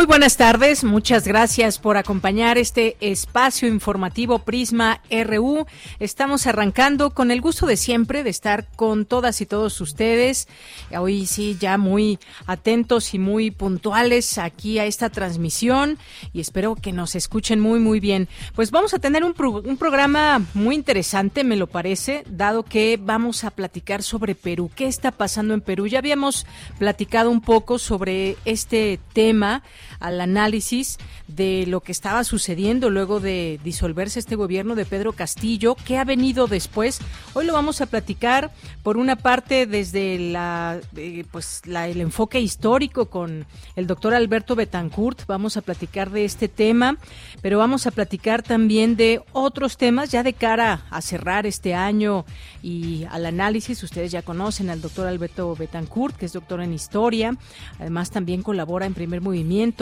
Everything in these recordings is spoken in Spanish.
Muy buenas tardes, muchas gracias por acompañar este espacio informativo Prisma RU. Estamos arrancando con el gusto de siempre de estar con todas y todos ustedes. Hoy sí, ya muy atentos y muy puntuales aquí a esta transmisión y espero que nos escuchen muy, muy bien. Pues vamos a tener un, un programa muy interesante, me lo parece, dado que vamos a platicar sobre Perú. ¿Qué está pasando en Perú? Ya habíamos platicado un poco sobre este tema al análisis de lo que estaba sucediendo luego de disolverse este gobierno de Pedro Castillo, qué ha venido después. Hoy lo vamos a platicar por una parte desde la, eh, pues el enfoque histórico con el doctor Alberto Betancourt. Vamos a platicar de este tema, pero vamos a platicar también de otros temas ya de cara a cerrar este año y al análisis. Ustedes ya conocen al doctor Alberto Betancourt, que es doctor en historia. Además también colabora en primer movimiento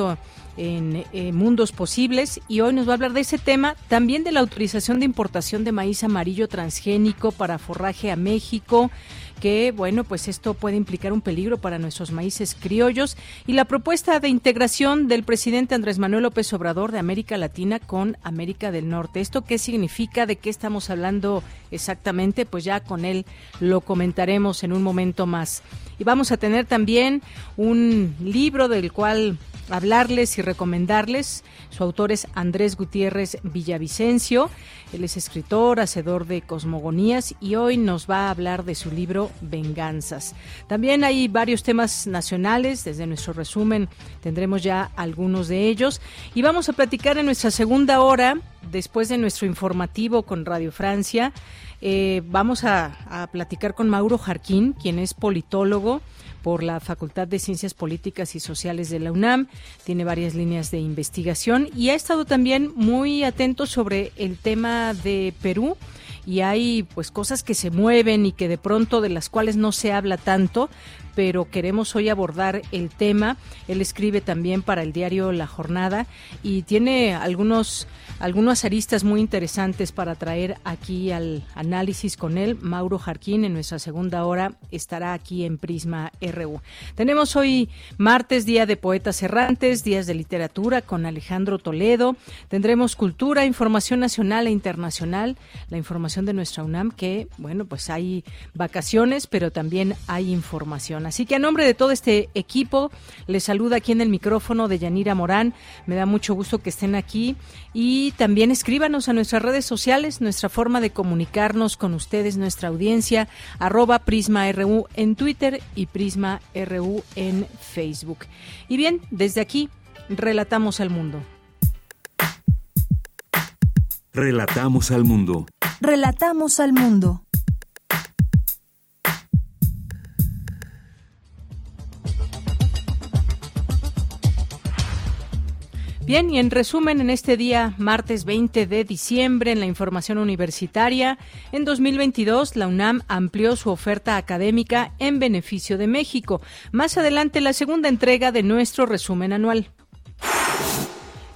en eh, Mundos Posibles y hoy nos va a hablar de ese tema, también de la autorización de importación de maíz amarillo transgénico para forraje a México que, bueno, pues esto puede implicar un peligro para nuestros maíces criollos y la propuesta de integración del presidente Andrés Manuel López Obrador de América Latina con América del Norte. ¿Esto qué significa? ¿De qué estamos hablando exactamente? Pues ya con él lo comentaremos en un momento más. Y vamos a tener también un libro del cual hablarles y recomendarles. Su autor es Andrés Gutiérrez Villavicencio. Él es escritor, hacedor de cosmogonías y hoy nos va a hablar de su libro Venganzas. También hay varios temas nacionales. Desde nuestro resumen tendremos ya algunos de ellos. Y vamos a platicar en nuestra segunda hora, después de nuestro informativo con Radio Francia. Eh, vamos a, a platicar con Mauro Jarquín, quien es politólogo por la Facultad de Ciencias Políticas y Sociales de la UNAM, tiene varias líneas de investigación y ha estado también muy atento sobre el tema de Perú. Y hay pues cosas que se mueven y que de pronto de las cuales no se habla tanto, pero queremos hoy abordar el tema. Él escribe también para el diario La Jornada y tiene algunos algunas aristas muy interesantes para traer aquí al análisis con él. Mauro Jarquín en nuestra segunda hora estará aquí en Prisma RU. Tenemos hoy martes, día de poetas errantes, días de literatura con Alejandro Toledo. Tendremos cultura, información nacional e internacional, la información de nuestra UNAM que, bueno, pues hay vacaciones, pero también hay información. Así que a nombre de todo este equipo, les saluda aquí en el micrófono de Yanira Morán. Me da mucho gusto que estén aquí y también escríbanos a nuestras redes sociales, nuestra forma de comunicarnos con ustedes, nuestra audiencia, arroba Prisma RU en Twitter y Prisma RU en Facebook. Y bien, desde aquí, relatamos al mundo. Relatamos al mundo. Relatamos al mundo. Bien, y en resumen, en este día, martes 20 de diciembre, en la información universitaria, en 2022 la UNAM amplió su oferta académica en beneficio de México. Más adelante, la segunda entrega de nuestro resumen anual.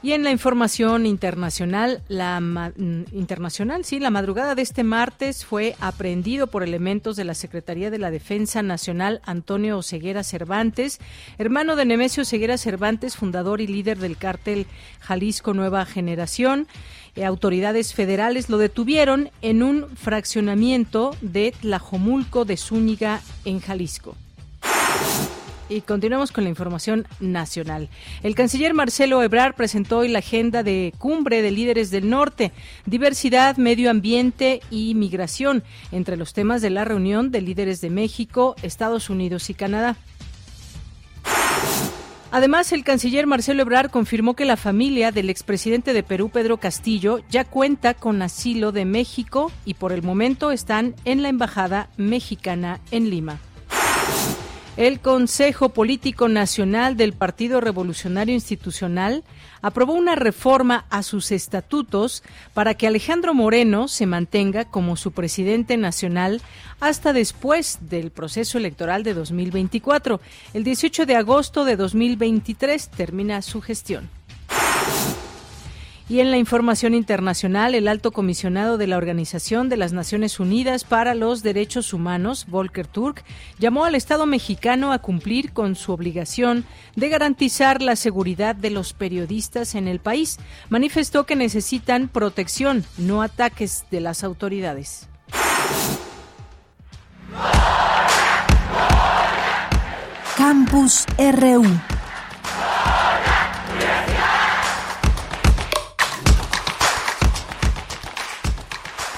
Y en la información internacional, la mm, internacional, sí, la madrugada de este martes fue aprehendido por elementos de la Secretaría de la Defensa Nacional Antonio Ceguera Cervantes, hermano de Nemesio Ceguera Cervantes, fundador y líder del cártel Jalisco Nueva Generación. Eh, autoridades federales lo detuvieron en un fraccionamiento de Tlajomulco de Zúñiga en Jalisco. Y continuamos con la información nacional. El canciller Marcelo Ebrard presentó hoy la agenda de cumbre de líderes del norte, diversidad, medio ambiente y migración, entre los temas de la reunión de líderes de México, Estados Unidos y Canadá. Además, el canciller Marcelo Ebrard confirmó que la familia del expresidente de Perú, Pedro Castillo, ya cuenta con asilo de México y por el momento están en la Embajada mexicana en Lima. El Consejo Político Nacional del Partido Revolucionario Institucional aprobó una reforma a sus estatutos para que Alejandro Moreno se mantenga como su presidente nacional hasta después del proceso electoral de 2024. El 18 de agosto de 2023 termina su gestión. Y en la información internacional, el alto comisionado de la Organización de las Naciones Unidas para los Derechos Humanos, Volker Turk, llamó al Estado mexicano a cumplir con su obligación de garantizar la seguridad de los periodistas en el país. Manifestó que necesitan protección, no ataques de las autoridades. Campus RU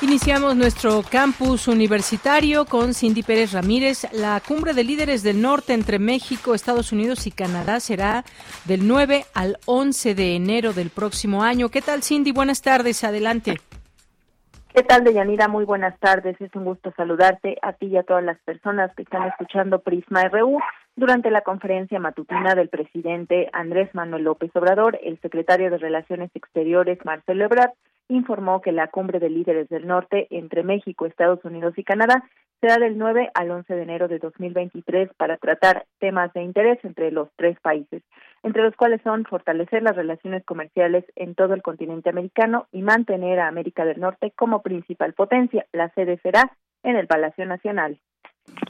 Iniciamos nuestro campus universitario con Cindy Pérez Ramírez. La cumbre de líderes del norte entre México, Estados Unidos y Canadá será del 9 al 11 de enero del próximo año. ¿Qué tal, Cindy? Buenas tardes. Adelante. ¿Qué tal, Deyanira? Muy buenas tardes. Es un gusto saludarte a ti y a todas las personas que están escuchando Prisma RU. Durante la conferencia matutina del presidente Andrés Manuel López Obrador, el secretario de Relaciones Exteriores, Marcelo Ebrard, informó que la cumbre de líderes del norte entre México, Estados Unidos y Canadá será del 9 al 11 de enero de 2023 para tratar temas de interés entre los tres países, entre los cuales son fortalecer las relaciones comerciales en todo el continente americano y mantener a América del Norte como principal potencia. La sede será en el Palacio Nacional.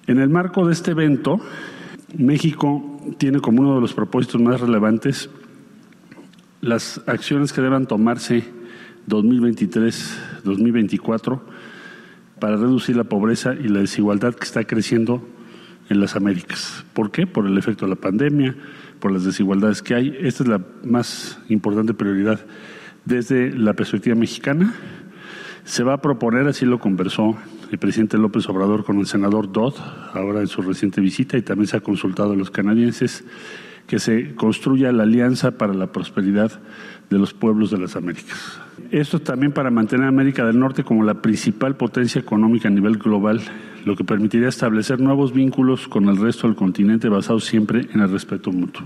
En el marco de este evento, México tiene como uno de los propósitos más relevantes las acciones que deban tomarse 2023-2024 para reducir la pobreza y la desigualdad que está creciendo en las Américas. ¿Por qué? Por el efecto de la pandemia, por las desigualdades que hay. Esta es la más importante prioridad desde la perspectiva mexicana. Se va a proponer, así lo conversó el presidente López Obrador con el senador Dodd, ahora en su reciente visita, y también se ha consultado a los canadienses, que se construya la alianza para la prosperidad de los pueblos de las Américas. Esto también para mantener a América del Norte como la principal potencia económica a nivel global, lo que permitiría establecer nuevos vínculos con el resto del continente basados siempre en el respeto mutuo.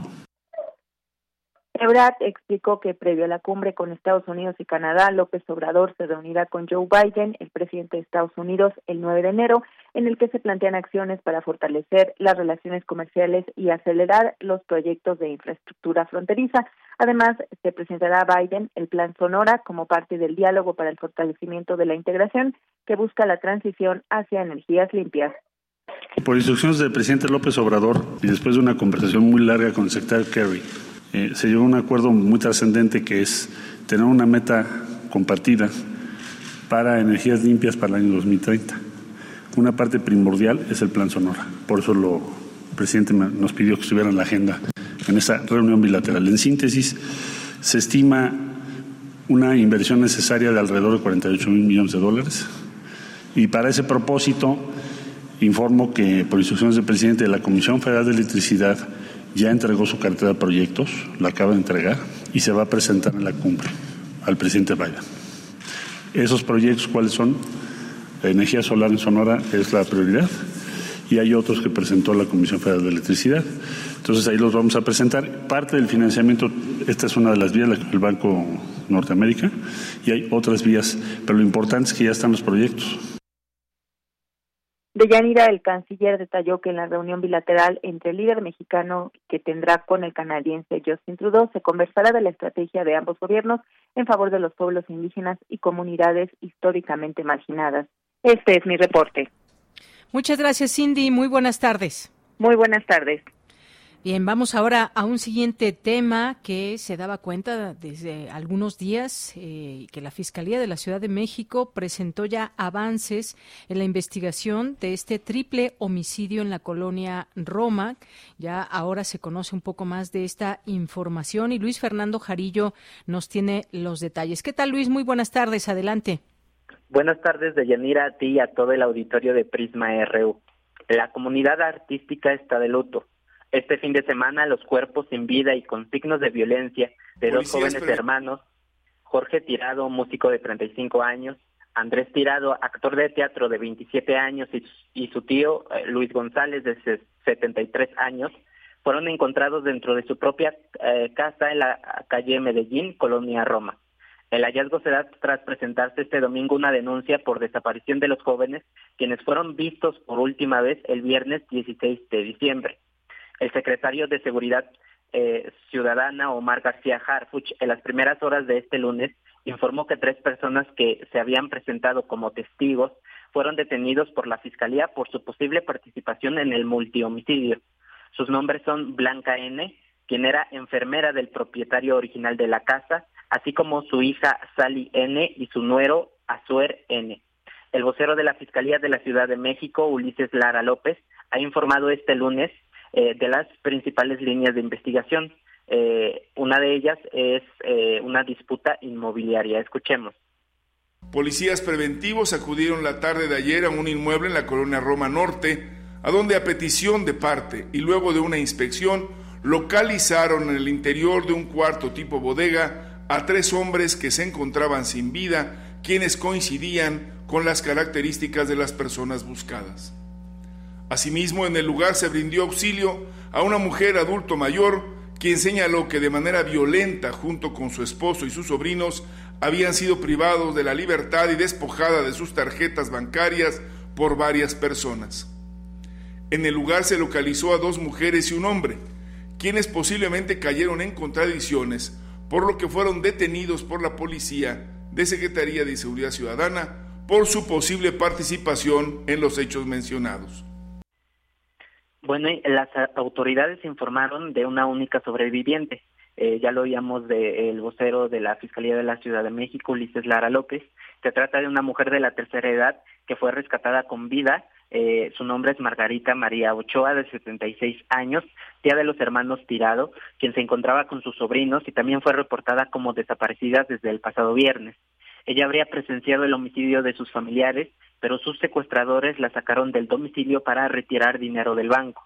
Ebrard explicó que previo a la cumbre con Estados Unidos y Canadá, López Obrador se reunirá con Joe Biden, el presidente de Estados Unidos, el 9 de enero, en el que se plantean acciones para fortalecer las relaciones comerciales y acelerar los proyectos de infraestructura fronteriza. Además, se presentará a Biden el Plan Sonora como parte del diálogo para el fortalecimiento de la integración que busca la transición hacia energías limpias. Por instrucciones del presidente López Obrador y después de una conversación muy larga con el secretario Kerry, eh, se llegó a un acuerdo muy trascendente que es tener una meta compartida para energías limpias para el año 2030. Una parte primordial es el Plan Sonora. Por eso lo, el presidente nos pidió que estuviera en la agenda en esa reunión bilateral. En síntesis, se estima una inversión necesaria de alrededor de 48 mil millones de dólares. Y para ese propósito, informo que por instrucciones del presidente de la Comisión Federal de Electricidad, ya entregó su cartera de proyectos, la acaba de entregar y se va a presentar en la cumbre al presidente Biden. Esos proyectos, ¿cuáles son? La energía solar en Sonora es la prioridad y hay otros que presentó la Comisión Federal de Electricidad. Entonces ahí los vamos a presentar. Parte del financiamiento, esta es una de las vías, el Banco Norteamérica, y hay otras vías, pero lo importante es que ya están los proyectos. De Yanira, el canciller detalló que en la reunión bilateral entre el líder mexicano que tendrá con el canadiense Justin Trudeau se conversará de la estrategia de ambos gobiernos en favor de los pueblos indígenas y comunidades históricamente marginadas. Este es mi reporte. Muchas gracias, Cindy. Muy buenas tardes. Muy buenas tardes. Bien, vamos ahora a un siguiente tema que se daba cuenta desde algunos días eh, que la Fiscalía de la Ciudad de México presentó ya avances en la investigación de este triple homicidio en la colonia Roma. Ya ahora se conoce un poco más de esta información y Luis Fernando Jarillo nos tiene los detalles. ¿Qué tal, Luis? Muy buenas tardes. Adelante. Buenas tardes, Deyanira, a ti y a todo el auditorio de Prisma RU. La comunidad artística está de luto este fin de semana, los cuerpos sin vida y con signos de violencia de dos jóvenes hermanos, Jorge Tirado, músico de 35 años, Andrés Tirado, actor de teatro de 27 años, y, su tío, eh, Luis González, de 73 años, fueron encontrados dentro de su propia eh, casa en la calle Medellín, Colonia Roma. El hallazgo se da tras presentarse este domingo una denuncia por desaparición de los jóvenes, quienes fueron vistos por última vez el viernes 16 de diciembre. El secretario de Seguridad eh, Ciudadana, Omar García Harfuch, en las primeras horas de este lunes, informó que tres personas que se habían presentado como testigos fueron detenidos por la Fiscalía por su posible participación en el multihomicidio. Sus nombres son Blanca N., quien era enfermera del propietario original de la casa, así como su hija Sally N. y su nuero Azuer N. El vocero de la Fiscalía de la Ciudad de México, Ulises Lara López, ha informado este lunes eh, de las principales líneas de investigación. Eh, una de ellas es eh, una disputa inmobiliaria. Escuchemos. Policías preventivos acudieron la tarde de ayer a un inmueble en la colonia Roma Norte, a donde a petición de parte y luego de una inspección localizaron en el interior de un cuarto tipo bodega a tres hombres que se encontraban sin vida, quienes coincidían con las características de las personas buscadas. Asimismo, en el lugar se brindó auxilio a una mujer adulto mayor, quien señaló que de manera violenta, junto con su esposo y sus sobrinos, habían sido privados de la libertad y despojada de sus tarjetas bancarias por varias personas. En el lugar se localizó a dos mujeres y un hombre, quienes posiblemente cayeron en contradicciones, por lo que fueron detenidos por la policía de Secretaría de Seguridad Ciudadana por su posible participación en los hechos mencionados. Bueno, las autoridades informaron de una única sobreviviente. Eh, ya lo oíamos del vocero de la Fiscalía de la Ciudad de México, Ulises Lara López. Se trata de una mujer de la tercera edad que fue rescatada con vida. Eh, su nombre es Margarita María Ochoa, de 76 años, tía de los hermanos Tirado, quien se encontraba con sus sobrinos y también fue reportada como desaparecida desde el pasado viernes. Ella habría presenciado el homicidio de sus familiares pero sus secuestradores la sacaron del domicilio para retirar dinero del banco.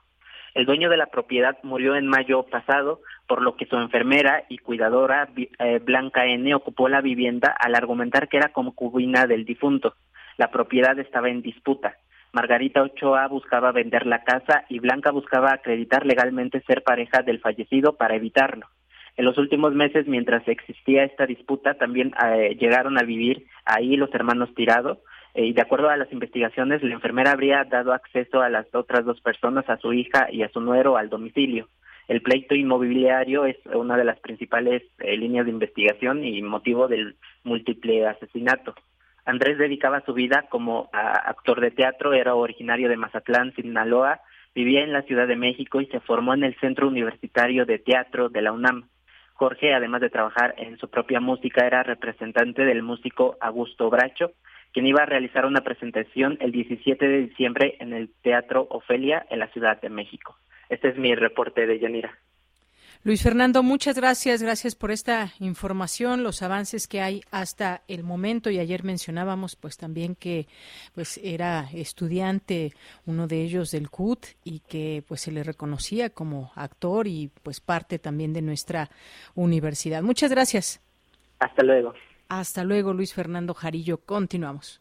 El dueño de la propiedad murió en mayo pasado, por lo que su enfermera y cuidadora eh, Blanca N ocupó la vivienda al argumentar que era concubina del difunto. La propiedad estaba en disputa. Margarita Ochoa buscaba vender la casa y Blanca buscaba acreditar legalmente ser pareja del fallecido para evitarlo. En los últimos meses, mientras existía esta disputa, también eh, llegaron a vivir ahí los hermanos Tirado, eh, y de acuerdo a las investigaciones, la enfermera habría dado acceso a las otras dos personas, a su hija y a su nuero, al domicilio. El pleito inmobiliario es una de las principales eh, líneas de investigación y motivo del múltiple asesinato. Andrés dedicaba su vida como actor de teatro, era originario de Mazatlán, Sinaloa, vivía en la Ciudad de México y se formó en el Centro Universitario de Teatro de la UNAM. Jorge, además de trabajar en su propia música, era representante del músico Augusto Bracho, quien iba a realizar una presentación el 17 de diciembre en el Teatro Ofelia en la Ciudad de México. Este es mi reporte de Yanira. Luis Fernando, muchas gracias, gracias por esta información, los avances que hay hasta el momento y ayer mencionábamos pues también que pues era estudiante uno de ellos del CUT y que pues se le reconocía como actor y pues parte también de nuestra universidad. Muchas gracias. Hasta luego. Hasta luego, Luis Fernando Jarillo. Continuamos.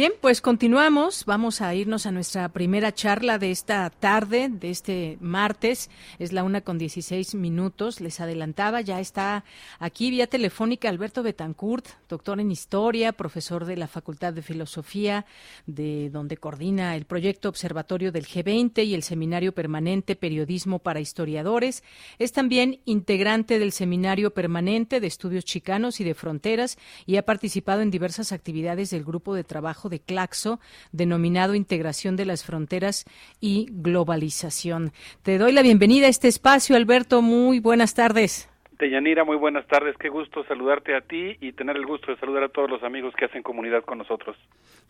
Bien, pues continuamos. Vamos a irnos a nuestra primera charla de esta tarde, de este martes. Es la una con 16 minutos. Les adelantaba, ya está aquí vía telefónica Alberto Betancourt, doctor en historia, profesor de la Facultad de Filosofía, de donde coordina el proyecto Observatorio del G20 y el Seminario Permanente Periodismo para Historiadores. Es también integrante del Seminario Permanente de Estudios Chicanos y de Fronteras y ha participado en diversas actividades del grupo de trabajo de Claxo, denominado Integración de las Fronteras y Globalización. Te doy la bienvenida a este espacio, Alberto. Muy buenas tardes. Deyanira, muy buenas tardes. Qué gusto saludarte a ti y tener el gusto de saludar a todos los amigos que hacen comunidad con nosotros.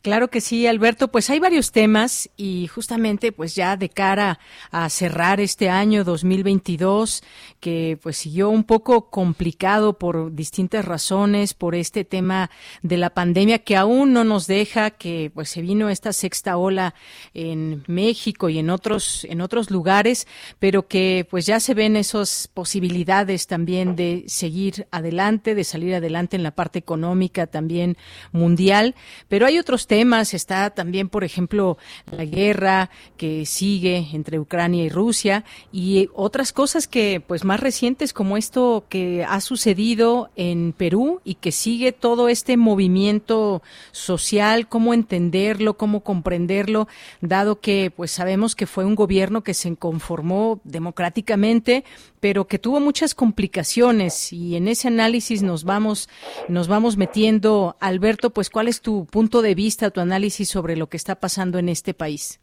Claro que sí, Alberto. Pues hay varios temas y justamente pues ya de cara a cerrar este año 2022 que pues siguió un poco complicado por distintas razones, por este tema de la pandemia que aún no nos deja, que pues se vino esta sexta ola en México y en otros en otros lugares, pero que pues ya se ven esas posibilidades también de seguir adelante, de salir adelante en la parte económica también mundial. Pero hay otros temas, está también, por ejemplo, la guerra que sigue entre Ucrania y Rusia y otras cosas que, pues, más recientes como esto que ha sucedido en Perú y que sigue todo este movimiento social, cómo entenderlo, cómo comprenderlo, dado que, pues, sabemos que fue un gobierno que se conformó democráticamente, pero que tuvo muchas complicaciones y en ese análisis nos vamos nos vamos metiendo. Alberto pues cuál es tu punto de vista tu análisis sobre lo que está pasando en este país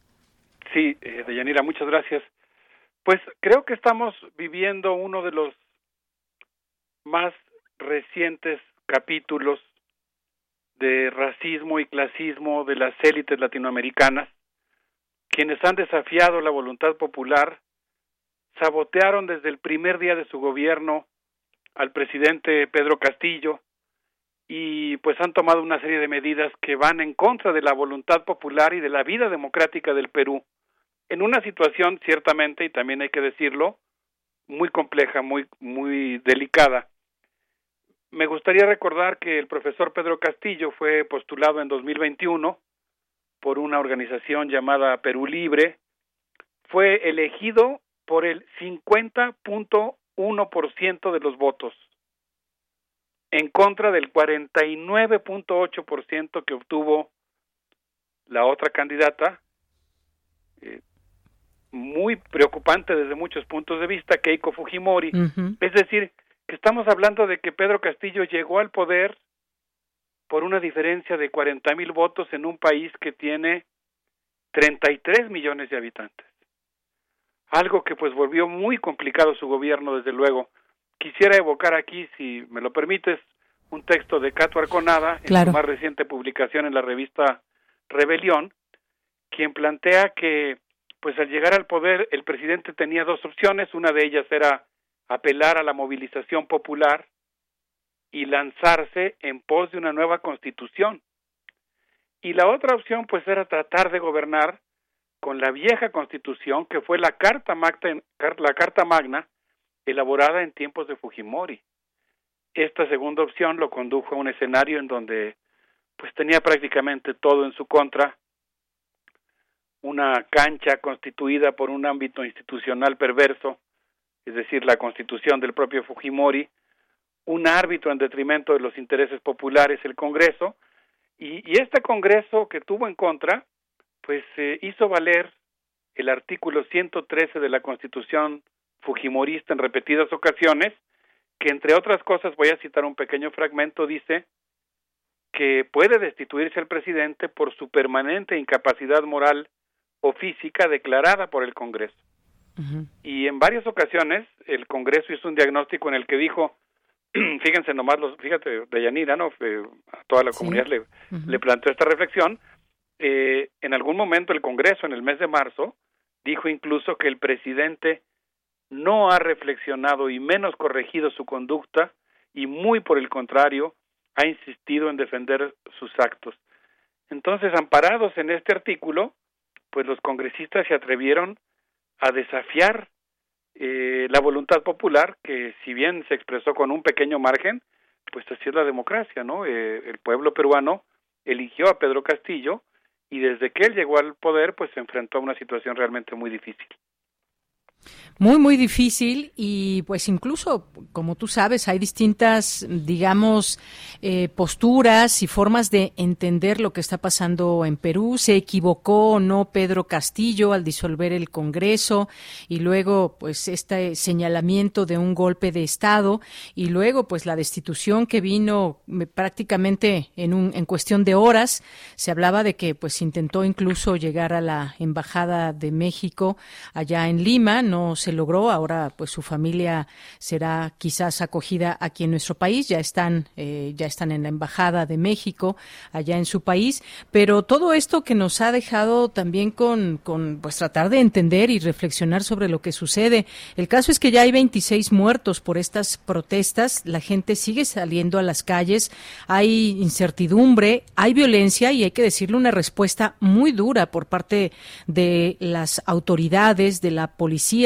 sí eh, Deyanira muchas gracias. Pues creo que estamos viviendo uno de los más recientes capítulos de racismo y clasismo de las élites latinoamericanas. Quienes han desafiado la voluntad popular sabotearon desde el primer día de su gobierno al presidente Pedro Castillo y pues han tomado una serie de medidas que van en contra de la voluntad popular y de la vida democrática del Perú en una situación ciertamente y también hay que decirlo muy compleja, muy muy delicada. Me gustaría recordar que el profesor Pedro Castillo fue postulado en 2021 por una organización llamada Perú Libre, fue elegido por el 50.1% de los votos, en contra del 49.8% que obtuvo la otra candidata, eh, muy preocupante desde muchos puntos de vista, Keiko Fujimori. Es decir, que estamos hablando de que Pedro Castillo llegó al poder por una diferencia de 40 mil votos en un país que tiene 33 millones de habitantes algo que pues volvió muy complicado su gobierno desde luego. Quisiera evocar aquí, si me lo permites, un texto de Cato Arconada en su más reciente publicación en la revista Rebelión, quien plantea que pues al llegar al poder el presidente tenía dos opciones, una de ellas era apelar a la movilización popular y lanzarse en pos de una nueva constitución. Y la otra opción pues era tratar de gobernar con la vieja constitución que fue la Carta Magna, elaborada en tiempos de Fujimori. Esta segunda opción lo condujo a un escenario en donde pues tenía prácticamente todo en su contra, una cancha constituida por un ámbito institucional perverso, es decir, la constitución del propio Fujimori, un árbitro en detrimento de los intereses populares, el Congreso, y este Congreso que tuvo en contra pues eh, hizo valer el artículo 113 de la Constitución Fujimorista en repetidas ocasiones, que entre otras cosas, voy a citar un pequeño fragmento, dice que puede destituirse el presidente por su permanente incapacidad moral o física declarada por el Congreso. Y en varias ocasiones el Congreso hizo un diagnóstico en el que dijo, fíjense nomás, los, fíjate, Deyanira, ¿no? Eh, a toda la comunidad le, le planteó esta reflexión, eh, en algún momento el Congreso, en el mes de marzo, dijo incluso que el presidente no ha reflexionado y menos corregido su conducta y muy por el contrario ha insistido en defender sus actos. Entonces, amparados en este artículo, pues los congresistas se atrevieron a desafiar eh, la voluntad popular, que si bien se expresó con un pequeño margen, pues así es la democracia, ¿no? Eh, el pueblo peruano eligió a Pedro Castillo y desde que él llegó al poder pues se enfrentó a una situación realmente muy difícil. Muy, muy difícil y pues incluso, como tú sabes, hay distintas, digamos, eh, posturas y formas de entender lo que está pasando en Perú. ¿Se equivocó o no Pedro Castillo al disolver el Congreso y luego pues este señalamiento de un golpe de Estado y luego pues la destitución que vino prácticamente en, un, en cuestión de horas? Se hablaba de que pues intentó incluso llegar a la Embajada de México allá en Lima, no se logró. Ahora, pues su familia será quizás acogida aquí en nuestro país. Ya están, eh, ya están en la embajada de México allá en su país. Pero todo esto que nos ha dejado también con, con, pues tratar de entender y reflexionar sobre lo que sucede. El caso es que ya hay 26 muertos por estas protestas. La gente sigue saliendo a las calles. Hay incertidumbre, hay violencia y hay que decirle una respuesta muy dura por parte de las autoridades, de la policía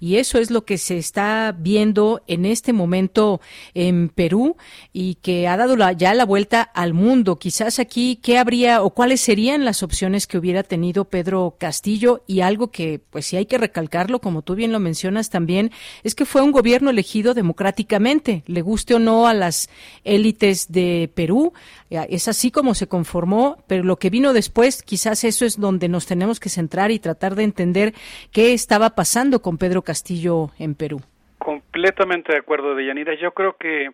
y eso es lo que se está viendo en este momento en Perú y que ha dado ya la vuelta al mundo. Quizás aquí, ¿qué habría o cuáles serían las opciones que hubiera tenido Pedro Castillo? Y algo que, pues sí hay que recalcarlo, como tú bien lo mencionas también, es que fue un gobierno elegido democráticamente, le guste o no a las élites de Perú. Es así como se conformó, pero lo que vino después, quizás eso es donde nos tenemos que centrar y tratar de entender qué estaba pasando con Pedro Castillo en Perú. Completamente de acuerdo, Deyanira. Yo creo que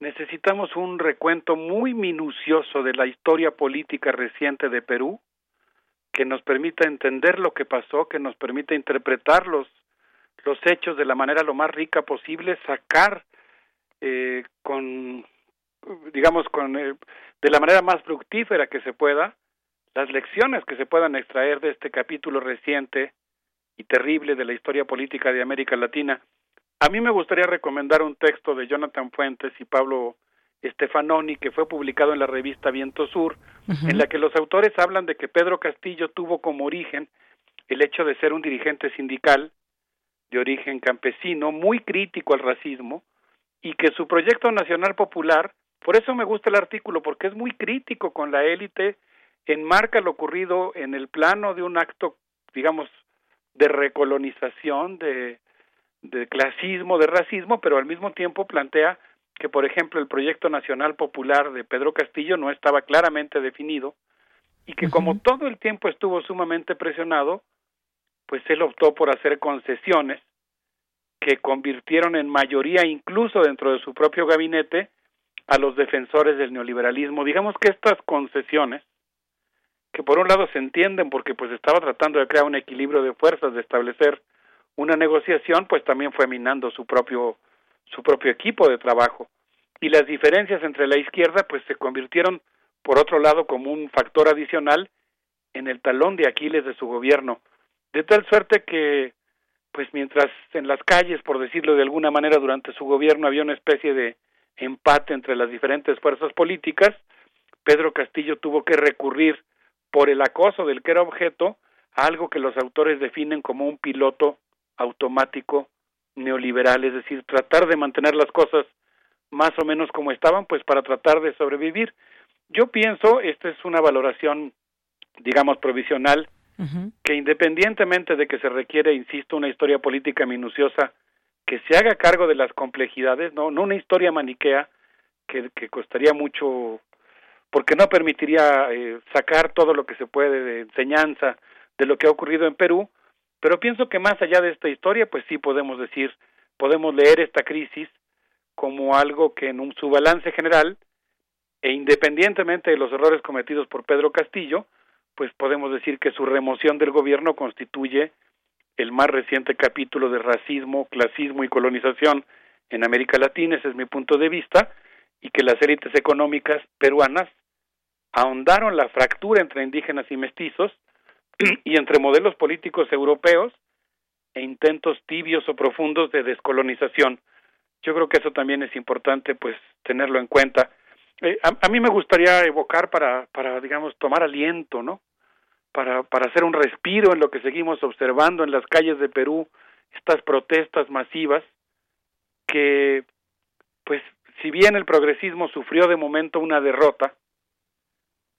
necesitamos un recuento muy minucioso de la historia política reciente de Perú que nos permita entender lo que pasó, que nos permita interpretar los, los hechos de la manera lo más rica posible, sacar eh, con, digamos, con, eh, de la manera más fructífera que se pueda, las lecciones que se puedan extraer de este capítulo reciente y terrible de la historia política de América Latina. A mí me gustaría recomendar un texto de Jonathan Fuentes y Pablo Stefanoni que fue publicado en la revista Viento Sur, en la que los autores hablan de que Pedro Castillo tuvo como origen el hecho de ser un dirigente sindical de origen campesino, muy crítico al racismo, y que su proyecto nacional popular, por eso me gusta el artículo, porque es muy crítico con la élite, enmarca lo ocurrido en el plano de un acto, digamos, de recolonización, de, de clasismo, de racismo, pero al mismo tiempo plantea que, por ejemplo, el proyecto nacional popular de Pedro Castillo no estaba claramente definido y que como todo el tiempo estuvo sumamente presionado, pues él optó por hacer concesiones que convirtieron en mayoría incluso dentro de su propio gabinete a los defensores del neoliberalismo. Digamos que estas concesiones que por un lado se entienden porque pues estaba tratando de crear un equilibrio de fuerzas, de establecer una negociación, pues también fue minando su propio su propio equipo de trabajo. Y las diferencias entre la izquierda pues se convirtieron por otro lado como un factor adicional en el talón de Aquiles de su gobierno, de tal suerte que pues mientras en las calles, por decirlo de alguna manera, durante su gobierno había una especie de empate entre las diferentes fuerzas políticas, Pedro Castillo tuvo que recurrir por el acoso del que era objeto a algo que los autores definen como un piloto automático neoliberal, es decir, tratar de mantener las cosas más o menos como estaban, pues para tratar de sobrevivir. Yo pienso, esta es una valoración, digamos, provisional, que independientemente de que se requiere, insisto, una historia política minuciosa, que se haga cargo de las complejidades, no, no una historia maniquea que, que costaría mucho porque no permitiría eh, sacar todo lo que se puede de enseñanza de lo que ha ocurrido en Perú, pero pienso que más allá de esta historia, pues sí podemos decir, podemos leer esta crisis como algo que en un, su balance general, e independientemente de los errores cometidos por Pedro Castillo, pues podemos decir que su remoción del gobierno constituye el más reciente capítulo de racismo, clasismo y colonización en América Latina, ese es mi punto de vista, y que las élites económicas peruanas ahondaron la fractura entre indígenas y mestizos y entre modelos políticos europeos e intentos tibios o profundos de descolonización. Yo creo que eso también es importante pues tenerlo en cuenta. Eh, a, mí me gustaría evocar para, para digamos, tomar aliento, ¿no? Para, para hacer un respiro en lo que seguimos observando en las calles de Perú, estas protestas masivas que, pues, si bien el progresismo sufrió de momento una derrota,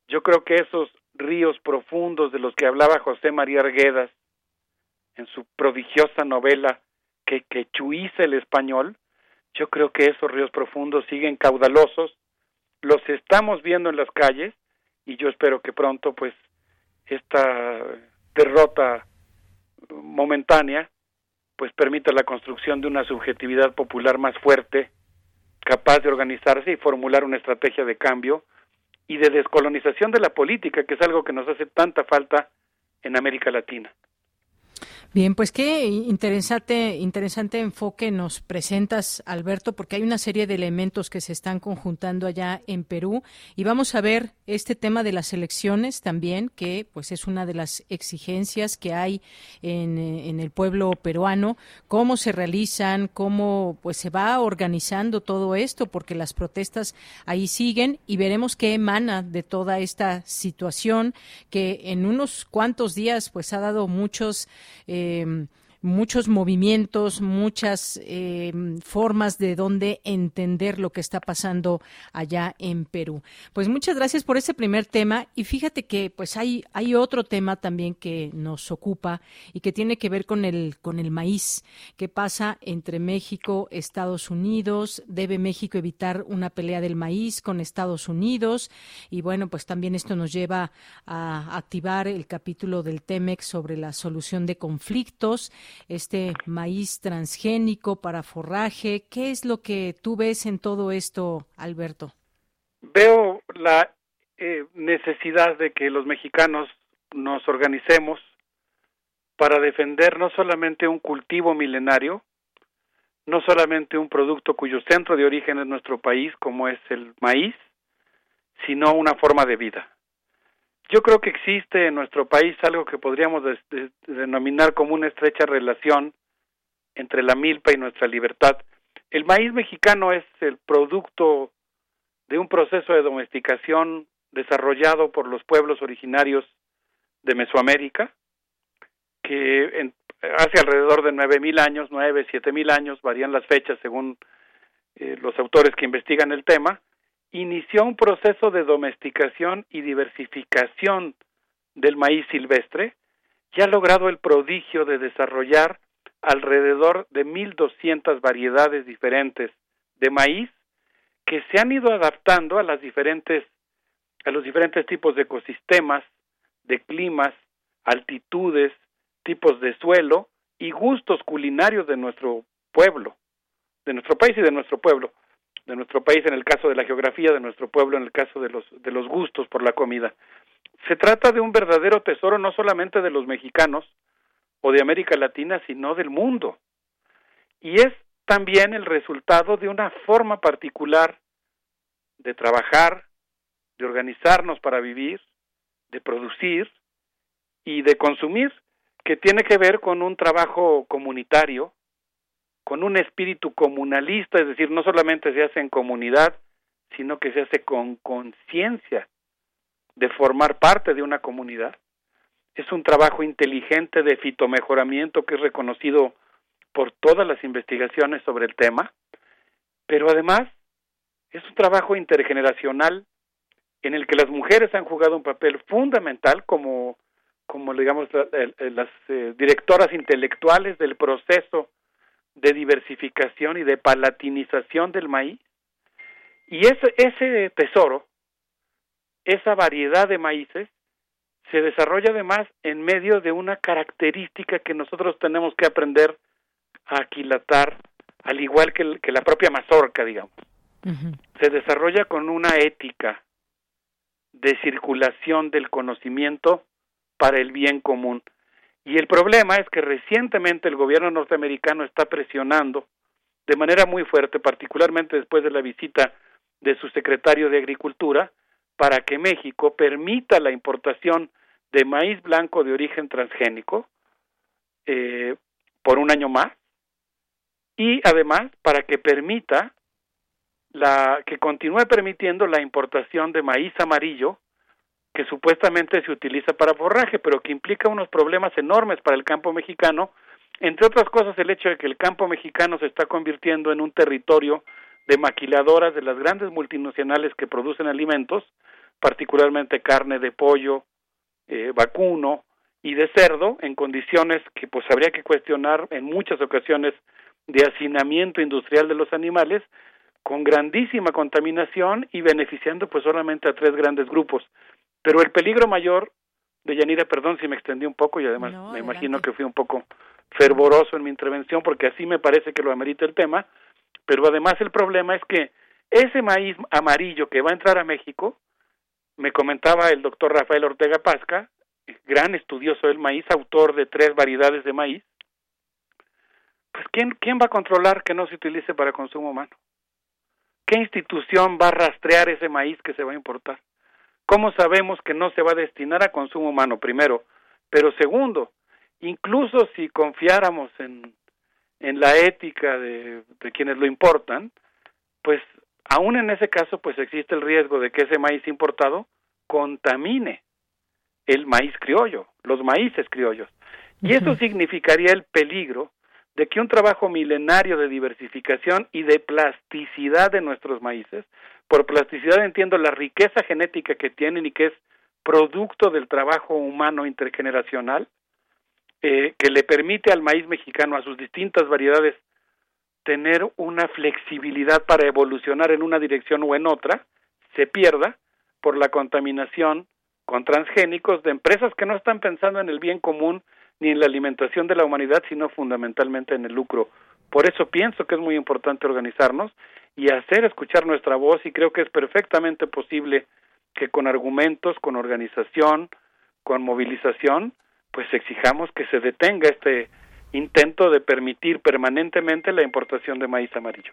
Yo creo que esos ríos profundos de los que hablaba José María Arguedas en su prodigiosa novela que, que chuiza el español, yo creo que esos ríos profundos siguen caudalosos, los estamos viendo en las calles y yo espero que pronto pues esta derrota momentánea pues permita la construcción de una subjetividad popular más fuerte, capaz de organizarse y formular una estrategia de cambio y de descolonización de la política, que es algo que nos hace tanta falta en América Latina. Bien, pues qué interesante, interesante enfoque nos presentas, Alberto, porque hay una serie de elementos que se están conjuntando allá en Perú. Y vamos a ver este tema de las elecciones también, que pues es una de las exigencias que hay en, el pueblo peruano, cómo se realizan, cómo pues se va organizando todo esto, porque las protestas ahí siguen. Y veremos qué emana de toda esta situación que en unos cuantos días pues ha dado muchos eh, eh, muchos movimientos, muchas eh, formas de dónde entender lo que está pasando allá en Perú. Pues muchas gracias por ese primer tema y fíjate que pues hay hay otro tema también que nos ocupa y que tiene que ver con el con el maíz. ¿Qué pasa entre México, Estados Unidos? ¿Debe México evitar una pelea del maíz con Estados Unidos? Y bueno, pues también esto nos lleva a activar el capítulo del TEMEX sobre la solución de conflictos este maíz transgénico para forraje. ¿Qué es lo que tú ves en todo esto, Alberto? Veo la eh, necesidad de que los mexicanos nos organicemos para defender no solamente un cultivo milenario, no solamente un producto cuyo centro de origen es nuestro país, como es el maíz, sino una forma de vida. Yo creo que existe en nuestro país algo que podríamos denominar como una estrecha relación entre la milpa y nuestra libertad. El maíz mexicano es el producto de un proceso de domesticación desarrollado por los pueblos originarios de Mesoamérica, que hace alrededor de nueve mil años, nueve, siete mil años, varían las fechas según eh, los autores que investigan el tema, inició un proceso de domesticación y diversificación del maíz silvestre y ha logrado el prodigio de desarrollar alrededor de 1.200 variedades diferentes de maíz que se han ido adaptando a las diferentes a los diferentes tipos de ecosistemas, de climas, altitudes, tipos de suelo y gustos culinarios de nuestro pueblo, de nuestro país y de nuestro pueblo de nuestro país en el caso de la geografía, de nuestro pueblo en el caso de los, de los gustos por la comida. Se trata de un verdadero tesoro no solamente de los mexicanos o de América Latina, sino del mundo. Y es también el resultado de una forma particular de trabajar, de organizarnos para vivir, de producir y de consumir, que tiene que ver con un trabajo comunitario, con un espíritu comunalista, es decir, no solamente se hace en comunidad, sino que se hace con conciencia de formar parte de una comunidad. Es un trabajo inteligente de fitomejoramiento que es reconocido por todas las investigaciones sobre el tema, pero además es un trabajo intergeneracional en el que las mujeres han jugado un papel fundamental como, como digamos, las eh, directoras intelectuales del proceso de diversificación y de palatinización del maíz. Y ese, ese tesoro, esa variedad de maíces, se desarrolla además en medio de una característica que nosotros tenemos que aprender a aquilatar, al igual que, que la propia mazorca, digamos. Se desarrolla con una ética de circulación del conocimiento para el bien común. Y el problema es que recientemente el gobierno norteamericano está presionando de manera muy fuerte, particularmente después de la visita de su secretario de Agricultura, para que México permita la importación de maíz blanco de origen transgénico eh, por un año más y además para que permita la que continúe permitiendo la importación de maíz amarillo que supuestamente se utiliza para forraje, pero que implica unos problemas enormes para el campo mexicano, entre otras cosas el hecho de que el campo mexicano se está convirtiendo en un territorio de maquiladoras de las grandes multinacionales que producen alimentos, particularmente carne de pollo, eh, vacuno y de cerdo, en condiciones que pues habría que cuestionar en muchas ocasiones de hacinamiento industrial de los animales, con grandísima contaminación y beneficiando pues solamente a tres grandes grupos. Pero el peligro mayor de Yanira, perdón si me extendí un poco y además me imagino que fui un poco fervoroso en mi intervención porque así me parece que lo amerita el tema, pero además el problema es que ese maíz amarillo que va a entrar a México, me comentaba el doctor Rafael Ortega Pasca, gran estudioso del maíz, autor de tres variedades de maíz, pues ¿quién, ¿quién va a controlar que no se utilice para consumo humano? ¿Qué institución va a rastrear ese maíz que se va a importar? ¿Cómo sabemos que no se va a destinar a consumo humano? Primero. Pero segundo, incluso si confiáramos en, en la ética de, de quienes lo importan, pues aún en ese caso pues existe el riesgo de que ese maíz importado contamine el maíz criollo, los maíces criollos. Y eso significaría el peligro de que un trabajo milenario de diversificación y de plasticidad de nuestros maíces, por plasticidad entiendo la riqueza genética que tienen y que es producto del trabajo humano intergeneracional, eh, que le permite al maíz mexicano, a sus distintas variedades, tener una flexibilidad para evolucionar en una dirección o en otra, se pierda por la contaminación con transgénicos de empresas que no están pensando en el bien común ni en la alimentación de la humanidad, sino fundamentalmente en el lucro. Por eso pienso que es muy importante organizarnos y hacer escuchar nuestra voz y creo que es perfectamente posible que con argumentos, con organización, con movilización, pues exijamos que se detenga este intento de permitir permanentemente la importación de maíz amarillo.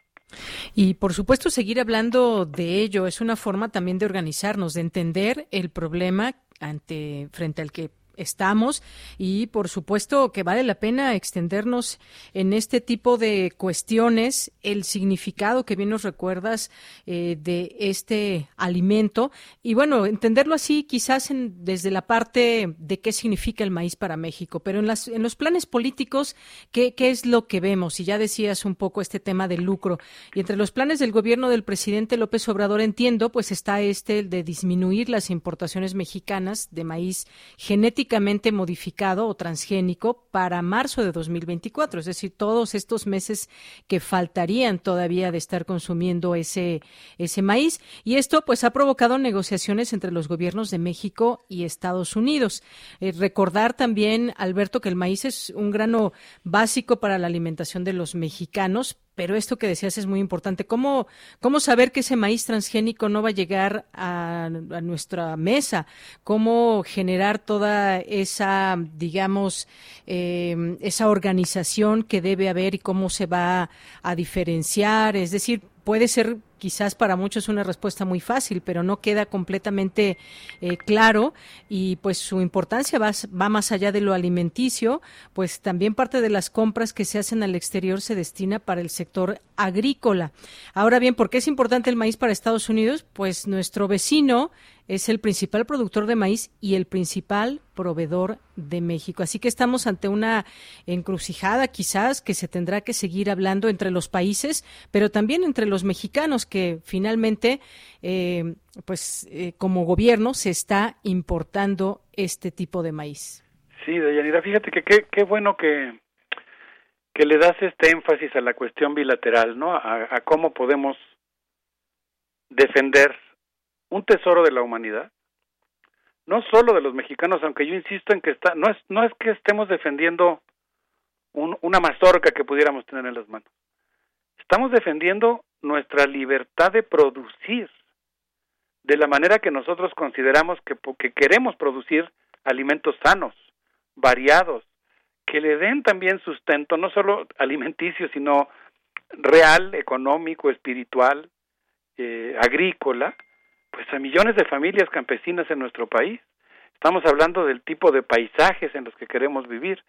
Y por supuesto seguir hablando de ello es una forma también de organizarnos, de entender el problema ante frente al que estamos y por supuesto que vale la pena extendernos en este tipo de cuestiones el significado que bien nos recuerdas eh, de este alimento. Y bueno entenderlo así quizás desde la parte de qué significa el maíz para México pero en en los planes políticos qué, qué es lo que vemos y ya decías un poco este tema del lucro. Y entre los planes del gobierno del presidente López Obrador entiendo pues está este de disminuir las importaciones mexicanas de maíz genético modificado o transgénico para marzo de 2024, es decir, todos estos meses que faltarían todavía de estar consumiendo ese, ese maíz. Y esto pues ha provocado negociaciones entre los gobiernos de México y Estados Unidos. Eh, recordar también, Alberto, que el maíz es un grano básico para la alimentación de los mexicanos, pero esto que decías es muy importante. ¿Cómo, cómo saber que ese maíz transgénico no va a llegar a, nuestra mesa? ¿Cómo generar toda esa, digamos, eh, esa organización que debe haber y cómo se va a diferenciar? Es decir, puede ser quizás para muchos una respuesta muy fácil, pero no queda completamente eh, claro y pues su importancia va, va, más allá de lo alimenticio, pues también parte de las compras que se hacen al exterior se destina para el sector agrícola. Ahora bien, ¿por qué es importante el maíz para Estados Unidos? Pues nuestro vecino es el principal productor de maíz y el principal proveedor de México. Así que estamos ante una encrucijada quizás que se tendrá que seguir hablando entre los países, pero también entre los mexicanos que finalmente, eh, pues eh, como gobierno, se está importando este tipo de maíz. Sí, Dayanira, fíjate que qué bueno que, que le das este énfasis a la cuestión bilateral, ¿no? A, cómo podemos defender un tesoro de la humanidad, no solo de los mexicanos, aunque yo insisto en que está, no es, no es que estemos defendiendo una mazorca que pudiéramos tener en las manos. Estamos defendiendo nuestra libertad de producir de la manera que nosotros consideramos que, que queremos producir alimentos sanos, variados, que le den también sustento, no solo alimenticio, sino real, económico, espiritual, eh, agrícola, pues a millones de familias campesinas en nuestro país. Estamos hablando del tipo de paisajes en los que queremos vivir,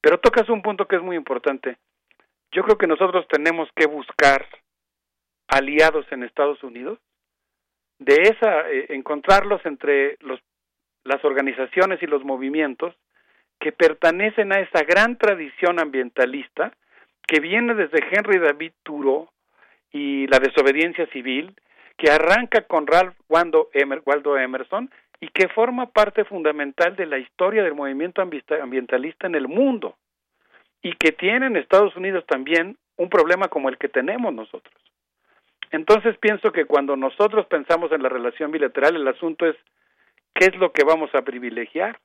pero tocas un punto que es muy importante. Yo creo que nosotros tenemos que buscar aliados en Estados Unidos, de esa eh, encontrarlos entre los, las organizaciones y los movimientos que pertenecen a esa gran tradición ambientalista que viene desde Henry David Thoreau y la desobediencia civil, que arranca con Ralph Waldo, Emerson y que forma parte fundamental de la historia del movimiento ambientalista en el mundo y que tiene en Estados Unidos también un problema como el que tenemos nosotros. Entonces pienso que cuando nosotros pensamos en la relación bilateral, el asunto es qué es lo que vamos a privilegiar,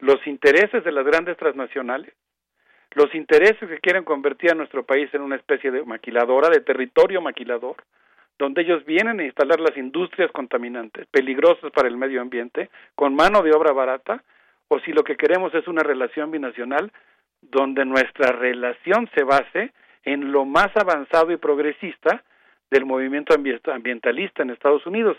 los intereses de las grandes transnacionales, los intereses que quieren convertir a nuestro país en una especie de maquiladora, de territorio maquilador, donde ellos vienen a instalar las industrias contaminantes, peligrosas para el medio ambiente, con mano de obra barata, o si lo que queremos es una relación binacional donde nuestra relación se base en lo más avanzado y progresista del movimiento ambientalista en Estados Unidos.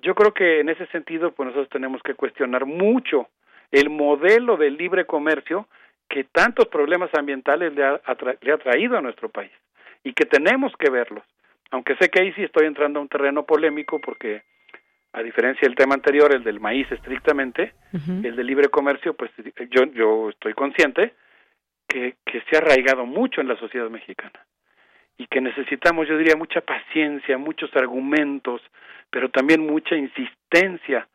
Yo creo que en ese sentido, pues nosotros tenemos que cuestionar mucho el modelo de libre comercio que tantos problemas ambientales le ha, le ha traído a nuestro país y que tenemos que verlos. Aunque sé que ahí sí estoy entrando a un terreno polémico porque a diferencia del tema anterior, el del maíz estrictamente, el de libre comercio, pues yo, yo estoy consciente que, que se ha arraigado mucho en la sociedad mexicana y que necesitamos, yo diría, mucha paciencia, muchos argumentos, pero también mucha insistencia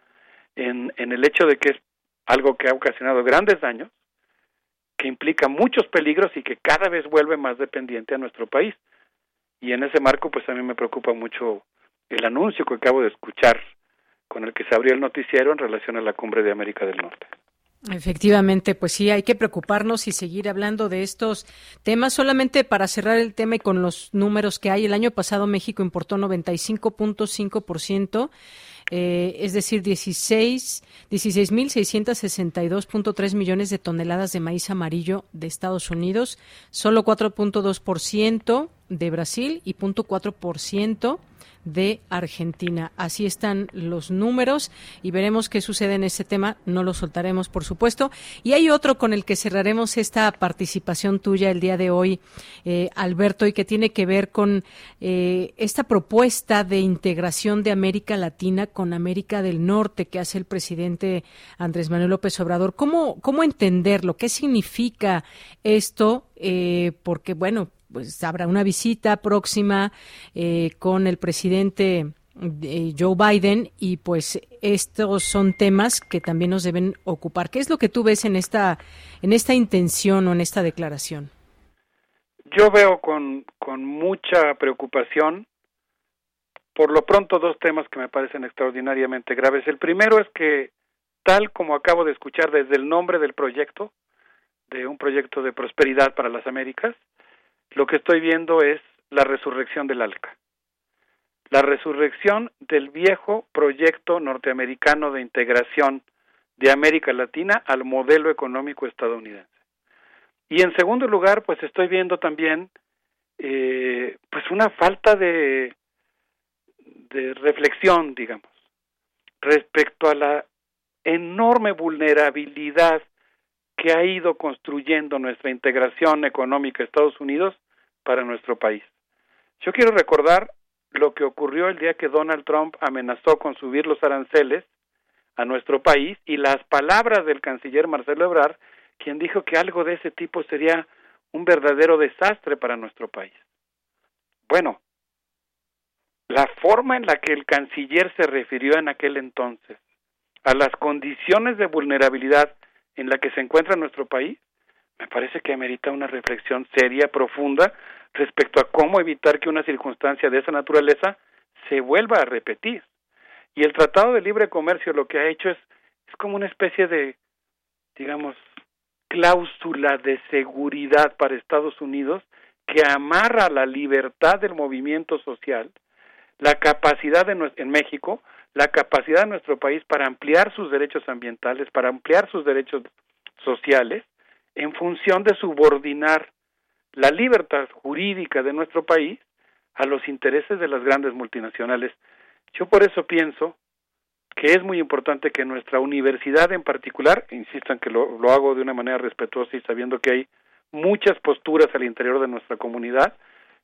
en, en el hecho de que es algo que ha ocasionado grandes daños, que implica muchos peligros y que cada vez vuelve más dependiente a nuestro país. Y en ese marco, pues a mí me preocupa mucho el anuncio que acabo de escuchar con el que se abrió el noticiero en relación a la cumbre de América del Norte. Efectivamente, pues sí, hay que preocuparnos y seguir hablando de estos temas. Solamente para cerrar el tema y con los números que hay, el año pasado México importó 95.5%, eh, es decir, 16 16.662.3 millones de toneladas de maíz amarillo de Estados Unidos, solo 4.2% de Brasil y 0.4% de Argentina. Así están los números y veremos qué sucede en ese tema. No lo soltaremos, por supuesto. Y hay otro con el que cerraremos esta participación tuya el día de hoy, eh, Alberto, y que tiene que ver con eh, esta propuesta de integración de América Latina con América del Norte que hace el presidente Andrés Manuel López Obrador. ¿Cómo, cómo entenderlo? ¿Qué significa esto? Eh, porque, bueno, pues habrá una visita próxima eh, con el presidente eh, Joe Biden y pues estos son temas que también nos deben ocupar. ¿Qué es lo que tú ves en esta en esta intención o en esta declaración? Yo veo con, con mucha preocupación por lo pronto dos temas que me parecen extraordinariamente graves. El primero es que tal como acabo de escuchar desde el nombre del proyecto, de un proyecto de prosperidad para las Américas, lo que estoy viendo es la resurrección del ALCA, la resurrección del viejo proyecto norteamericano de integración de América Latina al modelo económico estadounidense. Y en segundo lugar, pues estoy viendo también eh, pues una falta de, de reflexión, digamos, respecto a la enorme vulnerabilidad que ha ido construyendo nuestra integración económica Estados Unidos para nuestro país. Yo quiero recordar lo que ocurrió el día que Donald Trump amenazó con subir los aranceles a nuestro país y las palabras del canciller Marcelo Ebrard, quien dijo que algo de ese tipo sería un verdadero desastre para nuestro país. Bueno, la forma en la que el canciller se refirió en aquel entonces a las condiciones de vulnerabilidad en la que se encuentra nuestro país, me parece que amerita una reflexión seria, profunda, respecto a cómo evitar que una circunstancia de esa naturaleza se vuelva a repetir. Y el Tratado de Libre Comercio lo que ha hecho es, es como una especie de, digamos, cláusula de seguridad para Estados Unidos que amarra la libertad del movimiento social, la capacidad de, en México la capacidad de nuestro país para ampliar sus derechos ambientales, para ampliar sus derechos sociales, en función de subordinar la libertad jurídica de nuestro país a los intereses de las grandes multinacionales. Yo por eso pienso que es muy importante que nuestra universidad en particular, insisto en que lo, lo hago de una manera respetuosa y sabiendo que hay muchas posturas al interior de nuestra comunidad,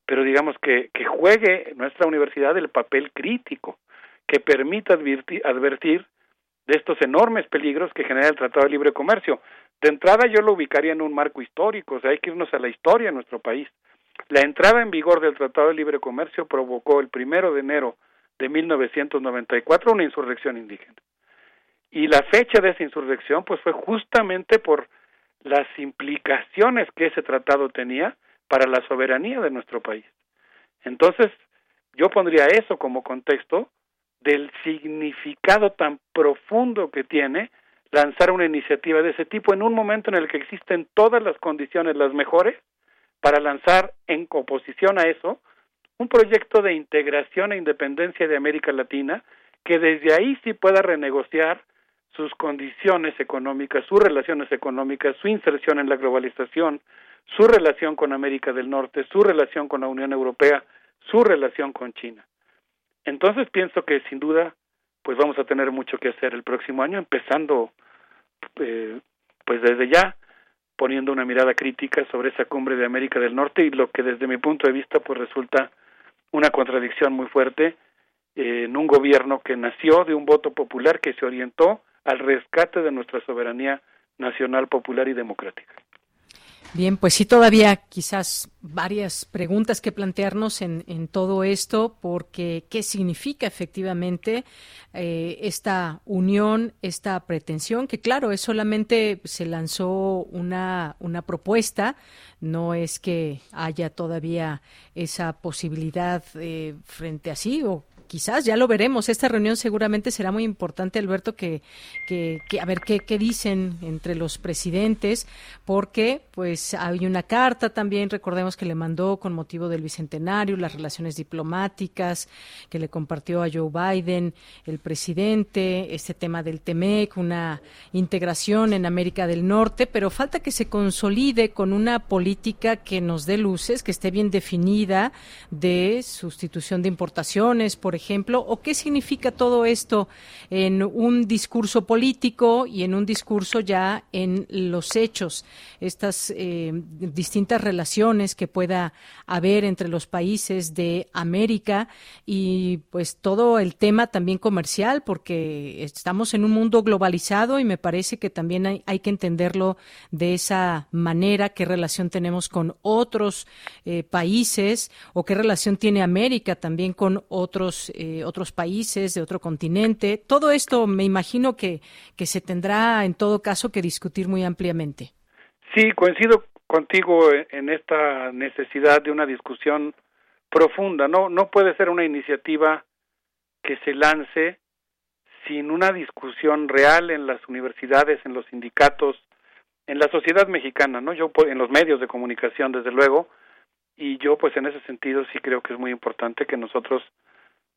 pero digamos que, que juegue nuestra universidad el papel crítico que permita advertir, de estos enormes peligros que genera el Tratado de Libre Comercio. De entrada yo lo ubicaría en un marco histórico, o sea, hay que irnos a la historia de nuestro país. La entrada en vigor del Tratado de Libre Comercio provocó el primero de enero de 1994, una insurrección indígena. Y la fecha de esa insurrección pues fue justamente por las implicaciones que ese tratado tenía para la soberanía de nuestro país. Entonces, yo pondría eso como contexto del significado tan profundo que tiene lanzar una iniciativa de ese tipo en un momento en el que existen todas las condiciones, las mejores, para lanzar en oposición a eso un proyecto de integración e independencia de América Latina que desde ahí sí pueda renegociar sus condiciones económicas, sus relaciones económicas, su inserción en la globalización, su relación con América del Norte, su relación con la Unión Europea, su relación con China. Entonces pienso que sin duda pues vamos a tener mucho que hacer el próximo año, empezando eh, pues desde ya poniendo una mirada crítica sobre esa cumbre de América del Norte y lo que desde mi punto de vista pues resulta una contradicción muy fuerte eh, en un gobierno que nació de un voto popular que se orientó al rescate de nuestra soberanía nacional, popular y democrática. Bien, pues sí, todavía quizás varias preguntas que plantearnos en, todo esto, porque qué significa efectivamente eh, esta unión, esta pretensión, que claro, es solamente se lanzó una, una propuesta, no es que haya todavía esa posibilidad eh, frente a sí o quizás ya lo veremos. Esta reunión seguramente será muy importante, Alberto, que, que, a ver qué, qué, dicen entre los presidentes, porque pues hay una carta también, recordemos que le mandó con motivo del bicentenario, las relaciones diplomáticas, que le compartió a Joe Biden, el presidente, este tema del TEMEC, una integración en América del Norte, pero falta que se consolide con una política que nos dé luces, que esté bien definida de sustitución de importaciones, por ejemplo, o qué significa todo esto en un discurso político y en un discurso ya en los hechos, estas eh, distintas relaciones que pueda haber entre los países de América y pues todo el tema también comercial, porque estamos en un mundo globalizado y me parece que también hay, que entenderlo de esa manera, qué relación tenemos con otros eh, países o qué relación tiene América también con otros eh, otros países, de otro continente. Todo esto me imagino que, que se tendrá en todo caso que discutir muy ampliamente. Sí, coincido contigo en esta necesidad de una discusión profunda. No, no puede ser una iniciativa que se lance sin una discusión real en las universidades, en los sindicatos, en la sociedad mexicana, ¿no? Yo en los medios de comunicación, desde luego, y yo pues en ese sentido sí creo que es muy importante que nosotros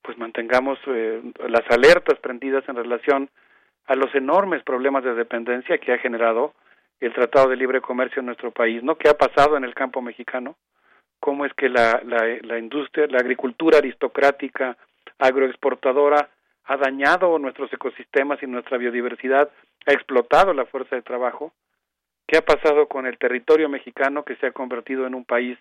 pues mantengamos eh, las alertas prendidas en relación a los enormes problemas de dependencia que ha generado el Tratado de Libre Comercio en nuestro país, ¿no? ¿Qué ha pasado en el campo mexicano? ¿Cómo es que la, la, la industria, la agricultura aristocrática, agroexportadora, ha dañado nuestros ecosistemas y nuestra biodiversidad, ha explotado la fuerza de trabajo? ¿Qué ha pasado con el territorio mexicano que se ha convertido en un país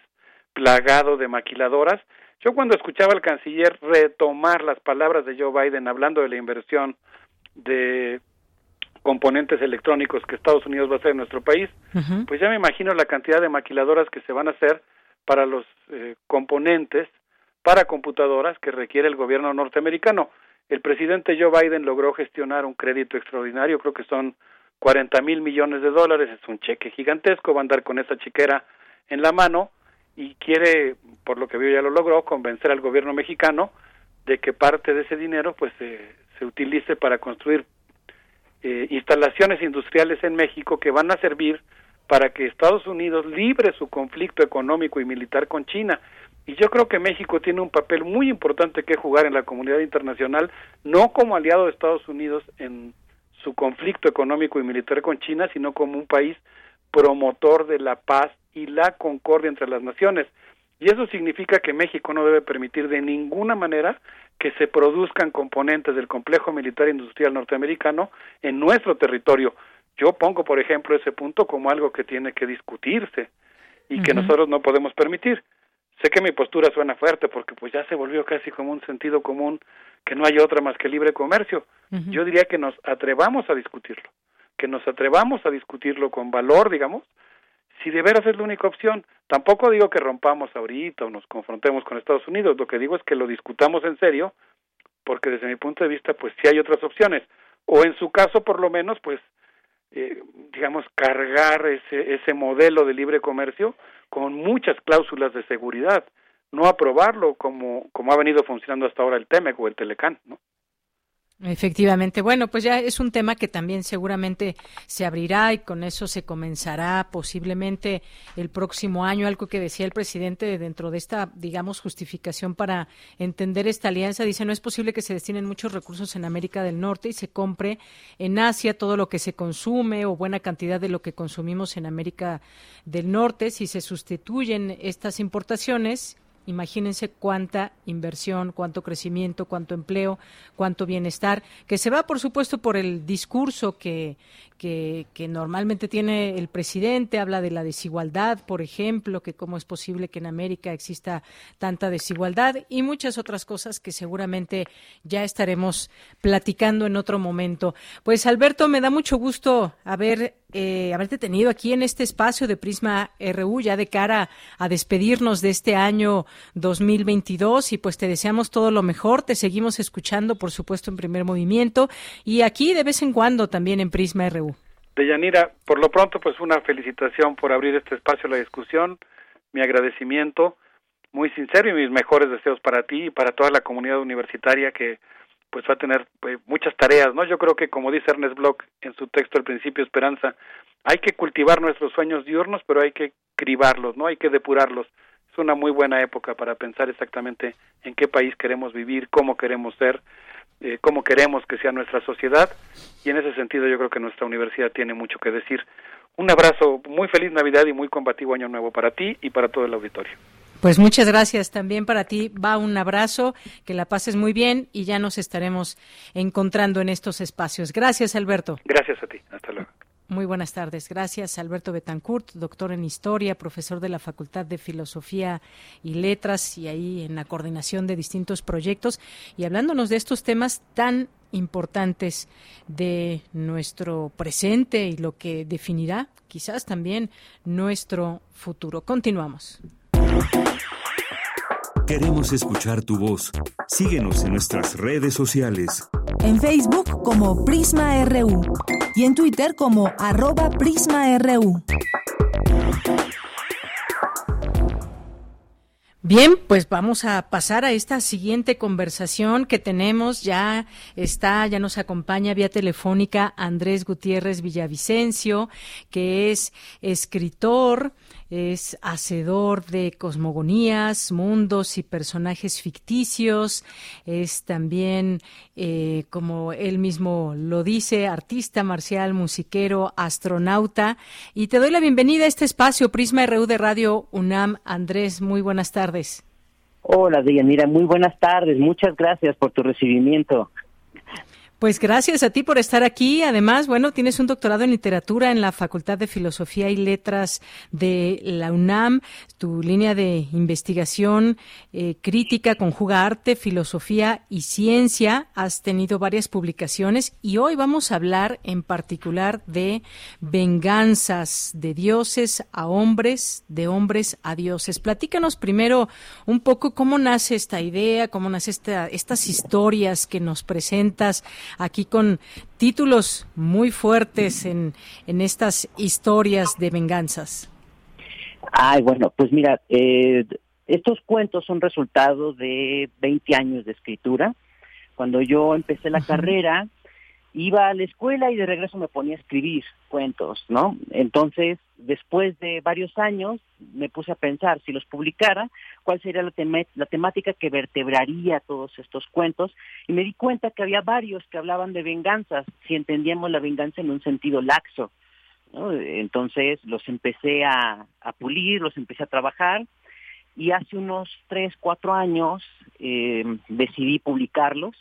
plagado de maquiladoras yo cuando escuchaba al canciller retomar las palabras de Joe Biden hablando de la inversión de componentes electrónicos que Estados Unidos va a hacer en nuestro país, pues ya me imagino la cantidad de maquiladoras que se van a hacer para los eh, componentes para computadoras que requiere el gobierno norteamericano. El presidente Joe Biden logró gestionar un crédito extraordinario, creo que son 40 mil millones de dólares, es un cheque gigantesco, va a andar con esa chiquera en la mano y quiere, por lo que veo ya lo logró, convencer al gobierno mexicano de que parte de ese dinero pues se utilice para construir eh, instalaciones industriales en México que van a servir para que Estados Unidos libre su conflicto económico y militar con China. Y yo creo que México tiene un papel muy importante que jugar en la comunidad internacional, no como aliado de Estados Unidos en su conflicto económico y militar con China, sino como un país promotor de la paz y la concordia entre las naciones. Y eso significa que México no debe permitir de ninguna manera que se produzcan componentes del complejo militar industrial norteamericano en nuestro territorio. Yo pongo, por ejemplo, ese punto como algo que tiene que discutirse y que nosotros no podemos permitir. Sé que mi postura suena fuerte porque pues ya se volvió casi como un sentido común que no hay otra más que libre comercio. Yo diría que nos atrevamos a discutirlo, que nos atrevamos a discutirlo con valor, digamos, si de veras es la única opción. Tampoco digo que rompamos ahorita o nos confrontemos con Estados Unidos, lo que digo es que lo discutamos en serio porque desde mi punto de vista, pues sí hay otras opciones, o en su caso, por lo menos, pues, eh, digamos, cargar ese, ese modelo de libre comercio con muchas cláusulas de seguridad, no aprobarlo como, como ha venido funcionando hasta ahora el TEMEC o el Telecán, ¿no? Efectivamente. Bueno, pues ya es un tema que también seguramente se abrirá y con eso se comenzará posiblemente el próximo año. Algo que decía el presidente dentro de esta, digamos, justificación para entender esta alianza. Dice, no es posible que se destinen muchos recursos en América del Norte y se compre en Asia todo lo que se consume o buena cantidad de lo que consumimos en América del Norte. Si se sustituyen estas importaciones Imagínense cuánta inversión, cuánto crecimiento, cuánto empleo, cuánto bienestar, que se va, por supuesto, por el discurso que, que, normalmente tiene el presidente, habla de la desigualdad, por ejemplo, que cómo es posible que en América exista tanta desigualdad y muchas otras cosas que seguramente ya estaremos platicando en otro momento. Pues Alberto, me da mucho gusto haber eh, haberte tenido aquí en este espacio de Prisma RU ya de cara a despedirnos de este año 2022 y pues te deseamos todo lo mejor, te seguimos escuchando por supuesto en primer movimiento. Y aquí de vez en cuando también en Prisma RU. Deyanira, por lo pronto, pues una felicitación por abrir este espacio a la discusión, mi agradecimiento muy sincero y mis mejores deseos para ti y para toda la comunidad universitaria que pues va a tener pues, muchas tareas, ¿no? Yo creo que como dice Ernest Bloch en su texto El principio esperanza, hay que cultivar nuestros sueños diurnos, pero hay que cribarlos, ¿no? Hay que depurarlos. Es una muy buena época para pensar exactamente en qué país queremos vivir, cómo queremos ser eh, cómo queremos que sea nuestra sociedad y en ese sentido yo creo que nuestra universidad tiene mucho que decir. Un abrazo, muy feliz Navidad y muy combativo Año Nuevo para ti y para todo el auditorio. Pues muchas gracias también para ti. Va un abrazo, que la pases muy bien y ya nos estaremos encontrando en estos espacios. Gracias, Alberto. Gracias a ti. Hasta luego. Muy buenas tardes. Gracias, Alberto Betancourt, doctor en Historia, profesor de la Facultad de Filosofía y Letras y ahí en la coordinación de distintos proyectos y hablándonos de estos temas tan importantes de nuestro presente y lo que definirá quizás también nuestro futuro. Continuamos. Queremos escuchar tu voz. Síguenos en nuestras redes sociales. En Facebook como Prisma RU y en Twitter como arroba PrismaRU. Bien, pues vamos a pasar a esta siguiente conversación que tenemos. Ya está, ya nos acompaña vía telefónica Andrés Gutiérrez Villavicencio, que es escritor, es hacedor de cosmogonías, mundos y personajes ficticios, es también, eh, como él mismo lo dice, artista marcial, musiquero, astronauta. Y te doy la bienvenida a este espacio Prisma RU de Radio UNAM. Andrés, muy buenas tardes. Hola, Deyanira, muy buenas tardes. Muchas gracias por tu recibimiento. Pues gracias a ti por estar aquí. Además, bueno, tienes un doctorado en literatura en la Facultad de Filosofía y Letras de la UNAM. Tu línea de investigación eh, crítica conjuga arte, filosofía y ciencia. Has tenido varias publicaciones y hoy vamos a hablar en particular de venganzas de dioses a hombres, de hombres a dioses. Platícanos primero un poco cómo nace esta idea, cómo nace esta, estas historias que nos presentas aquí con títulos muy fuertes en, en estas historias de venganzas. Ay, bueno, pues mira, eh, estos cuentos son resultado de 20 años de escritura. Cuando yo empecé la carrera, iba a la escuela y de regreso me ponía a escribir cuentos, ¿no? Entonces, después de varios años, me puse a pensar, si los publicara, cuál sería la, temática que vertebraría todos estos cuentos, y me di cuenta que había varios que hablaban de venganzas, si entendíamos la venganza en un sentido laxo. Entonces, los empecé a, a pulir, los empecé a trabajar, y hace unos tres, cuatro años eh, decidí publicarlos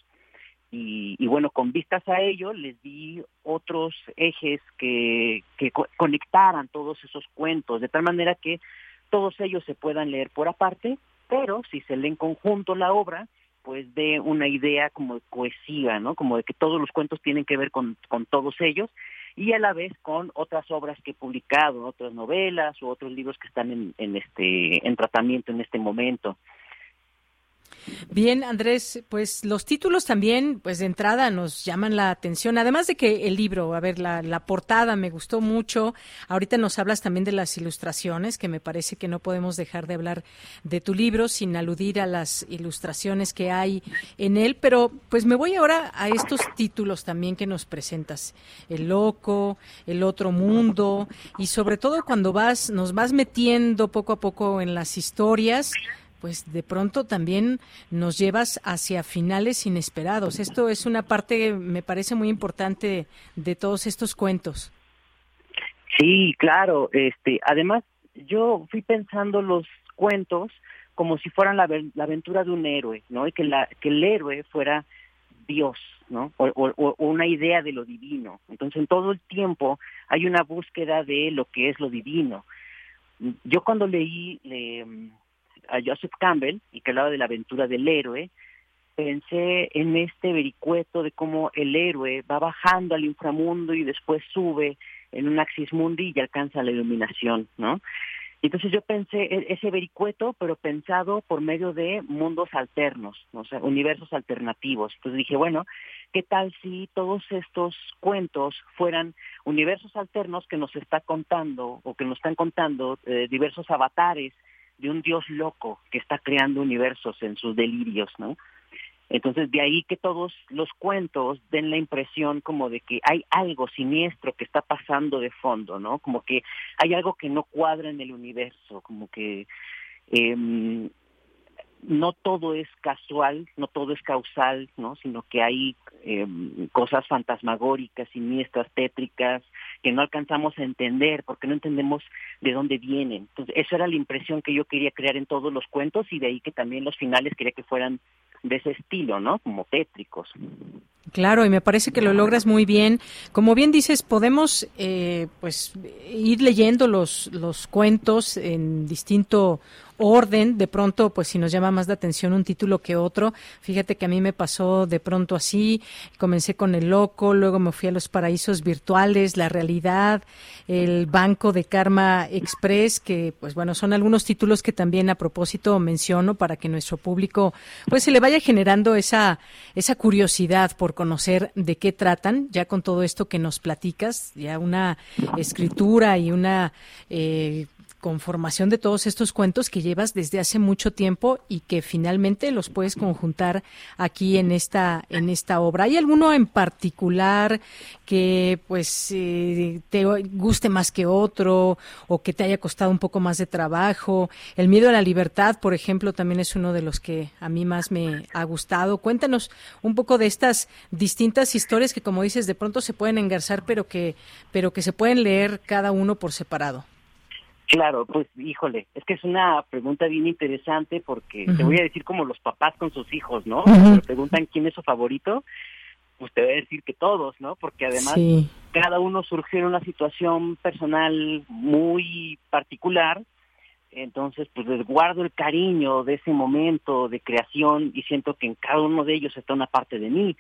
y, bueno, con vistas a ello les di otros ejes que, que conectaran todos esos cuentos, de tal manera que todos ellos se puedan leer por aparte, pero si se lee en conjunto la obra, pues de una idea como cohesiva, ¿no? Como de que todos los cuentos tienen que ver con, con todos ellos y a la vez con otras obras que he publicado, otras novelas o otros libros que están en, en este en tratamiento en este momento. Bien, Andrés, pues los títulos también, pues de entrada nos llaman la atención, además de que el libro, a ver, la, la, portada me gustó mucho, ahorita nos hablas también de las ilustraciones, que me parece que no podemos dejar de hablar de tu libro sin aludir a las ilustraciones que hay en él, pero pues me voy ahora a estos títulos también que nos presentas, El Loco, El Otro Mundo, y sobre todo cuando vas, nos vas metiendo poco a poco en las historias, pues de pronto también nos llevas hacia finales inesperados. Esto es una parte, me parece muy importante de todos estos cuentos. Sí, claro. Este, además, yo fui pensando los cuentos como si fueran la, la aventura de un héroe, ¿no? Y que, la, que el héroe fuera Dios, ¿no? O, o, una idea de lo divino. Entonces, en todo el tiempo hay una búsqueda de lo que es lo divino. Yo cuando leí a Joseph Campbell y que hablaba de la aventura del héroe, pensé en este vericueto de cómo el héroe va bajando al inframundo y después sube en un axis mundi y alcanza la iluminación, ¿no? Entonces yo pensé ese vericueto, pero pensado por medio de mundos alternos, o sea, universos alternativos. Entonces dije, bueno, ¿qué tal si todos estos cuentos fueran universos alternos que nos está contando o que nos están contando eh, diversos avatares de un dios loco que está creando universos en sus delirios, ¿no? Entonces, de ahí que todos los cuentos den la impresión como de que hay algo siniestro que está pasando de fondo, ¿no? Como que hay algo que no cuadra en el universo, como que eh, no todo es casual, no todo es causal, ¿no? Sino que hay eh, cosas fantasmagóricas, siniestras, tétricas, que no alcanzamos a entender porque no entendemos de dónde vienen. Entonces, esa era la impresión que yo quería crear en todos los cuentos y de ahí que también los finales quería que fueran de ese estilo, ¿no? Como tétricos. Claro, y me parece que lo logras muy bien. Como bien dices, podemos eh, pues ir leyendo los, los cuentos en distinto orden, de pronto, pues si nos llama más la atención un título que otro. Fíjate que a mí me pasó de pronto así, comencé con El Loco, luego me fui a los paraísos virtuales, la realidad, el Banco de Karma Express, que pues bueno, son algunos títulos que también a propósito menciono para que nuestro público pues se le vaya generando esa, esa curiosidad por conocer de qué tratan, ya con todo esto que nos platicas, ya una escritura y una eh, conformación de todos estos cuentos que llevas desde hace mucho tiempo y que finalmente los puedes conjuntar aquí en esta en esta obra. ¿Hay alguno en particular que pues eh, te guste más que otro o que te haya costado un poco más de trabajo? El miedo a la libertad, por ejemplo, también es uno de los que a mí más me ha gustado. Cuéntanos un poco de estas distintas historias que como dices de pronto se pueden engarzar, pero que pero que se pueden leer cada uno por separado. Claro, pues híjole, es que es una pregunta bien interesante porque te voy a decir como los papás con sus hijos, ¿no? Cuando preguntan quién es su favorito, pues te voy a decir que todos, ¿no? Porque además cada uno surgió en una situación personal muy particular, entonces pues les guardo el cariño de ese momento de creación y siento que en cada uno de ellos está una parte de mí.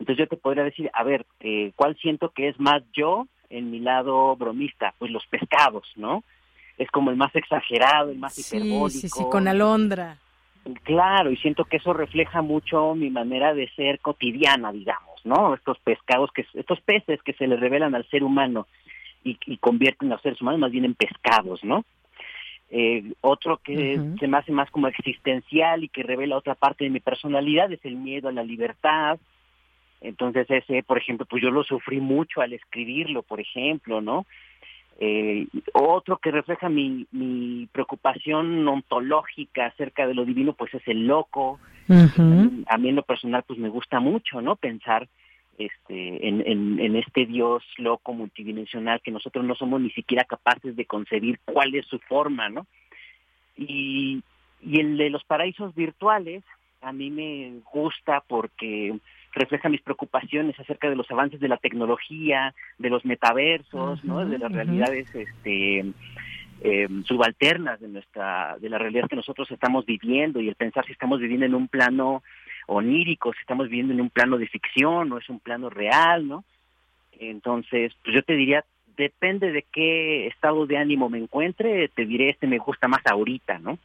Entonces yo te podría decir, a ver, eh, ¿cuál siento que es más yo en mi lado bromista? Pues los pescados, ¿no? Es como el más exagerado, el más hiperbólico. Sí, sí, con alondra. Claro, y siento que eso refleja mucho mi manera de ser cotidiana, digamos, ¿no? Estos pescados, que estos peces que se le revelan al ser humano y, convierten a los seres humanos más bien en pescados, ¿no? Eh, otro que se me hace más como existencial y que revela otra parte de mi personalidad es el miedo a la libertad. Entonces ese, por ejemplo, pues yo lo sufrí mucho al escribirlo, por ejemplo, ¿no? Eh, otro que refleja mi, mi preocupación ontológica acerca de lo divino, pues es el loco. A mí en lo personal, pues me gusta mucho, ¿no? Pensar este, en, en, en, este Dios loco multidimensional que nosotros no somos ni siquiera capaces de concebir cuál es su forma, ¿no? Y, y el de los paraísos virtuales, a mí me gusta porque refleja mis preocupaciones acerca de los avances de la tecnología, de los metaversos, ¿no? de las realidades este eh, subalternas de nuestra de la realidad que nosotros estamos viviendo y el pensar si estamos viviendo en un plano onírico, si estamos viviendo en un plano de ficción o es un plano real, ¿no? Entonces, pues yo te diría, depende de qué estado de ánimo me encuentre, te diré este me gusta más ahorita, ¿no?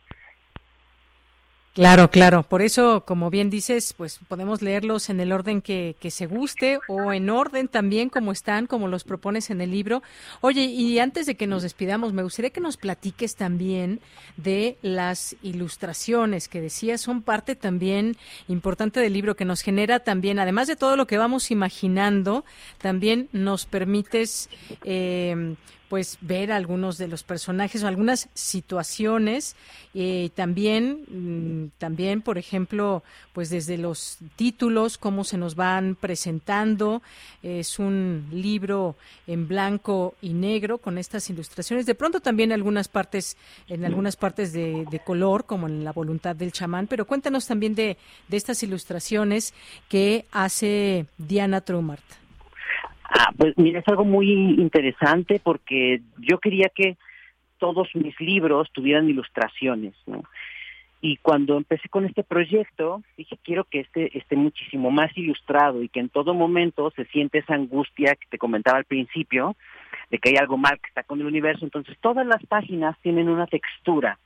Claro, claro. Por eso, como bien dices, pues podemos leerlos en el orden que, que, se guste o en orden también como están, como los propones en el libro. Oye, y antes de que nos despidamos, me gustaría que nos platiques también de las ilustraciones que decías son parte también importante del libro que nos genera también, además de todo lo que vamos imaginando, también nos permites eh, pues ver algunos de los personajes o algunas situaciones y eh, también mm, también por ejemplo pues desde los títulos cómo se nos van presentando. Es un libro en blanco y negro con estas ilustraciones. De pronto también algunas partes en algunas partes de, color como en la voluntad del chamán. Pero cuéntanos también de, de estas ilustraciones que hace Diana Trumart Ah, pues mira, es algo muy interesante porque yo quería que todos mis libros tuvieran ilustraciones, ¿no? Y cuando empecé con este proyecto, dije, quiero que este esté muchísimo más ilustrado y que en todo momento se siente esa angustia que te comentaba al principio, de que hay algo mal que está con el universo. Entonces, todas las páginas tienen una textura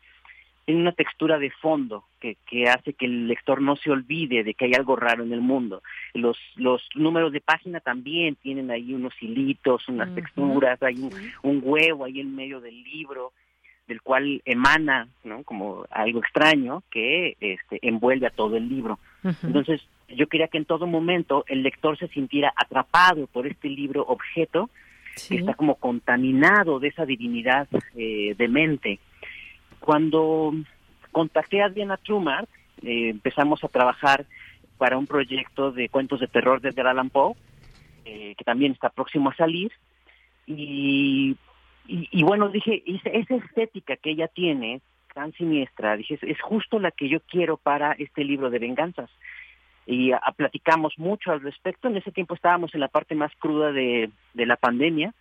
tiene una textura de fondo que, que hace que el lector no se olvide de que hay algo raro en el mundo. Los, los números de página también tienen ahí unos hilitos, unas texturas, hay un, huevo ahí en medio del libro del cual emana, ¿no? Como algo extraño que este, envuelve a todo el libro. Entonces, yo quería que en todo momento el lector se sintiera atrapado por este libro objeto que está como contaminado de esa divinidad eh, de mente cuando contacté a Diana Trumar, eh, empezamos a trabajar para un proyecto de cuentos de terror de Allan Poe, eh, que también está próximo a salir. Y, y, bueno, dije, esa estética que ella tiene, tan siniestra, dije, es, justo la que yo quiero para este libro de venganzas. Y platicamos mucho al respecto. En ese tiempo estábamos en la parte más cruda de la pandemia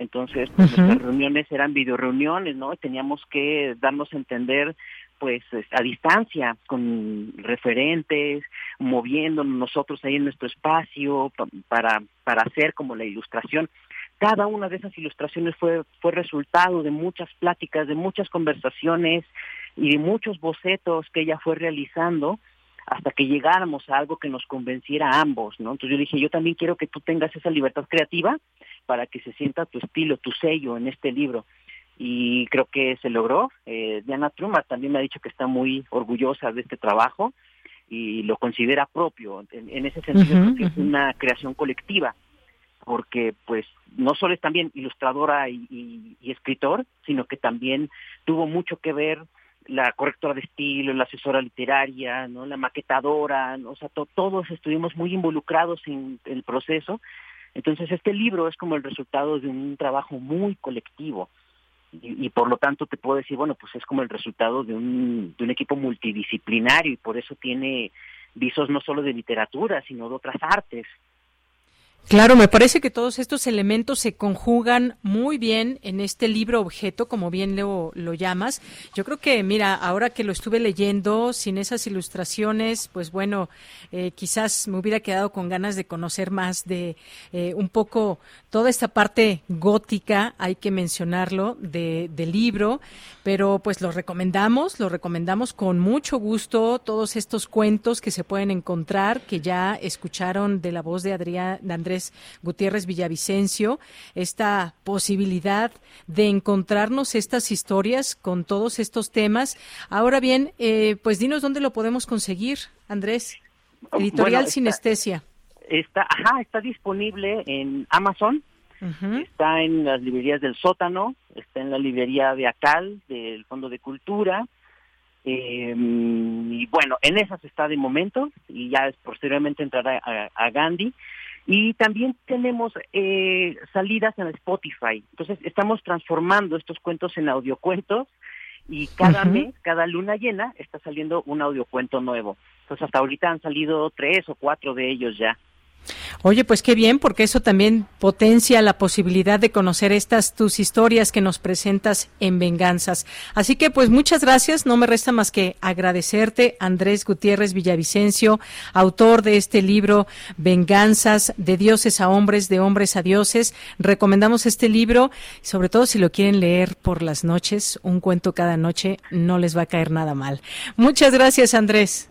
entonces, pues, nuestras reuniones eran videoreuniones, ¿no? Teníamos que darnos a entender pues a distancia con referentes, moviéndonos nosotros ahí en nuestro espacio para para hacer como la ilustración. Cada una de esas ilustraciones fue fue resultado de muchas pláticas, de muchas conversaciones y de muchos bocetos que ella fue realizando hasta que llegáramos a algo que nos convenciera a ambos, ¿no? Entonces yo dije, yo también quiero que tú tengas esa libertad creativa para que se sienta tu estilo, tu sello en este libro. Y creo que se logró. Eh, Diana Truma también me ha dicho que está muy orgullosa de este trabajo y lo considera propio. En, ese sentido, que es una creación colectiva, porque pues no solo es también ilustradora y, escritor, sino que también tuvo mucho que ver la correctora de estilo, la asesora literaria, no, la maquetadora, o sea, todos estuvimos muy involucrados en el proceso entonces, este libro es como el resultado de un trabajo muy colectivo. Y, por lo tanto te puedo decir, bueno, pues es como el resultado de un, de un equipo multidisciplinario y por eso tiene visos no solo de literatura, sino de otras artes. Claro, me parece que todos estos elementos se conjugan muy bien en este libro objeto, como bien lo, lo llamas. Yo creo que, mira, ahora que lo estuve leyendo, sin esas ilustraciones, pues bueno, eh, quizás me hubiera quedado con ganas de conocer más de eh, un poco toda esta parte gótica, hay que mencionarlo, de, del libro, pero pues lo recomendamos, lo recomendamos con mucho gusto, todos estos cuentos que se pueden encontrar, que ya escucharon de la voz de Adrián, de Andrés Gutiérrez Villavicencio, esta posibilidad de encontrarnos estas historias con todos estos temas. Ahora bien, eh, pues dinos dónde lo podemos conseguir, Andrés. Editorial Sinestesia. Está, ajá, está disponible en Amazon, está en las librerías del sótano, está en la librería de Acal, del Fondo de Cultura, em, y bueno, en esas está de momento, y ya posteriormente entrará a Gandhi. Y también tenemos eh, salidas en Spotify. Entonces, estamos transformando estos cuentos en audiocuentos y cada mes, cada luna llena, está saliendo un audiocuento nuevo. Entonces, hasta ahorita han salido tres o cuatro de ellos ya. Oye, pues qué bien, porque eso también potencia la posibilidad de conocer estas tus historias que nos presentas en Venganzas. Así que pues muchas gracias, no me resta más que agradecerte, Andrés Gutiérrez Villavicencio, autor de este libro Venganzas de dioses a hombres, de hombres a dioses. Recomendamos este libro, sobre todo si lo quieren leer por las noches, un cuento cada noche, no les va a caer nada mal. Muchas gracias, Andrés.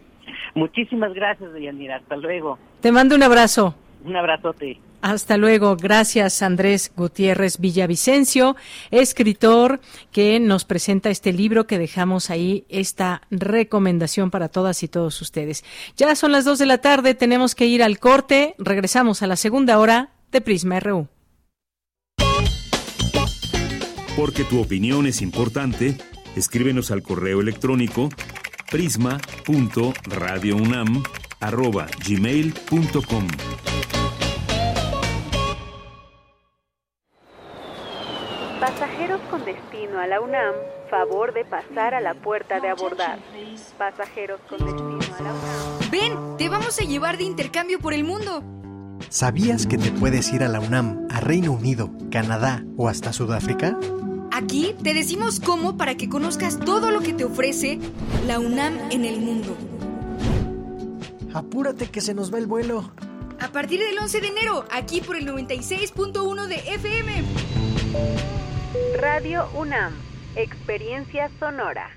Muchísimas gracias, Deyanira. Hasta luego. Te mando un abrazo. Un abrazote. Hasta luego. Gracias, Andrés Gutiérrez Villavicencio, escritor que nos presenta este libro que dejamos ahí, esta recomendación para todas y todos ustedes. Ya son las dos de la tarde, tenemos que ir al corte. Regresamos a la segunda hora de Prisma RU. Porque tu opinión es importante, escríbenos al correo electrónico prisma.radiounam@gmail.com. Pasajeros con destino a la UNAM, favor de pasar a la puerta de abordar. Pasajeros con destino a la UNAM. Ven, te vamos a llevar de intercambio por el mundo. ¿Sabías que te puedes ir a la UNAM, a Reino Unido, Canadá o hasta Sudáfrica? Aquí te decimos cómo para que conozcas todo lo que te ofrece la UNAM en el mundo. Apúrate que se nos va el vuelo. A partir del 11 de enero, aquí por el 96.1 de FM. Radio UNAM, Experiencia Sonora.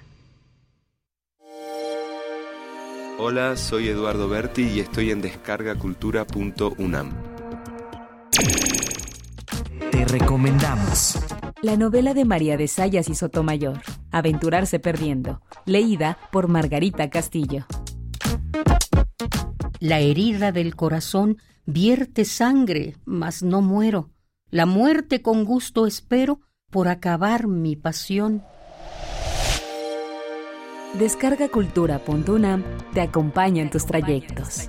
Hola, soy Eduardo Berti y estoy en descargacultura.unam. Te recomendamos. La novela de María de Sayas y Sotomayor, Aventurarse Perdiendo, leída por Margarita Castillo. La herida del corazón vierte sangre, mas no muero. La muerte con gusto espero por acabar mi pasión. Descarga cultura.unam te acompaña en tus trayectos.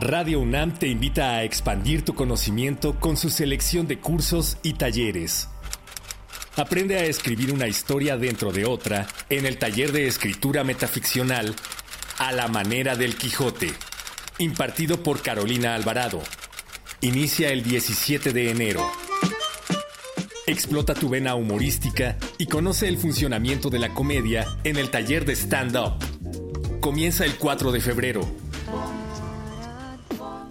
Radio UNAM te invita a expandir tu conocimiento con su selección de cursos y talleres. Aprende a escribir una historia dentro de otra en el taller de escritura metaficcional A la manera del Quijote, impartido por Carolina Alvarado. Inicia el 17 de enero. Explota tu vena humorística y conoce el funcionamiento de la comedia en el taller de stand-up. Comienza el 4 de febrero.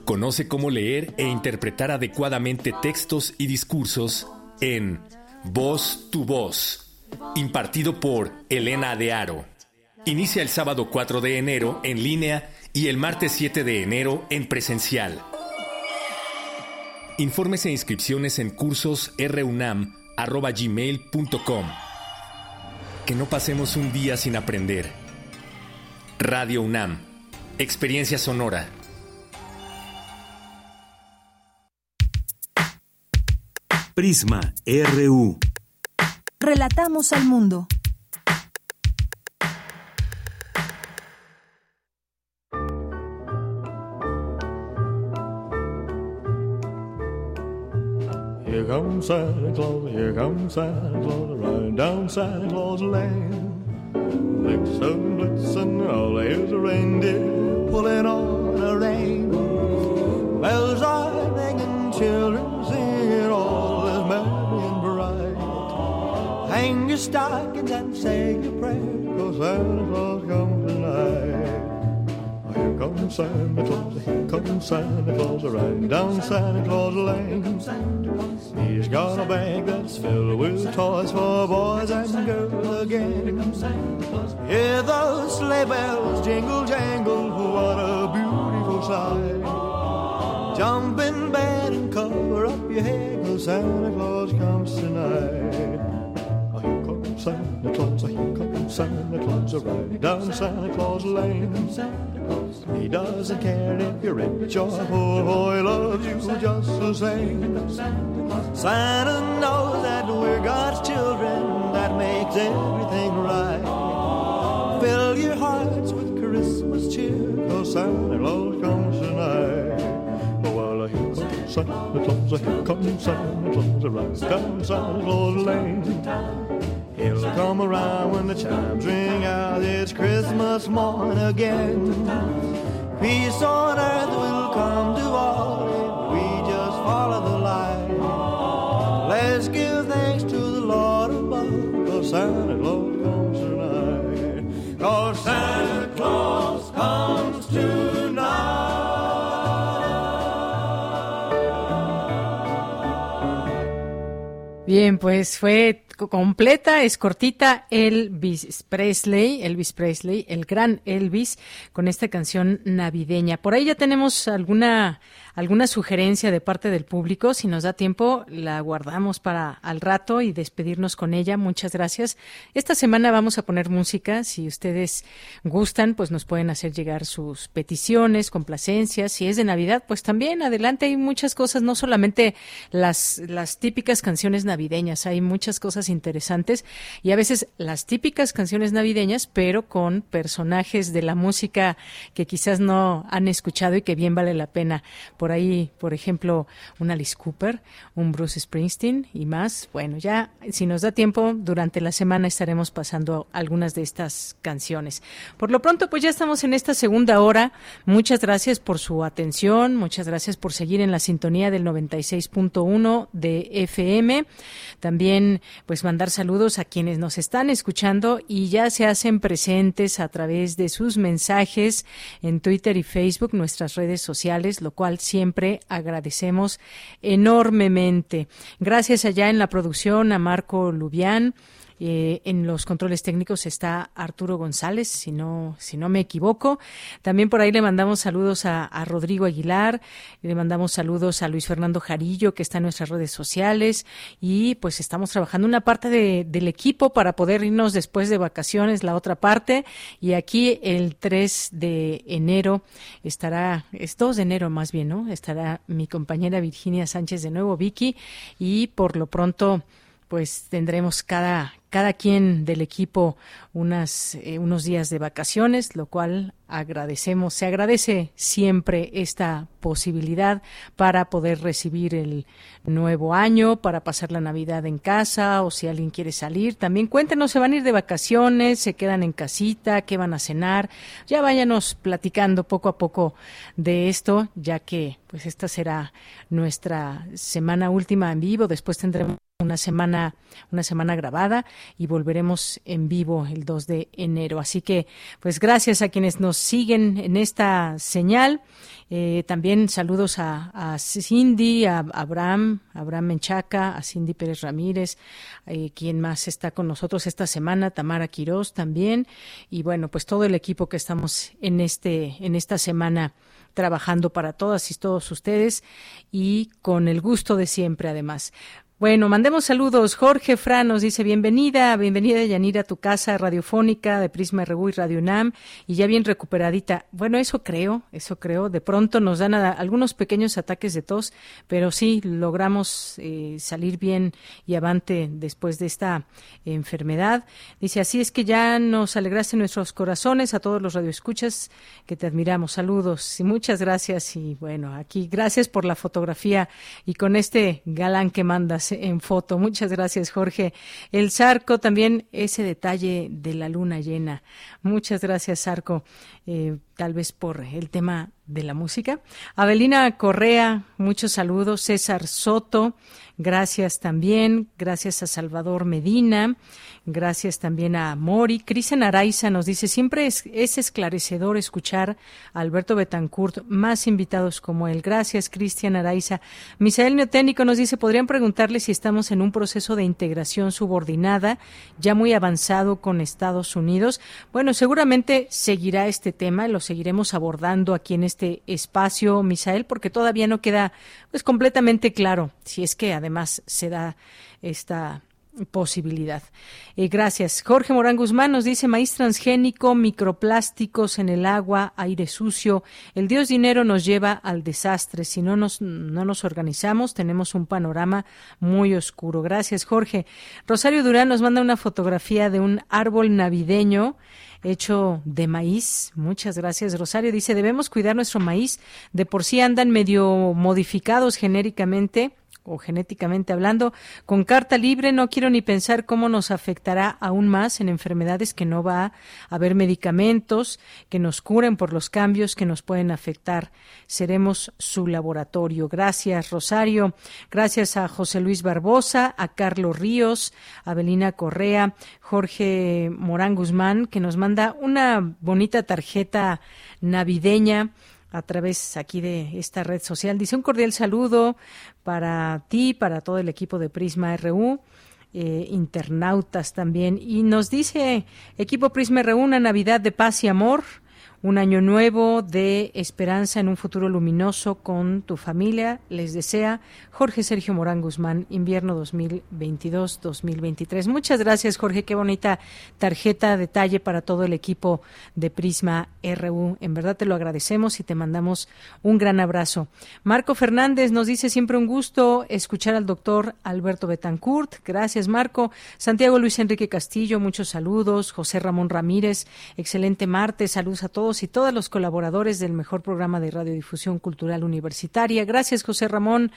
Conoce cómo leer e interpretar adecuadamente textos y discursos en Voz tu Voz, impartido por Elena de Aro. Inicia el sábado 4 de enero en línea y el martes 7 de enero en presencial. Informes e inscripciones en cursos runam.gmail.com. Que no pasemos un día sin aprender. Radio UNAM. Experiencia sonora. Prisma RU. Relatamos al mundo. Here comes Santa Claus, here comes Santa Claus, right down Santa Claus Lane. Blitzen, blitzen, all here's a reindeer pulling on a rein. Bells are ringing, children singing, all Hang your stockings and say your prayer, cause Santa Claus comes tonight. Here comes Santa Claus, here comes Santa Claus, riding down Santa Claus Lane. He's got a bag that's filled with toys for boys and girls again. Hear those sleigh bells jingle jangle, what a beautiful sight. Jump in bed and cover up your head, cause Santa Claus comes tonight. Santa Claus, here comes Santa Claus, riding down Santa Claus Lane. He doesn't care if you're rich or poor, he loves you just the same. Santa knows that we're God's children, that makes everything right. Fill your hearts with Christmas cheer, cause Santa Claus comes tonight. Santa Claus, here comes Santa Claus, right down Santa Claus Lane. He'll come around when the chimes ring out. It's Christmas morn again. Peace on earth will come to all if we just follow the light. Let's give thanks to the Lord above, cause Santa Claus comes tonight. Cause Santa Claus comes tonight. Bien, pues fue completa, es cortita, Elvis Presley, Elvis Presley, el gran Elvis, con esta canción navideña. Por ahí ya tenemos alguna alguna sugerencia de parte del público. Si nos da tiempo, la guardamos para al rato y despedirnos con ella. Muchas gracias. Esta semana vamos a poner música. Si ustedes gustan, pues nos pueden hacer llegar sus peticiones, complacencias. Si es de Navidad, pues también adelante. Hay muchas cosas, no solamente las, las típicas canciones navideñas, hay muchas cosas interesantes y a veces las típicas canciones navideñas, pero con personajes de la música que quizás no han escuchado y que bien vale la pena por ahí, por ejemplo, un Alice Cooper, un Bruce Springsteen y más. Bueno, ya si nos da tiempo, durante la semana estaremos pasando algunas de estas canciones. Por lo pronto, pues ya estamos en esta segunda hora. Muchas gracias por su atención, muchas gracias por seguir en la sintonía del 96.1 de FM. También, pues mandar saludos a quienes nos están escuchando y ya se hacen presentes a través de sus mensajes en Twitter y Facebook, nuestras redes sociales, lo cual siempre agradecemos enormemente. Gracias allá en la producción a Marco Lubián. Eh, en los controles técnicos está Arturo González, si no, si no me equivoco. También por ahí le mandamos saludos a, Rodrigo Aguilar, le mandamos saludos a Luis Fernando Jarillo, que está en nuestras redes sociales, y pues estamos trabajando una parte de, del equipo para poder irnos después de vacaciones, la otra parte, y aquí el 3 de enero estará, es 2 de enero más bien, ¿no? Estará mi compañera Virginia Sánchez de nuevo, Vicky, y por lo pronto pues tendremos cada, cada quien del equipo unas, eh, unos días de vacaciones, lo cual agradecemos. Se agradece siempre esta posibilidad para poder recibir el nuevo año, para pasar la Navidad en casa o si alguien quiere salir. También cuéntenos, ¿se van a ir de vacaciones? ¿Se quedan en casita? ¿Qué van a cenar? Ya váyanos platicando poco a poco de esto, ya que pues esta será nuestra semana última en vivo. Después tendremos una semana, una semana grabada y volveremos en vivo el 2 de enero. Así que, pues gracias a quienes nos siguen en esta señal. Eh, también saludos a, a, Cindy, a Abraham, Abraham Menchaca, a Cindy Pérez Ramírez, eh, quien más está con nosotros esta semana, Tamara Quirós también, y bueno, pues todo el equipo que estamos en este, en esta semana trabajando para todas y todos ustedes y con el gusto de siempre además. Bueno, mandemos saludos. Jorge Fran nos dice bienvenida, bienvenida Yanira a tu casa radiofónica de Prisma RU y Radio UNAM y ya bien recuperadita. Bueno, eso creo, eso creo. De pronto nos dan a, algunos pequeños ataques de tos, pero sí logramos eh, salir bien y avante después de esta enfermedad. Dice, así es que ya nos alegraste nuestros corazones a todos los radioescuchas que te admiramos. Saludos y muchas gracias y bueno, aquí gracias por la fotografía y con este galán que mandas en foto. Muchas gracias, Jorge. El Zarco, también ese detalle de la luna llena. Muchas gracias, Zarco. Eh, tal vez por el tema de la música. Abelina Correa, muchos saludos. César Soto, gracias también. Gracias a Salvador Medina. Gracias también a Mori. Cristian Araiza nos dice, siempre es, esclarecedor escuchar a Alberto Betancourt, más invitados como él. Gracias, Cristian Araiza. Misael Neoténico nos dice, podrían preguntarle si estamos en un proceso de integración subordinada ya muy avanzado con Estados Unidos. Bueno, seguramente seguirá este tema, lo seguiremos abordando aquí en este espacio, Misael, porque todavía no queda pues completamente claro si es que además se da esta posibilidad. Eh, gracias. Jorge Morán Guzmán nos dice maíz transgénico, microplásticos en el agua, aire sucio. El Dios dinero nos lleva al desastre. Si no nos, no nos organizamos, tenemos un panorama muy oscuro. Gracias, Jorge. Rosario Durán nos manda una fotografía de un árbol navideño hecho de maíz. Muchas gracias, Rosario. Dice, debemos cuidar nuestro maíz. De por sí andan medio modificados genéricamente o genéticamente hablando, con carta libre no quiero ni pensar cómo nos afectará aún más en enfermedades que no va a haber medicamentos que nos curen por los cambios que nos pueden afectar. Seremos su laboratorio. Gracias, Rosario. Gracias a José Luis Barbosa, a Carlos Ríos, a Belina Correa, Jorge Morán Guzmán, que nos manda una bonita tarjeta navideña a través aquí de esta red social. Dice un cordial saludo para ti, para todo el equipo de Prisma RU. Eh, internautas también y nos dice equipo Prisma RU una Navidad de paz y amor un año nuevo de esperanza en un futuro luminoso con tu familia. Les desea Jorge Sergio Morán Guzmán, invierno 2022-2023. Muchas gracias, Jorge. Qué bonita tarjeta, detalle para todo el equipo de Prisma RU. En verdad te lo agradecemos y te mandamos un gran abrazo. Marco Fernández nos dice siempre un gusto escuchar al doctor Alberto Betancourt. Gracias, Marco. Santiago Luis Enrique Castillo, muchos saludos. José Ramón Ramírez, excelente martes. Saludos a todos y todas los colaboradores del mejor programa de radiodifusión cultural universitaria. Gracias, José Ramón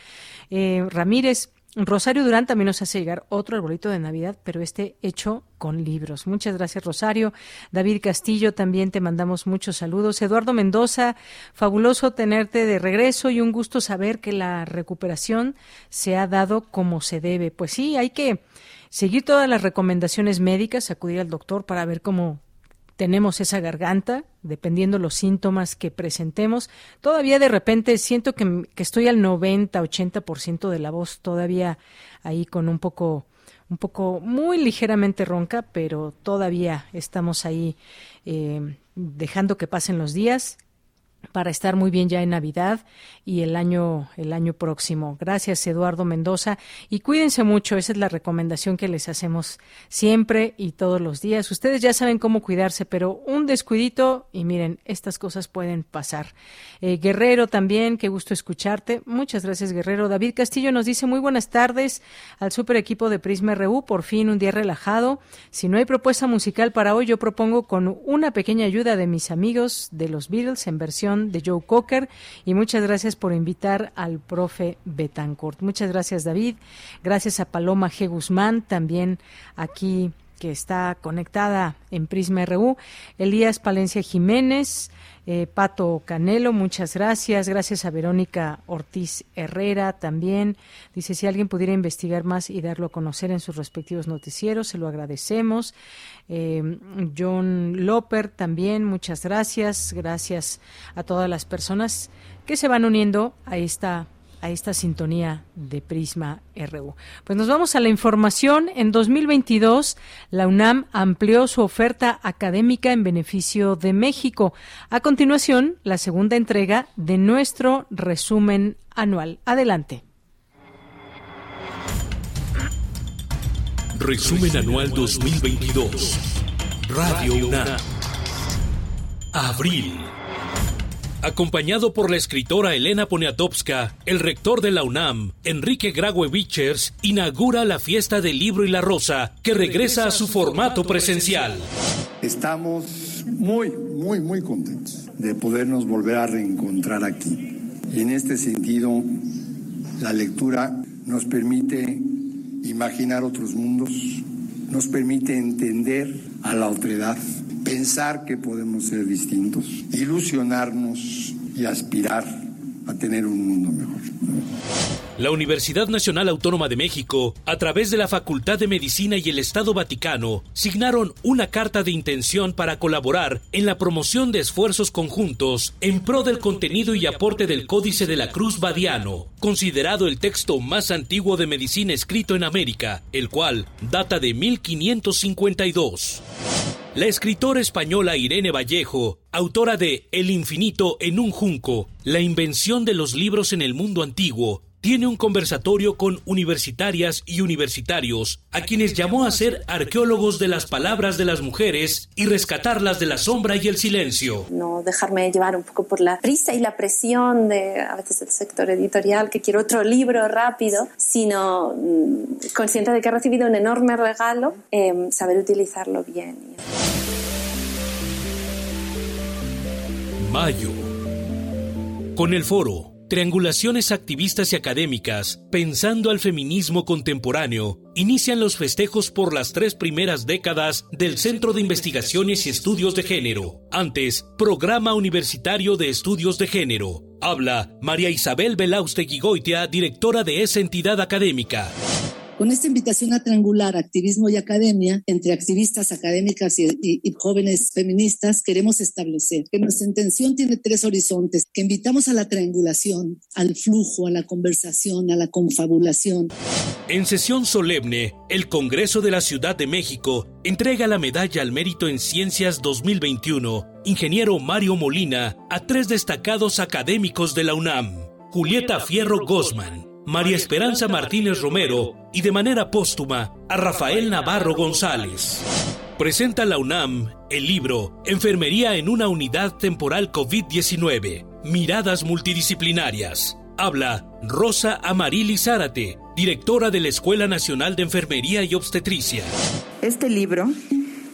eh, Ramírez. Rosario Durán también nos hace llegar otro arbolito de Navidad, pero este hecho con libros. Muchas gracias, Rosario. David Castillo, también te mandamos muchos saludos. Eduardo Mendoza, fabuloso tenerte de regreso y un gusto saber que la recuperación se ha dado como se debe. Pues sí, hay que seguir todas las recomendaciones médicas, acudir al doctor para ver cómo tenemos esa garganta, dependiendo los síntomas que presentemos. Todavía de repente siento que, estoy al 90, 80% de la voz todavía ahí con un poco, un poco muy ligeramente ronca, pero todavía estamos ahí eh, dejando que pasen los días para estar muy bien ya en Navidad y el año el año próximo. Gracias Eduardo Mendoza y cuídense mucho, esa es la recomendación que les hacemos siempre y todos los días. Ustedes ya saben cómo cuidarse, pero un descuidito y miren, estas cosas pueden pasar. Eh, Guerrero también, qué gusto escucharte. Muchas gracias Guerrero. David Castillo nos dice muy buenas tardes al super equipo de Prisma RU, por fin un día relajado. Si no hay propuesta musical para hoy, yo propongo con una pequeña ayuda de mis amigos de los Beatles en versión de Joe Cocker y muchas gracias por invitar al profe Betancourt. Muchas gracias David, gracias a Paloma G. Guzmán también aquí que está conectada en Prisma RU, Elías Palencia Jiménez, eh, Pato Canelo, muchas gracias. Gracias a Verónica Ortiz Herrera también. Dice, si alguien pudiera investigar más y darlo a conocer en sus respectivos noticieros, se lo agradecemos. Eh, John Loper también, muchas gracias. Gracias a todas las personas que se van uniendo a esta a esta sintonía de Prisma RU. Pues nos vamos a la información. En 2022, la UNAM amplió su oferta académica en beneficio de México. A continuación, la segunda entrega de nuestro resumen anual. Adelante. Resumen anual 2022. Radio UNAM. Abril. Acompañado por la escritora Elena Poniatowska, el rector de la UNAM, Enrique Graue Vichers, inaugura la fiesta del libro y la rosa, que regresa a su formato presencial. Estamos muy, muy, muy contentos de podernos volver a reencontrar aquí. En este sentido, la lectura nos permite imaginar otros mundos, nos permite entender a la otredad pensar que podemos ser distintos, ilusionarnos y aspirar a tener un mundo mejor. La Universidad Nacional Autónoma de México, a través de la Facultad de Medicina y el Estado Vaticano, signaron una carta de intención para colaborar en la promoción de esfuerzos conjuntos en pro del contenido y aporte del Códice de la Cruz Badiano, considerado el texto más antiguo de medicina escrito en América, el cual data de 1552. La escritora española Irene Vallejo, autora de El infinito en un junco, la invención de los libros en el mundo antiguo, tiene un conversatorio con universitarias y universitarios, a quienes llamó a ser arqueólogos de las palabras de las mujeres y rescatarlas de la sombra y el silencio. No dejarme llevar un poco por la prisa y la presión de a veces el sector editorial que quiero otro libro rápido, sino mm, consciente de que he recibido un enorme regalo, em, saber utilizarlo bien. Mayo. Con el foro triangulaciones activistas y académicas, pensando al feminismo contemporáneo, inician los festejos por las tres primeras décadas del Centro de Investigaciones y Estudios de Género, antes Programa Universitario de Estudios de Género. Habla María Isabel Belaustegui Goitia, directora de esa entidad académica. Con esta invitación a triangular activismo y academia entre activistas académicas y, jóvenes feministas, queremos establecer que nuestra intención tiene tres horizontes, que invitamos a la triangulación, al flujo, a la conversación, a la confabulación. En sesión solemne, el Congreso de la Ciudad de México entrega la medalla al mérito en ciencias 2021, ingeniero Mario Molina, a tres destacados académicos de la UNAM, Julieta Fierro Gosman, María Esperanza Martínez Romero y de manera póstuma a Rafael Navarro González. Presenta la UNAM el libro Enfermería en una unidad temporal COVID-19, Miradas multidisciplinarias. Habla Rosa Amarili Zárate, directora de la Escuela Nacional de Enfermería y Obstetricia. Este libro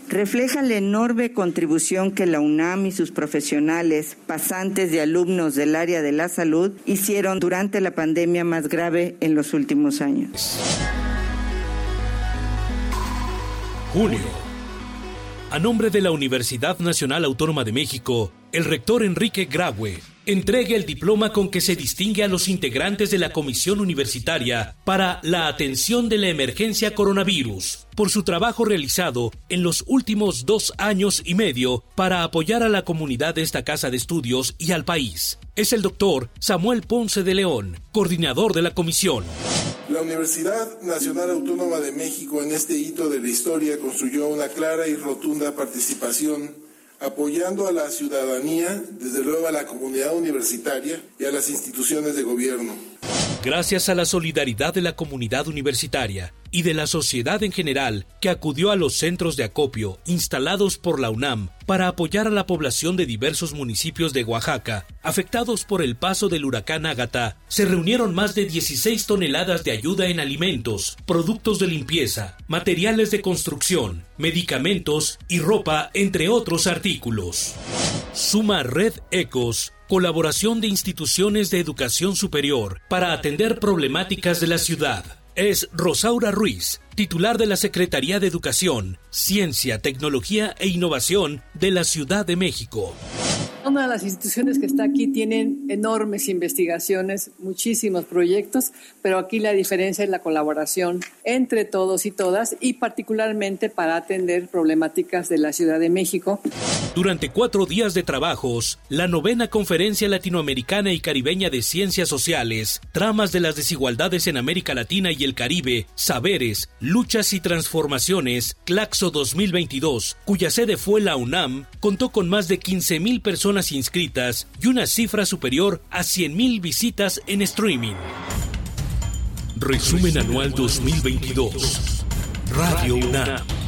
refleja la enorme contribución que la UNAM y sus profesionales, pasantes y alumnos del área de la salud, hicieron durante la pandemia más grave en los últimos años. Junio. A nombre de la Universidad Nacional Autónoma de México, el rector Enrique Graue entregue el diploma con que se distingue a los integrantes de la Comisión Universitaria para la atención de la emergencia coronavirus por su trabajo realizado en los últimos dos años y medio para apoyar a la comunidad de esta casa de estudios y al país. Es el doctor Samuel Ponce de León, coordinador de la comisión. La Universidad Nacional Autónoma de México en este hito de la historia construyó una clara y rotunda participación apoyando a la ciudadanía, desde luego a la comunidad universitaria y a las instituciones de gobierno. Gracias a la solidaridad de la comunidad universitaria y de la sociedad en general que acudió a los centros de acopio instalados por la UNAM para apoyar a la población de diversos municipios de Oaxaca afectados por el paso del huracán Ágata, se reunieron más de 16 toneladas de ayuda en alimentos, productos de limpieza, materiales de construcción, medicamentos y ropa, entre otros artículos. Suma Red Ecos colaboración de instituciones de educación superior para atender problemáticas de la ciudad. Es Rosaura Ruiz, titular de la Secretaría de Educación, Ciencia, Tecnología e Innovación de la Ciudad de México. Una de las instituciones que está aquí tienen enormes investigaciones, muchísimos proyectos, pero aquí la diferencia es la colaboración entre todos y todas y particularmente para atender problemáticas de la Ciudad de México. Durante cuatro días de trabajos, la novena Conferencia Latinoamericana y Caribeña de Ciencias Sociales, Tramas de las Desigualdades en América Latina y el Caribe, Saberes, Luchas y Transformaciones, Claxo 2022, cuya sede fue la UNAM, contó con más de 15.000 personas inscritas y una cifra superior a 100.000 visitas en streaming. Resumen anual 2022. Radio UNAM.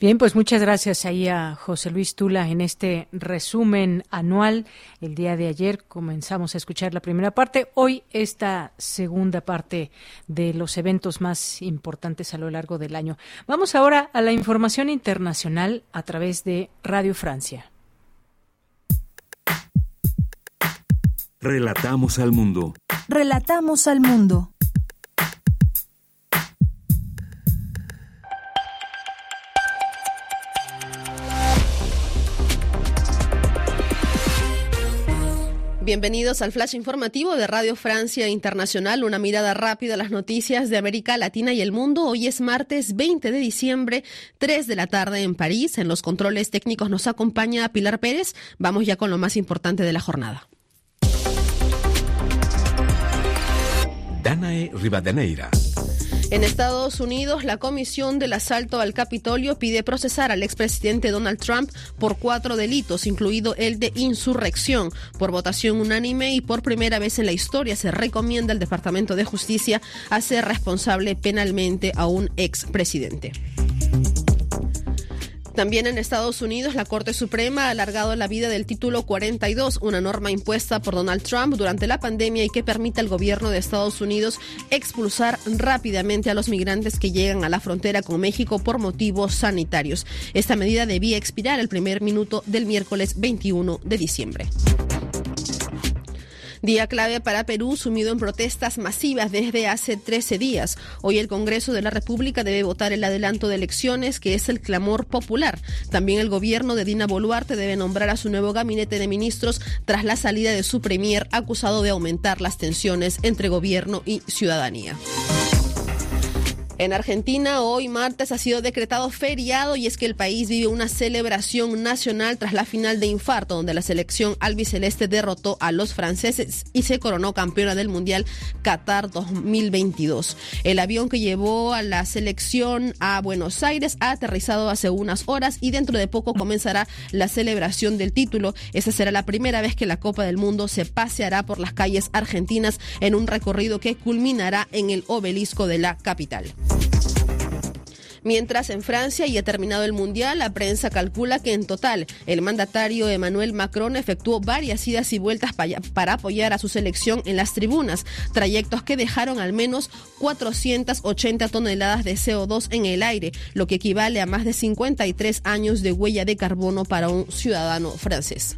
Bien, pues muchas gracias ahí a José Luis Tula en este resumen anual. El día de ayer comenzamos a escuchar la primera parte, hoy esta segunda parte de los eventos más importantes a lo largo del año. Vamos ahora a la información internacional a través de Radio Francia. Relatamos al mundo. Relatamos al mundo. Bienvenidos al flash informativo de Radio Francia Internacional, una mirada rápida a las noticias de América Latina y el mundo. Hoy es martes 20 de diciembre, 3 de la tarde en París. En los controles técnicos nos acompaña Pilar Pérez. Vamos ya con lo más importante de la jornada. Danae Rivadeneira. En Estados Unidos, la Comisión del Asalto al Capitolio pide procesar al expresidente Donald Trump por cuatro delitos, incluido el de insurrección. Por votación unánime y por primera vez en la historia se recomienda al Departamento de Justicia hacer responsable penalmente a un expresidente. También en Estados Unidos, la Corte Suprema ha alargado la vida del título 42, una norma impuesta por Donald Trump durante la pandemia y que permite al gobierno de Estados Unidos expulsar rápidamente a los migrantes que llegan a la frontera con México por motivos sanitarios. Esta medida debía expirar el primer minuto del miércoles 21 de diciembre. Día clave para Perú, sumido en protestas masivas desde hace 13 días. Hoy el Congreso de la República debe votar el adelanto de elecciones, que es el clamor popular. También el gobierno de Dina Boluarte debe nombrar a su nuevo gabinete de ministros tras la salida de su premier acusado de aumentar las tensiones entre gobierno y ciudadanía. En Argentina, hoy martes ha sido decretado feriado y es que el país vive una celebración nacional tras la final de infarto, donde la selección albiceleste derrotó a los franceses y se coronó campeona del Mundial Qatar 2022. El avión que llevó a la selección a Buenos Aires ha aterrizado hace unas horas y dentro de poco comenzará la celebración del título. Esa será la primera vez que la Copa del Mundo se paseará por las calles argentinas en un recorrido que culminará en el obelisco de la capital. Mientras en Francia ya terminado el Mundial, la prensa calcula que en total el mandatario Emmanuel Macron efectuó varias idas y vueltas para apoyar a su selección en las tribunas, trayectos que dejaron al menos 480 toneladas de CO2 en el aire, lo que equivale a más de 53 años de huella de carbono para un ciudadano francés.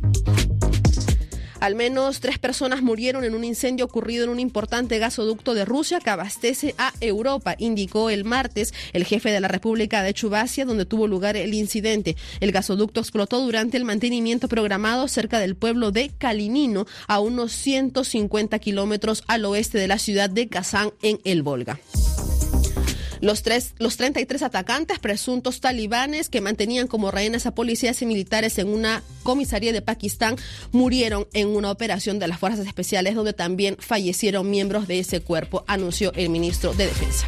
Al menos tres personas murieron en un incendio ocurrido en un importante gasoducto de Rusia que abastece a Europa, indicó el martes el jefe de la República de Chubasia, donde tuvo lugar el incidente. El gasoducto explotó durante el mantenimiento programado cerca del pueblo de Kalinino, a unos 150 kilómetros al oeste de la ciudad de Kazán, en el Volga. Los, tres, los 33 atacantes presuntos talibanes que mantenían como rehenes a policías y militares en una comisaría de Pakistán murieron en una operación de las fuerzas especiales donde también fallecieron miembros de ese cuerpo, anunció el ministro de Defensa.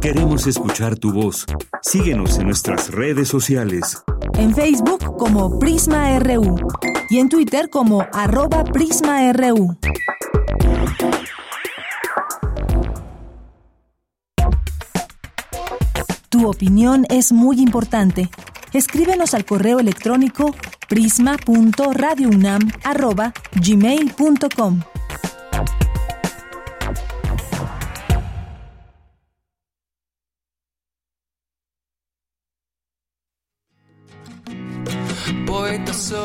Queremos escuchar tu voz. Síguenos en nuestras redes sociales. En Facebook como Prisma RU y en Twitter como arroba PrismaRU. Tu opinión es muy importante. Escríbenos al correo electrónico prisma.radiounam@gmail.com. Poeta soy,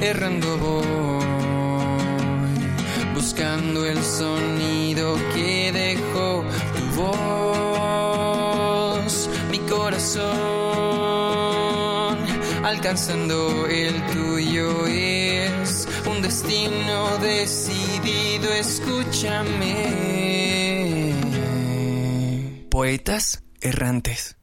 errando buscando el sonido que voz, mi corazón, alcanzando el tuyo es un destino decidido, escúchame. Poetas errantes.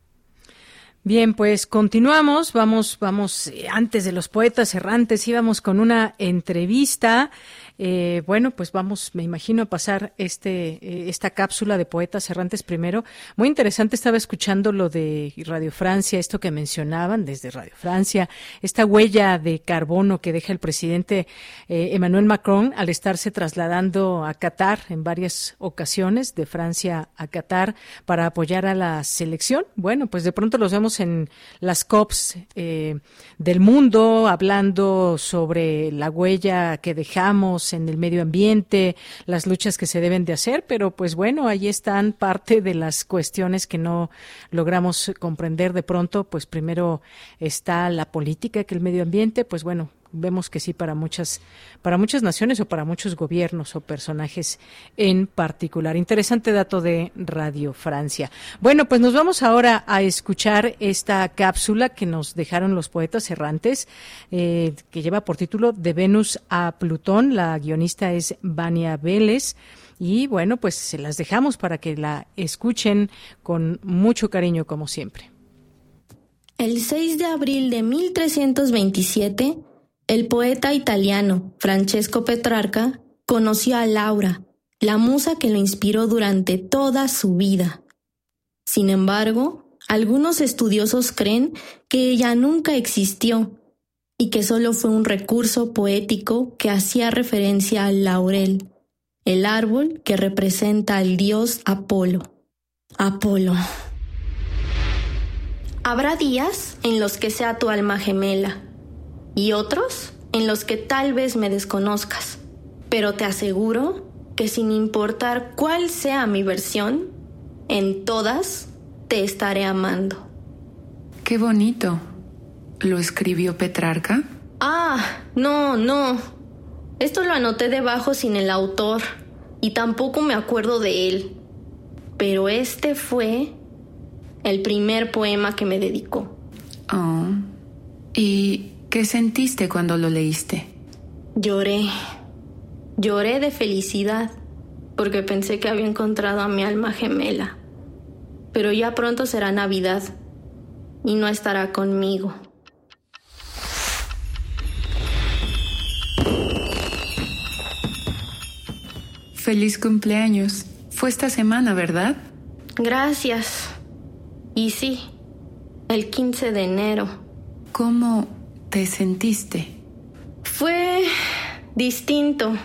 Bien, pues continuamos. Vamos, vamos, eh, antes de los poetas errantes íbamos con una entrevista eh, bueno, pues vamos, me imagino, a pasar este, eh, esta cápsula de poetas errantes primero. Muy interesante, estaba escuchando lo de Radio Francia, esto que mencionaban desde Radio Francia, esta huella de carbono que deja el presidente eh, Emmanuel Macron al estarse trasladando a Qatar en varias ocasiones, de Francia a Qatar, para apoyar a la selección. Bueno, pues de pronto los vemos en las COPs del mundo, hablando sobre la huella que dejamos en el medio ambiente, las luchas que se deben de hacer, pero pues bueno, ahí están parte de las cuestiones que no logramos comprender. De pronto, pues primero está la política que el medio ambiente, pues bueno, vemos que sí para muchas para muchas naciones o para muchos gobiernos o personajes en particular. Interesante dato de Radio Francia. Bueno, pues nos vamos ahora a escuchar esta cápsula que nos dejaron los poetas errantes, eh, que lleva por título De Venus a Plutón. La guionista es Vania Vélez. Y bueno, pues se las dejamos para que la escuchen con mucho cariño, como siempre. El 6 de abril de 1327, el poeta italiano Francesco Petrarca conoció a Laura, la musa que lo inspiró durante toda su vida. Sin embargo, algunos estudiosos creen que ella nunca existió y que solo fue un recurso poético que hacía referencia al laurel, el árbol que representa al dios Apolo. Apolo. Habrá días en los que sea tu alma gemela y otros en los que tal vez me desconozcas, pero te aseguro que sin importar cuál sea mi versión, en todas te estaré amando. Qué bonito. ¿Lo escribió Petrarca? Ah, no, no. Esto lo anoté debajo sin el autor y tampoco me acuerdo de él. Pero este fue el primer poema que me dedicó. Oh. ¿Y ¿Qué sentiste cuando lo leíste? Lloré. Lloré de felicidad porque pensé que había encontrado a mi alma gemela. Pero ya pronto será Navidad y no estará conmigo. Feliz cumpleaños. Fue esta semana, ¿verdad? Gracias. Y sí, el 15 de enero. ¿Cómo te sentiste? Fue distinto.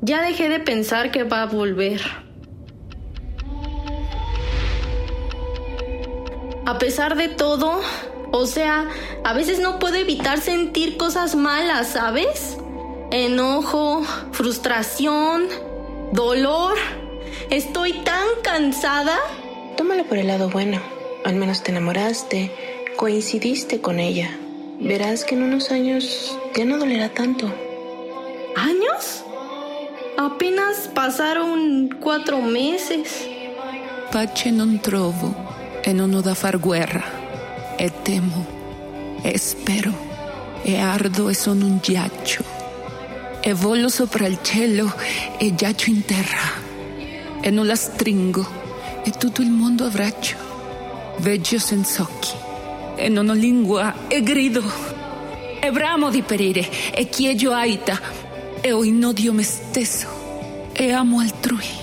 Ya dejé de pensar que va a volver. A pesar de todo, o sea, a veces no puedo evitar sentir cosas malas, ¿sabes? Enojo, frustración, dolor. Estoy tan cansada. Tómalo por el lado bueno. Al menos te enamoraste, coincidiste con ella. Verás que en unos años ya no dolerá tanto. ¿Años? Apenas pasaron cuatro meses. Pace non trovo e non ho da far guerra. E temo, e spero, e ardo e sono un ghiaccio. E volo sopra il cielo e giaccio in terra. E non la stringo e tutto il mondo abbraccio. Veggio senza occhi e non ho lingua e grido. E bramo di perire e chiedo aita e ho in odio me stesso e amo altrui.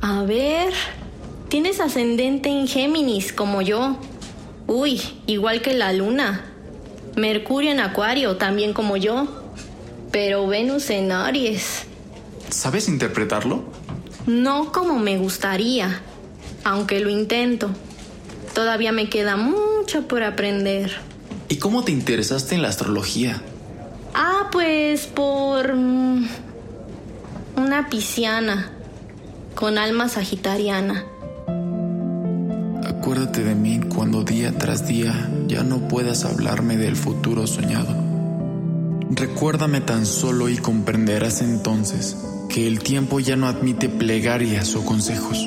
A ver, tienes ascendente en Géminis como yo. Uy, igual que la luna. Mercurio en Acuario, también como yo. Pero Venus en Aries. ¿Sabes interpretarlo? No como me gustaría aunque lo intento. Todavía me queda mucho por aprender. ¿Y cómo te interesaste en la astrología? Ah, pues por mm, una pisciana con alma sagitariana. Acuérdate de mí cuando día tras día ya no puedas hablarme del futuro soñado. Recuérdame tan solo y comprenderás entonces que el tiempo ya no admite plegarias o consejos.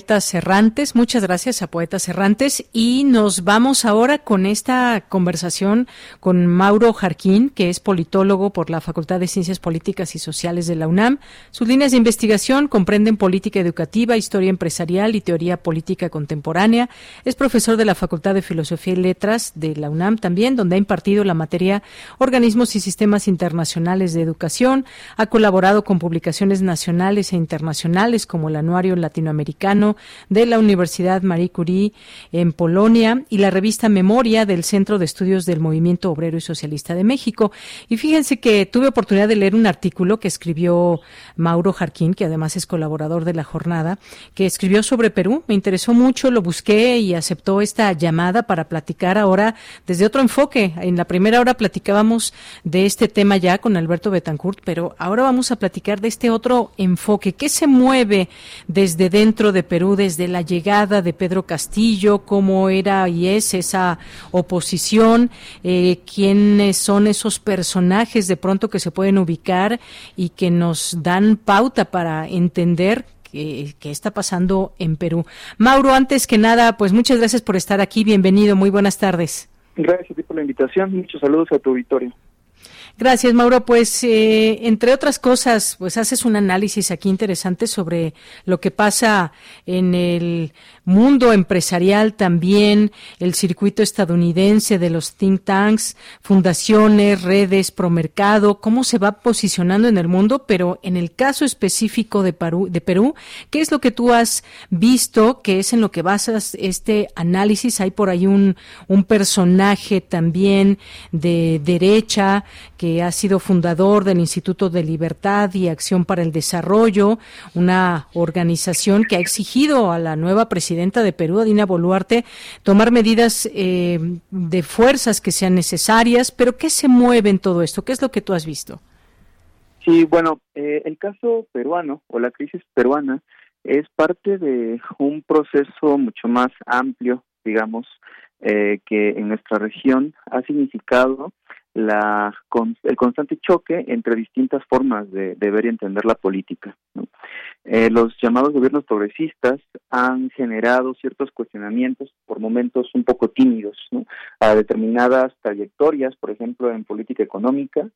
Poetas Errantes, muchas gracias a Poetas Errantes y nos vamos ahora con esta conversación con Mauro Jarquín, que es politólogo por la Facultad de Ciencias Políticas y Sociales de la UNAM. Sus líneas de investigación comprenden política educativa, historia empresarial y teoría política contemporánea. Es profesor de la Facultad de Filosofía y Letras de la UNAM también, donde ha impartido la materia Organismos y Sistemas Internacionales de Educación. Ha colaborado con publicaciones nacionales e internacionales como el Anuario Latinoamericano de la Universidad Marie Curie en Polonia y la revista Memoria del Centro de Estudios del Movimiento Obrero y Socialista de México. Y fíjense que tuve oportunidad de leer un artículo que escribió Mauro Jarquín, que además es colaborador de la jornada, que escribió sobre Perú. Me interesó mucho, lo busqué y aceptó esta llamada para platicar ahora desde otro enfoque. En la primera hora platicábamos de este tema ya con Alberto Betancourt, pero ahora vamos a platicar de este otro enfoque. ¿Qué se mueve desde dentro de Perú desde la llegada de Pedro Castillo, cómo era y es esa oposición, eh, quiénes son esos personajes de pronto que se pueden ubicar y que nos dan pauta para entender qué, qué, está pasando en Perú. Mauro, antes que nada, pues muchas gracias por estar aquí. Bienvenido. Muy buenas tardes. Gracias por la invitación. Muchos saludos a tu auditorio. Gracias, Mauro. Pues, eh, entre otras cosas, pues haces un análisis aquí interesante sobre lo que pasa en el mundo empresarial también, el circuito estadounidense de los think tanks, fundaciones, redes, promercado, cómo se va posicionando en el mundo, pero en el caso específico de Perú, ¿qué es lo que tú has visto? ¿Qué es en lo que basas este análisis? Hay por ahí un, un personaje también de derecha que ha sido fundador del Instituto de Libertad y Acción para el Desarrollo, una organización que ha exigido a la nueva presidenta de Perú, Dina Boluarte, tomar medidas eh, de fuerzas que sean necesarias. Pero ¿qué se mueve en todo esto? ¿Qué es lo que tú has visto? Sí, bueno, eh, el caso peruano o la crisis peruana es parte de un proceso mucho más amplio, digamos, eh, que en nuestra región ha significado la, el constante choque entre distintas formas de, ver y entender la política. Eh, los llamados gobiernos progresistas han generado ciertos cuestionamientos, por momentos un poco tímidos, a determinadas trayectorias, por ejemplo, en política económica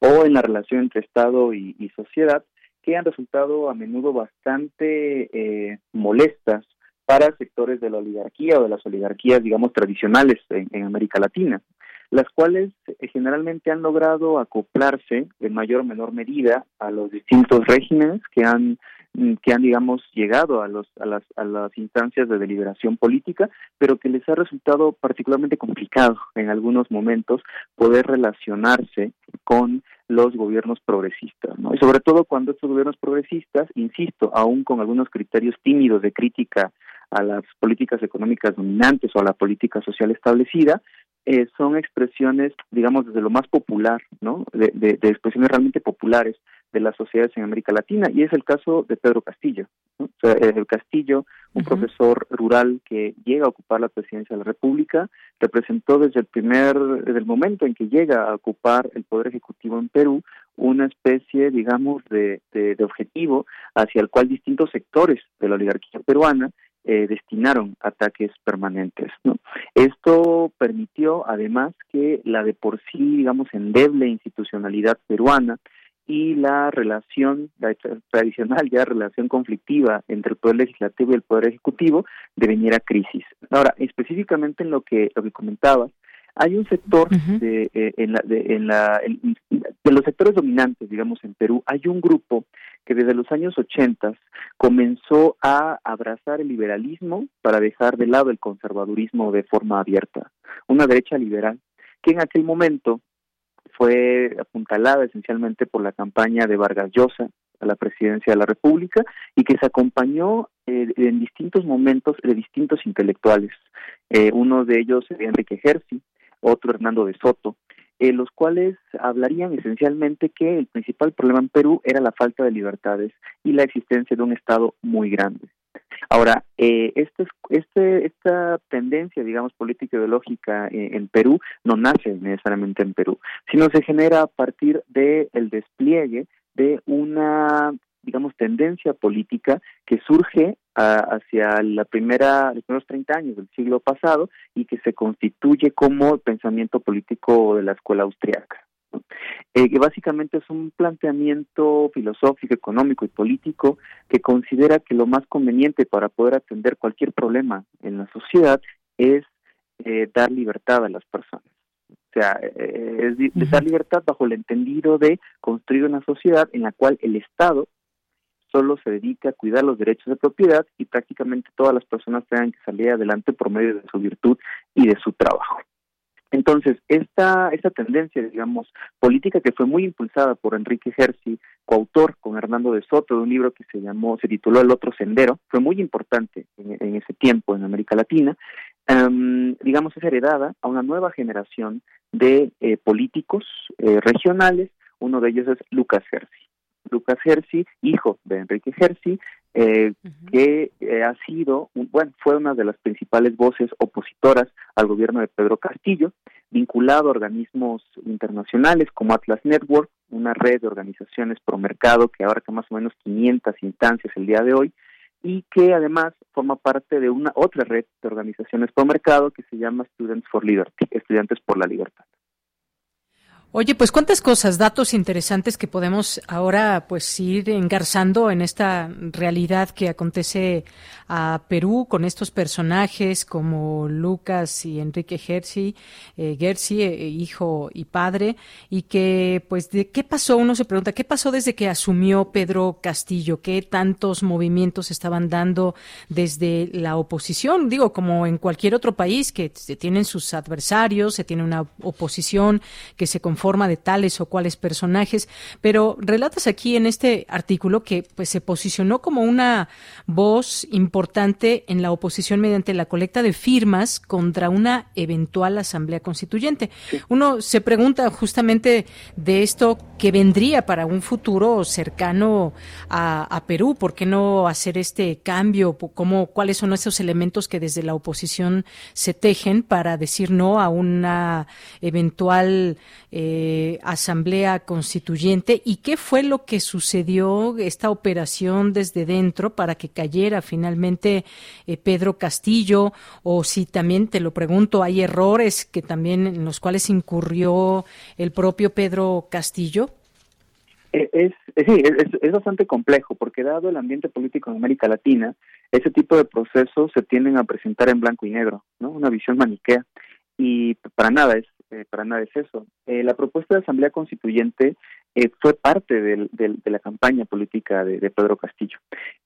o en la relación entre Estado y, sociedad, que han resultado a menudo bastante eh, molestas para sectores de la oligarquía o de las oligarquías, digamos, tradicionales en América Latina las cuales eh, generalmente han logrado acoplarse en mayor o menor medida a los distintos regímenes que han mm, que han digamos llegado a los a las a las instancias de deliberación política pero que les ha resultado particularmente complicado en algunos momentos poder relacionarse con los gobiernos progresistas, ¿no? Y sobre todo cuando estos gobiernos progresistas, insisto, aún con algunos criterios tímidos de crítica a las políticas económicas dominantes o a la política social establecida, eh, son expresiones, digamos, desde lo más popular, ¿no? De, de, de, expresiones realmente populares de las sociedades en América Latina, y es el caso de Pedro Castillo. ¿no? O sea, el Castillo, un uh -huh. profesor rural que llega a ocupar la presidencia de la República, representó desde el primer, desde el momento en que llega a ocupar el poder ejecutivo en Perú, una especie, digamos, de, de, de objetivo hacia el cual distintos sectores de la oligarquía peruana eh, destinaron ataques permanentes. ¿no? Esto permitió además que la de por sí, digamos, endeble institucionalidad peruana y la relación, la tradicional ya relación conflictiva entre el Poder Legislativo y el Poder Ejecutivo deveniera crisis. Ahora, específicamente en lo que, lo que comentabas, hay un sector uh -huh. de, eh, en la, de, en la, en, de los sectores dominantes, digamos, en Perú, hay un grupo que desde los años 80 comenzó a abrazar el liberalismo para dejar de lado el conservadurismo de forma abierta. Una derecha liberal que en aquel momento fue apuntalada esencialmente por la campaña de Vargas Llosa a la presidencia de la República y que se acompañó eh, en distintos momentos de distintos intelectuales. Eh, uno de ellos, Enrique Gersi, otro Hernando de Soto, eh, los cuales hablarían esencialmente que el principal problema en Perú era la falta de libertades y la existencia de un Estado muy grande. Ahora, eh, este, este, esta tendencia, digamos, política ideológica eh, en Perú no nace necesariamente en Perú, sino se genera a partir del el despliegue de una digamos, tendencia política que surge hacia la primera, los primeros 30 años del siglo pasado y que se constituye como el pensamiento político de la escuela austriaca. Eh, que básicamente es un planteamiento filosófico, económico y político que considera que lo más conveniente para poder atender cualquier problema en la sociedad es eh, dar libertad a las personas. O sea, eh, es dar libertad bajo el entendido de construir una sociedad en la cual el Estado solo se dedica a cuidar los derechos de propiedad y prácticamente todas las personas tengan que salir adelante por medio de su virtud y de su trabajo. Entonces, esta, esta tendencia, digamos, política que fue muy impulsada por Enrique Gersi, coautor con Hernando de Soto de un libro que se llamó, se tituló El otro sendero, fue muy importante en, ese tiempo en América Latina, em, digamos, es heredada a una nueva generación de eh, políticos eh, regionales, uno de ellos es Lucas Gersi. Lucas Gersi, hijo de Enrique Gersi, eh, que eh, ha sido, bueno, fue una de las principales voces opositoras al gobierno de Pedro Castillo, vinculado a organismos internacionales como Atlas Network, una red de organizaciones pro mercado que abarca más o menos 500 instancias el día de hoy, y que además forma parte de una otra red de organizaciones pro mercado que se llama Students for Liberty, Estudiantes por la Libertad. Oye, pues cuántas cosas, datos interesantes que podemos ahora pues ir engarzando en esta realidad que acontece a Perú con estos personajes como Lucas y Enrique Gersi, eh, Gersi, eh, hijo y padre, y que pues de qué pasó, uno se pregunta, ¿qué pasó desde que asumió Pedro Castillo? ¿Qué tantos movimientos estaban dando desde la oposición? Digo, como en cualquier otro país que se tienen sus adversarios, se tiene una oposición que se forma de tales o cuales personajes, pero relatas aquí en este artículo que pues se posicionó como una voz importante en la oposición mediante la colecta de firmas contra una eventual asamblea constituyente. Uno se pregunta justamente de esto que vendría para un futuro cercano a, Perú, ¿por qué no hacer este cambio? ¿Cómo, ¿Cuáles son esos elementos que desde la oposición se tejen para decir no a una eventual eh, eh, asamblea Constituyente y qué fue lo que sucedió esta operación desde dentro para que cayera finalmente eh, Pedro Castillo o si también te lo pregunto hay errores que también en los cuales incurrió el propio Pedro Castillo. Eh, es, sí, es, bastante complejo porque dado el ambiente político en América Latina, ese tipo de procesos se tienden a presentar en blanco y negro, ¿no? Una visión maniquea y para nada es eh, para nada es eso. Eh, la propuesta de Asamblea Constituyente eh, fue parte de la campaña política de, Pedro Castillo.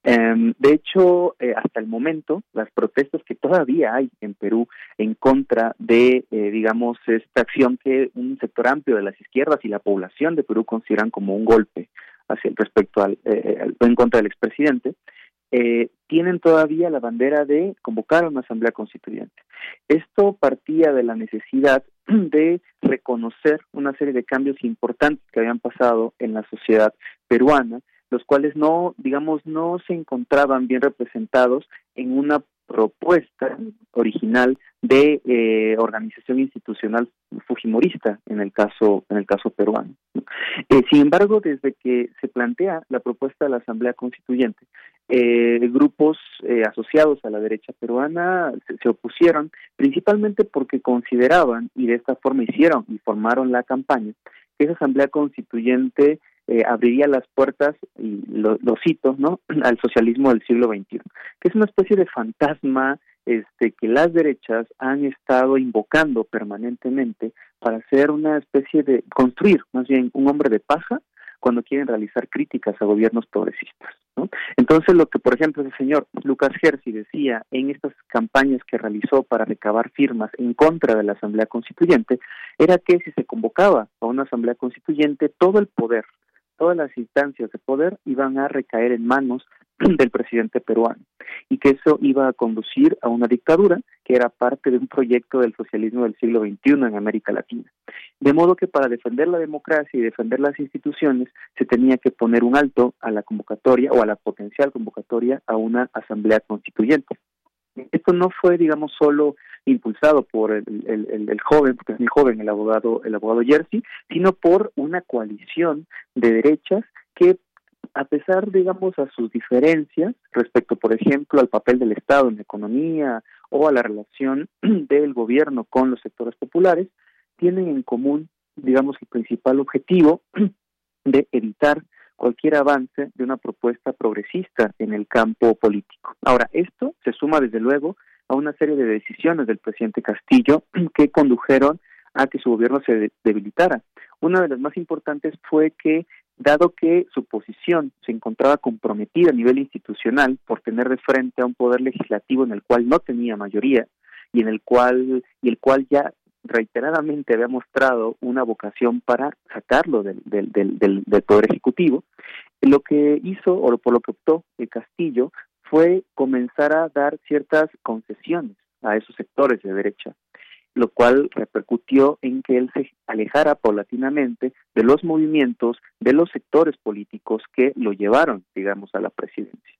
Em, de hecho, hasta el momento, las protestas que todavía hay en Perú en contra de, digamos, esta acción que un sector amplio de las izquierdas y la población de Perú consideran como un golpe hacia el respecto al, en contra del expresidente, eh, tienen todavía la bandera de convocar a una asamblea constituyente. Esto partía de la necesidad de reconocer una serie de cambios importantes que habían pasado en la sociedad peruana, los cuales no, digamos, no se encontraban bien representados en una propuesta original de eh, organización institucional fujimorista en el caso en el caso peruano. Eh, sin embargo, desde que se plantea la propuesta de la Asamblea Constituyente, eh, grupos asociados a la derecha peruana se, opusieron, principalmente porque consideraban y de esta forma hicieron y formaron la campaña que esa Asamblea Constituyente eh, abriría las puertas, y lo, cito, ¿no? al socialismo del siglo XXI, que es una especie de fantasma este, que las derechas han estado invocando permanentemente para hacer una especie de, construir más bien un hombre de paja cuando quieren realizar críticas a gobiernos progresistas. ¿no? Entonces, lo que, por ejemplo, el señor Lucas Gersi decía en estas campañas que realizó para recabar firmas en contra de la Asamblea Constituyente, era que si se convocaba a una Asamblea Constituyente, todo el poder todas las instancias de poder iban a recaer en manos del presidente peruano. y que eso iba a conducir a una dictadura que era parte de un proyecto del socialismo del siglo XXI en América Latina. De modo que para defender la democracia y defender las instituciones se tenía que poner un alto a la convocatoria o a la potencial convocatoria a una asamblea constituyente. Esto no fue, digamos, solo impulsado por el, el, joven, porque es muy joven, el abogado, el abogado Jersey, sino por una coalición de derechas que a pesar, digamos, a sus diferencias respecto, por ejemplo, al papel del Estado en la economía o a la relación del gobierno con los sectores populares, tienen en común, digamos, el principal objetivo de evitar cualquier avance de una propuesta progresista en el campo político. Ahora, esto se suma, desde luego, a una serie de decisiones del presidente Castillo que condujeron a que su gobierno se debilitara. Una de las más importantes fue que, dado que su posición se encontraba comprometida a nivel institucional por tener de frente a un poder legislativo en el cual no tenía mayoría y en el cual y el cual ya reiteradamente había mostrado una vocación para sacarlo del, del, del, del, poder ejecutivo, lo que hizo o por lo que optó el Castillo fue comenzar a dar ciertas concesiones a esos sectores de derecha, lo cual repercutió en que él se alejara paulatinamente de los movimientos, de los sectores políticos que lo llevaron, digamos, a la presidencia.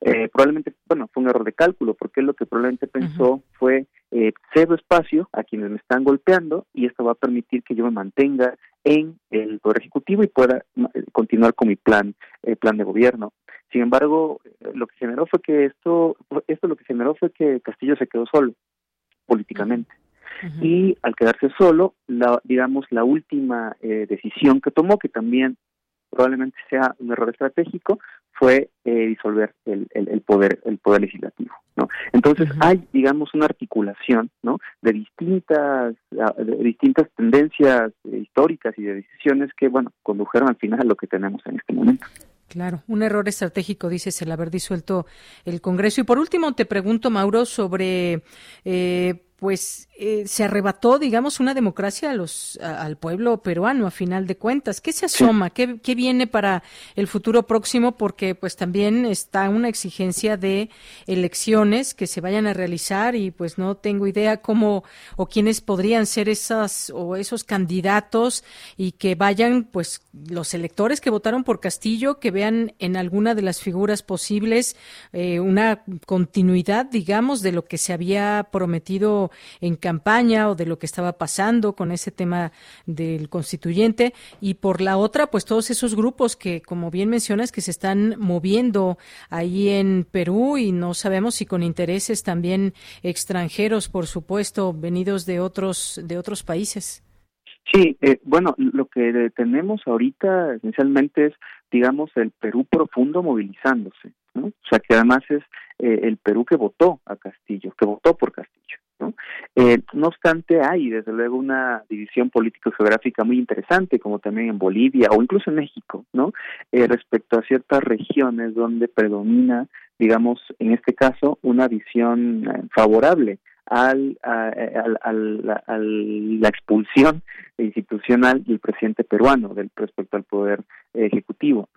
Eh, probablemente, bueno, fue un error de cálculo, porque lo que probablemente pensó fue eh, cedo espacio a quienes me están golpeando y esto va a permitir que yo me mantenga en el poder ejecutivo y pueda eh, continuar con mi plan, el plan de gobierno. Sin embargo, lo que generó fue que esto, esto lo que generó fue que Castillo se quedó solo políticamente. Y al quedarse solo, la, digamos, la última eh, decisión que tomó, que también probablemente sea un error estratégico, fue eh, disolver el, el, poder el poder legislativo no entonces hay digamos una articulación no de distintas de distintas tendencias históricas y de decisiones que bueno condujeron al final a lo que tenemos en este momento. Claro, un error estratégico, dices, el haber disuelto el Congreso. Y por último, te pregunto, Mauro, sobre eh, pues eh, se arrebató, digamos, una democracia a los, al pueblo peruano, a final de cuentas. ¿Qué se asoma? ¿Qué, ¿Qué, viene para el futuro próximo? Porque pues también está una exigencia de elecciones que se vayan a realizar y pues no tengo idea cómo o quiénes podrían ser esas o esos candidatos y que vayan pues los electores que votaron por Castillo, que vean en alguna de las figuras posibles eh, una continuidad, digamos, de lo que se había prometido en campaña o de lo que estaba pasando con ese tema del constituyente y por la otra, pues todos esos grupos que, como bien mencionas, que se están moviendo ahí en Perú y no sabemos si con intereses también extranjeros, por supuesto, venidos de otros de otros países. Sí, eh, bueno, lo que tenemos ahorita esencialmente es, digamos, el Perú profundo movilizándose, ¿no? O sea, que además es eh, el Perú que votó a Castillo, que votó por Castillo. ¿No? Eh, no obstante, hay desde luego una división político-geográfica muy interesante, como también en Bolivia o incluso en México, ¿no? Eh, respecto a ciertas regiones donde predomina, digamos, en este caso, una visión eh, favorable al, a, la expulsión institucional del presidente peruano del, respecto al poder ejecutivo.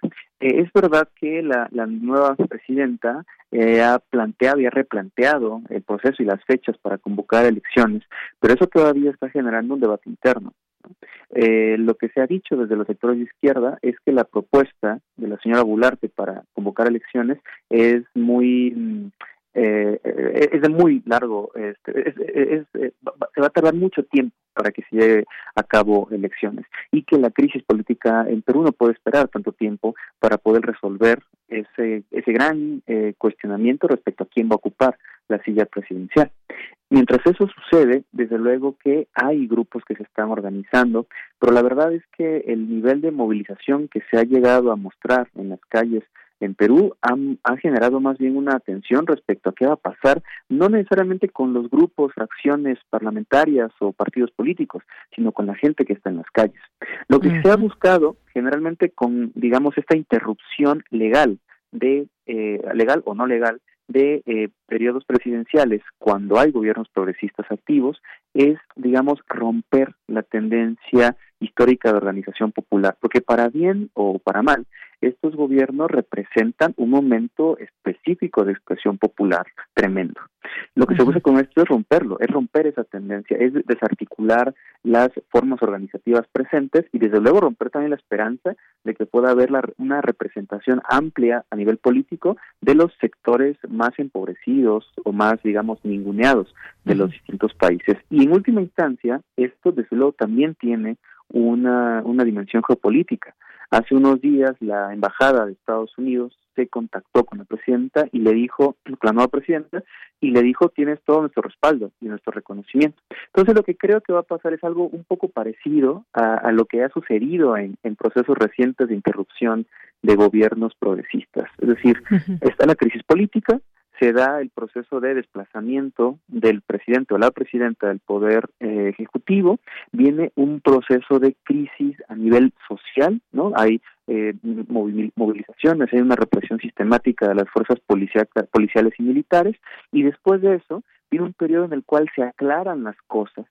Eh, es verdad que la, nueva presidenta eh, ha planteado y ha replanteado el proceso y las fechas para convocar elecciones, pero eso todavía está generando un debate interno. Eh, lo que se ha dicho desde los sectores de izquierda es que la propuesta de la señora Bularte para convocar elecciones es muy mm, eh, es de muy largo, este, es, eh, se va a tardar mucho tiempo para que se lleve a cabo elecciones y que la crisis política en Perú no puede esperar tanto tiempo para poder resolver ese, ese gran eh, cuestionamiento respecto a quién va a ocupar la silla presidencial. Mientras eso sucede, desde luego que hay grupos que se están organizando, pero la verdad es que el nivel de movilización que se ha llegado a mostrar en las calles en Perú ha generado más bien una atención respecto a qué va a pasar, no necesariamente con los grupos, fracciones parlamentarias o partidos políticos, sino con la gente que está en las calles. Lo que se ha buscado generalmente con, digamos, esta interrupción legal de, eh, legal o no legal, de eh, periodos presidenciales cuando hay gobiernos progresistas activos es, digamos, romper la tendencia histórica de organización popular, porque para bien o para mal, estos gobiernos representan un momento específico de expresión popular tremendo. Lo que se busca con esto es romperlo, es romper esa tendencia, es desarticular las formas organizativas presentes y desde luego romper también la esperanza de que pueda haber una representación amplia a nivel político de los sectores más empobrecidos o más, digamos, ninguneados de los distintos países. Y en última instancia, esto desde luego también tiene una, una dimensión geopolítica. Hace unos días la embajada de Estados Unidos se contactó con la presidenta y le dijo, la nueva presidenta, y le dijo, tienes todo nuestro respaldo y nuestro reconocimiento. Entonces lo que creo que va a pasar es algo un poco parecido a, lo que ha sucedido en, procesos recientes de interrupción de gobiernos progresistas. Es decir, está la crisis política, se da el proceso de desplazamiento del presidente o la presidenta del poder eh, ejecutivo, viene un proceso de crisis a nivel social, ¿no? Hay eh, movilizaciones, hay una represión sistemática de las fuerzas policiales y militares, y después de eso viene un periodo en el cual se aclaran las cosas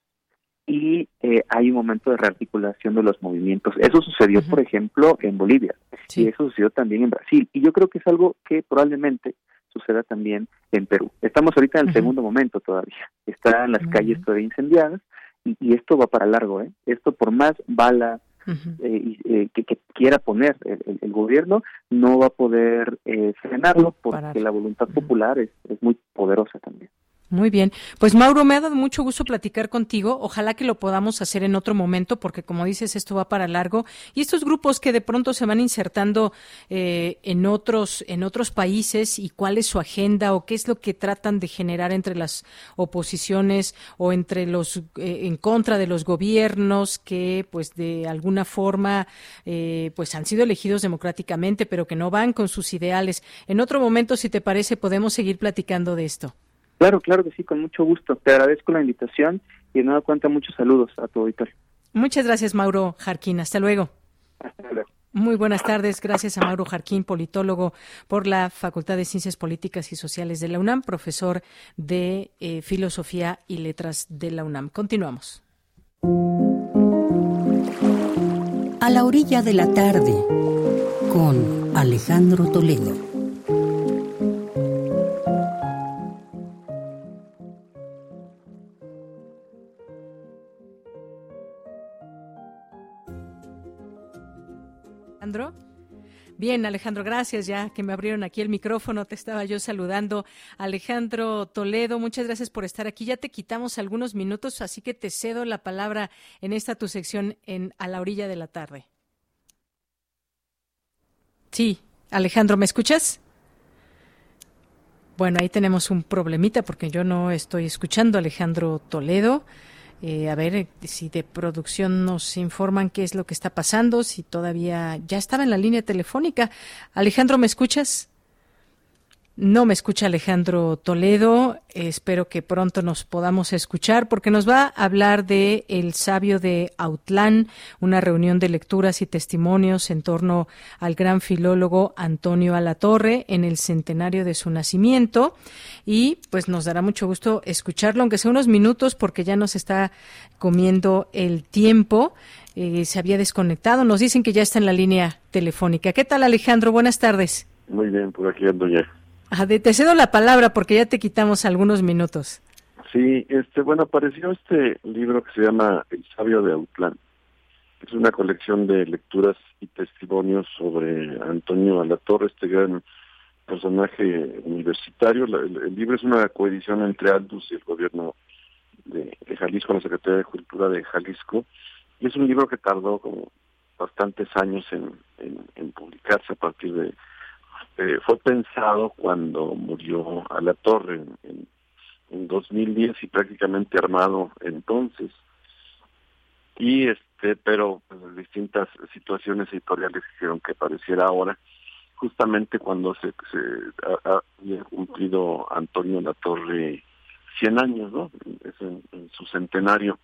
y eh, hay un momento de rearticulación de los movimientos. Eso sucedió, por ejemplo, en Bolivia y eso sucedió también en Brasil. Y yo creo que es algo que probablemente suceda también en Perú. Estamos ahorita en el segundo momento todavía. Están las calles todavía incendiadas y, esto va para largo. ¿eh? Esto por más bala eh, eh, que, quiera poner el, gobierno, no va a poder eh, frenarlo porque la voluntad popular es, es muy poderosa también. Muy bien. Pues Mauro, me ha dado mucho gusto platicar contigo. Ojalá que lo podamos hacer en otro momento, porque como dices, esto va para largo. Y estos grupos que de pronto se van insertando eh, en otros en otros países y cuál es su agenda o qué es lo que tratan de generar entre las oposiciones o entre los eh, en contra de los gobiernos que, pues, de alguna forma, eh, pues, han sido elegidos democráticamente, pero que no van con sus ideales. En otro momento, si te parece, podemos seguir platicando de esto. Claro, claro que sí, con mucho gusto. Te agradezco la invitación y de nada cuenta muchos saludos a tu auditorio. Muchas gracias, Mauro Jarquín. Hasta luego. Hasta luego. Muy buenas tardes. Gracias a Mauro Jarquín, politólogo por la Facultad de Ciencias Políticas y Sociales de la UNAM, profesor de eh, Filosofía y Letras de la UNAM. Continuamos. A la orilla de la tarde, con Alejandro Toledo. Bien, Alejandro, gracias ya que me abrieron aquí el micrófono. Te estaba yo saludando. Alejandro Toledo, muchas gracias por estar aquí. Ya te quitamos algunos minutos, así que te cedo la palabra en esta tu sección en A la orilla de la tarde. Sí, Alejandro, ¿me escuchas? Bueno, ahí tenemos un problemita porque yo no estoy escuchando a Alejandro Toledo. Eh, a ver eh, si de producción nos informan qué es lo que está pasando, si todavía ya estaba en la línea telefónica. Alejandro, ¿me escuchas? No me escucha Alejandro Toledo. Espero que pronto nos podamos escuchar porque nos va a hablar de El sabio de Autlán, una reunión de lecturas y testimonios en torno al gran filólogo Antonio Alatorre en el centenario de su nacimiento. Y pues nos dará mucho gusto escucharlo, aunque sea unos minutos porque ya nos está comiendo el tiempo. Eh, se había desconectado. Nos dicen que ya está en la línea telefónica. ¿Qué tal Alejandro? Buenas tardes. Muy bien, por aquí ando ya. Ah, te cedo la palabra porque ya te quitamos algunos minutos. Sí, este, bueno, apareció este libro que se llama El sabio de Autlán. Es una colección de lecturas y testimonios sobre Antonio Alatorre, este gran personaje universitario. el, libro es una coedición entre Aldus y el gobierno de, Jalisco, la Secretaría de Cultura de Jalisco. Y es un libro que tardó como bastantes años en, en publicarse a partir de eh, fue pensado cuando murió a la torre en, en, 2010 y prácticamente armado entonces y este pero pues, distintas situaciones editoriales hicieron que pareciera ahora justamente cuando se, se había cumplido Antonio La Torre 100 años, ¿no? Es su centenario.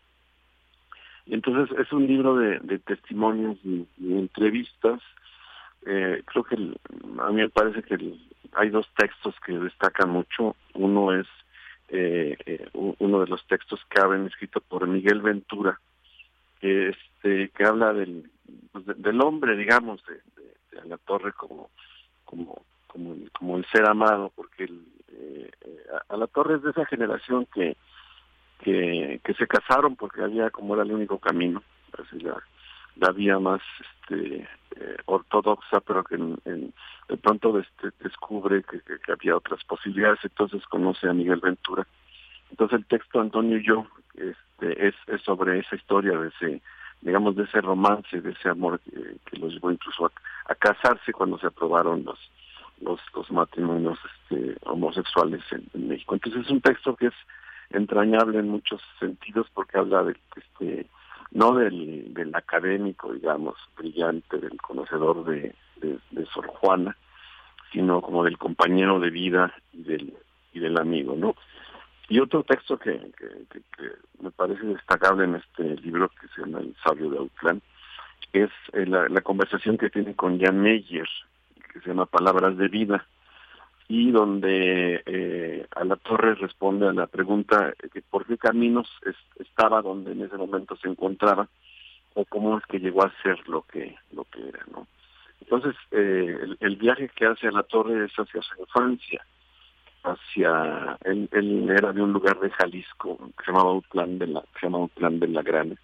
Y entonces es un libro de, testimonios y entrevistas eh, creo que a mí me parece que hay dos textos que destacan mucho. Uno es eh, eh, uno de los textos que habían escrito por Miguel Ventura, que es este que habla del pues, del hombre, digamos, de, de, la torre como como como el, como el ser amado, porque el, eh, a la torre es de esa generación que que, que se casaron porque había como era el único camino, así la, la vía más este, eh, ortodoxa, pero que en, de pronto este, descubre que, que, había otras posibilidades, entonces conoce a Miguel Ventura. Entonces el texto Antonio y yo este, es, es sobre esa historia de ese, digamos, de ese romance, de ese amor que, los llevó incluso a, casarse cuando se aprobaron los los, los matrimonios este, homosexuales en, en México. Entonces es un texto que es entrañable en muchos sentidos porque habla de este no del, del académico digamos brillante del conocedor de, de, Sor Juana sino como del compañero de vida y del y del amigo no y otro texto que, que, me parece destacable en este libro que se llama El sabio de Autlán es eh, la, la conversación que tiene con Jan Meyer que se llama Palabras de Vida y donde eh, a la torre responde a la pregunta de por qué caminos estaba donde en ese momento se encontraba o cómo es que llegó a ser lo que lo que era no entonces eh, el, viaje que hace a la torre es hacia su infancia hacia él, él era de un lugar de Jalisco que se llamaba Utlán de la se de la Grande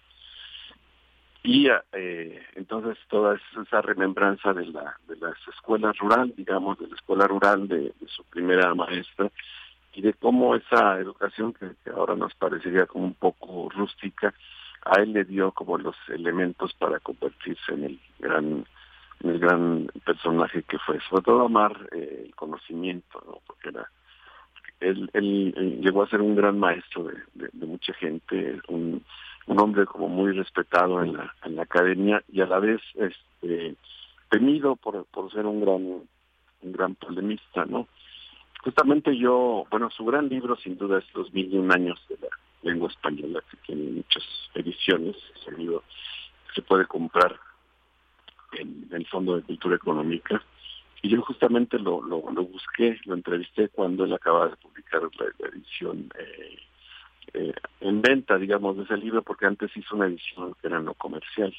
y eh, entonces toda esa remembranza de la de las escuelas rural digamos de la escuela rural de, su primera maestra y de cómo esa educación que, ahora nos parecería como un poco rústica a él le dio como los elementos para convertirse en el gran en el gran personaje que fue. Sobre todo amar eh, el conocimiento no porque era él, él, llegó a ser un gran maestro de, de mucha gente un un hombre como muy respetado en la, en la academia y a la vez este temido por, por ser un gran un gran polemista, ¿no? Justamente yo, bueno, su gran libro sin duda es Los mil y un años de la lengua española, que tiene muchas ediciones, ese libro se puede comprar en el Fondo de Cultura Económica. Y yo justamente lo, lo, busqué, lo entrevisté cuando él acaba de publicar la, edición eh, eh, en venta, digamos, de ese libro, porque antes hizo una edición que era no comercial.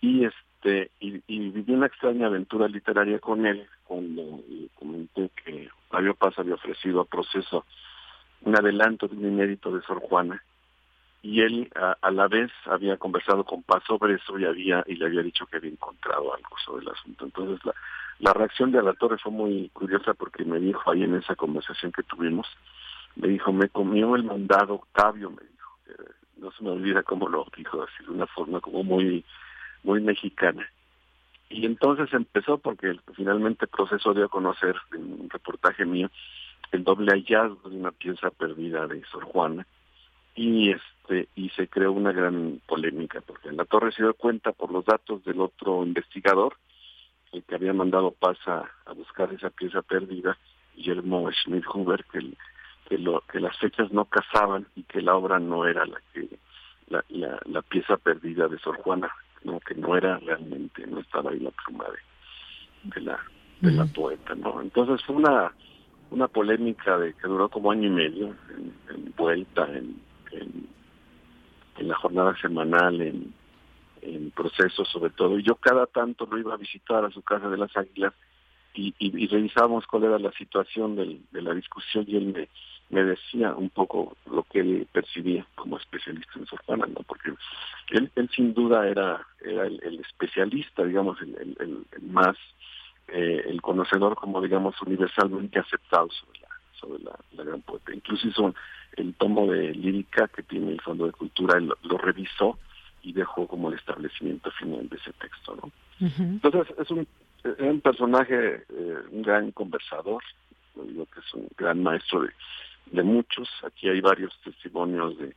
Y este y, viví una extraña aventura literaria con él cuando comenté que Fabio Paz había ofrecido a proceso un adelanto de un inédito de Sor Juana y él a, la vez había conversado con Paz sobre eso y había y le había dicho que había encontrado algo sobre el asunto. Entonces la, la reacción de Alatorre fue muy curiosa porque me dijo ahí en esa conversación que tuvimos me dijo, me comió el mandado Octavio, me dijo. no se me olvida cómo lo dijo, así de una forma como muy, muy mexicana. Y entonces empezó porque finalmente el proceso dio a conocer en un reportaje mío el doble hallazgo de una pieza perdida de Sor Juana y este y se creó una gran polémica porque en la torre se dio cuenta por los datos del otro investigador el que había mandado Paz a, buscar esa pieza perdida Guillermo Schmidt Huber que el, que, lo, que las fechas no casaban y que la obra no era la que la, la, pieza perdida de Sor Juana, no que no era realmente, no estaba ahí la pluma de, la de la poeta, ¿no? Entonces fue una una polémica de que duró como año y medio en, vuelta en, en, la jornada semanal en en procesos sobre todo. Y yo cada tanto lo iba a visitar a su casa de las Águilas y, y, revisábamos cuál era la situación del, de la discusión y él me, me decía un poco lo que él percibía como especialista en Sofana, ¿no? Porque él, él sin duda era, era el, especialista, digamos, el, el, más, eh, el conocedor como, digamos, universalmente aceptado sobre la, sobre la, gran poeta. Incluso hizo el tomo de lírica que tiene el Fondo de Cultura, él lo, revisó y dejó como el establecimiento final de ese texto, ¿no? Entonces es un, es un personaje, eh, un gran conversador, digo que es un gran maestro de, de muchos. Aquí hay varios testimonios de,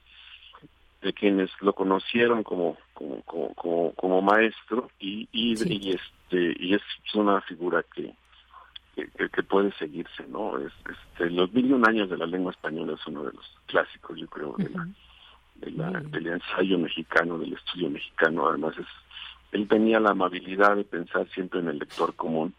de quienes lo conocieron como como como, como, maestro y y, y, este y es una figura que que, puede seguirse no es, este los mil y un años de la lengua española es uno de los clásicos yo creo de la, de la, del ensayo mexicano del estudio mexicano. Además es él tenía la amabilidad de pensar siempre en el lector común.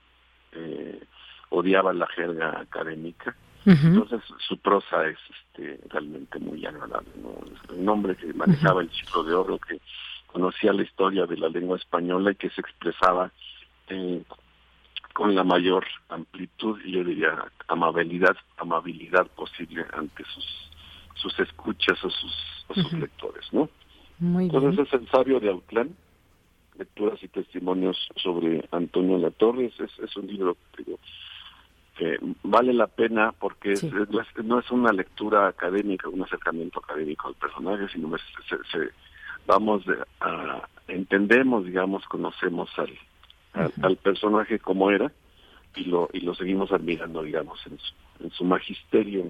Eh, odiaba la jerga académica entonces su prosa es este, realmente muy agradable. ¿no? Un hombre que manejaba el ciclo de oro, que conocía la historia de la lengua española y que se expresaba eh, con la mayor amplitud y yo diría amabilidad, amabilidad posible ante sus sus escuchas o sus, sus lectores, ¿no? Entonces es el sabio de Autlán, lecturas y testimonios sobre Antonio Latorre, es, es un libro que vale la pena porque no, es, una lectura académica, un acercamiento académico al personaje, sino se, vamos a, entendemos, digamos, conocemos al, al, personaje como era y lo y lo seguimos admirando, digamos, en su, en su magisterio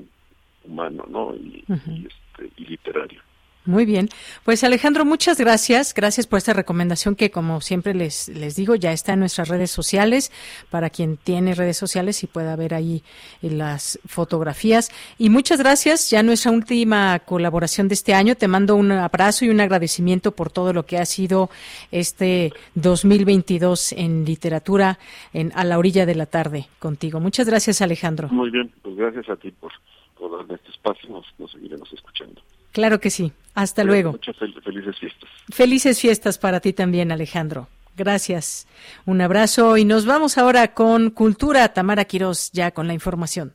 humano, ¿no? y, este, y literario. Muy bien. Pues Alejandro, muchas gracias. Gracias por esta recomendación que, como siempre les, les digo, ya está en nuestras redes sociales para quien tiene redes sociales y pueda ver ahí eh, las fotografías. Y muchas gracias. Ya nuestra última colaboración de este año. Te mando un abrazo y un agradecimiento por todo lo que ha sido este 2022 en literatura en A la orilla de la tarde contigo. Muchas gracias, Alejandro. Muy bien. Pues gracias a ti por, por darme este espacio. Nos, nos seguiremos escuchando. Claro que sí. Hasta luego. Muchas felices fiestas. Felices fiestas para ti también, Alejandro. Gracias. Un abrazo y nos vamos ahora con Cultura. Tamara Quirós ya con la información.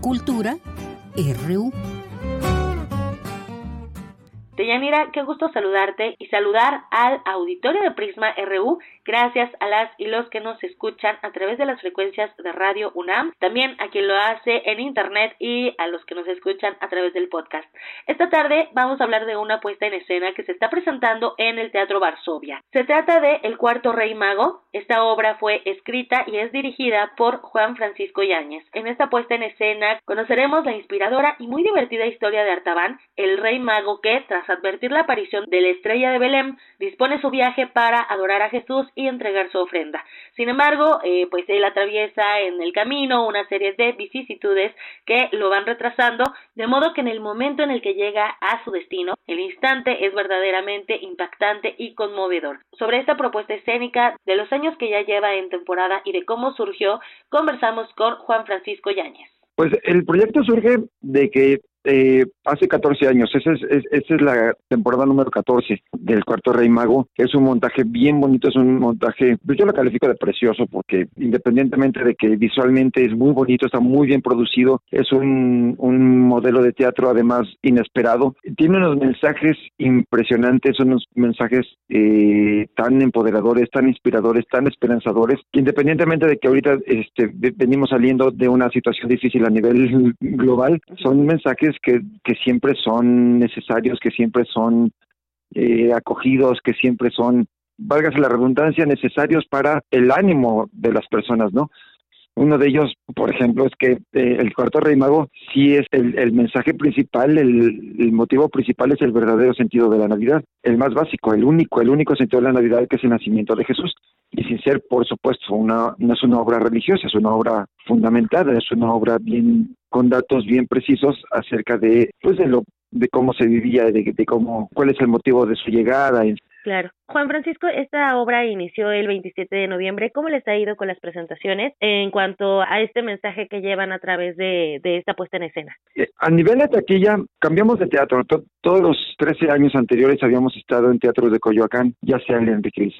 Cultura RU. Deyanira, qué gusto saludarte y saludar al auditorio de Prisma RU. Gracias a las y los que nos escuchan a través de las frecuencias de Radio UNAM, también a quien lo hace en Internet y a los que nos escuchan a través del podcast. Esta tarde vamos a hablar de una puesta en escena que se está presentando en el Teatro Varsovia. Se trata de El Cuarto Rey Mago. Esta obra fue escrita y es dirigida por Juan Francisco Yáñez. En esta puesta en escena conoceremos la inspiradora y muy divertida historia de Artaban, el rey mago que, tras advertir la aparición de la estrella de Belén, dispone su viaje para adorar a Jesús y entregar su ofrenda. Sin embargo, eh, pues él atraviesa en el camino una serie de vicisitudes que lo van retrasando, de modo que en el momento en el que llega a su destino, el instante es verdaderamente impactante y conmovedor. Sobre esta propuesta escénica, de los años que ya lleva en temporada y de cómo surgió, conversamos con Juan Francisco Yáñez. Pues el proyecto surge de que eh, hace 14 años, esa es, esa es la temporada número 14 del Cuarto Rey Mago, es un montaje bien bonito, es un montaje, pues yo lo califico de precioso porque independientemente de que visualmente es muy bonito, está muy bien producido, es un, un modelo de teatro además inesperado, tiene unos mensajes impresionantes, unos mensajes eh, tan empoderadores, tan inspiradores, tan esperanzadores, independientemente de que ahorita este, venimos saliendo de una situación difícil a nivel global, son mensajes que, siempre son necesarios, que siempre son eh, acogidos, que siempre son, válgase la redundancia, necesarios para el ánimo de las personas, ¿no? Uno de ellos, por ejemplo, es que eh, el cuarto rey mago sí es el, el mensaje principal, el, el, motivo principal es el verdadero sentido de la Navidad, el más básico, el único, el único sentido de la Navidad que es el nacimiento de Jesús. Y sin ser, por supuesto, una, no es una obra religiosa, es una obra fundamentada, es una obra bien con datos bien precisos acerca de pues de lo de cómo se vivía, de, de cómo cuál es el motivo de su llegada. Claro. Juan Francisco, esta obra inició el 27 de noviembre. ¿Cómo les ha ido con las presentaciones en cuanto a este mensaje que llevan a través de, de esta puesta en escena? Eh, a nivel de taquilla, cambiamos de teatro. todos los 13 años anteriores habíamos estado en teatros de Coyoacán, ya sea el Enrique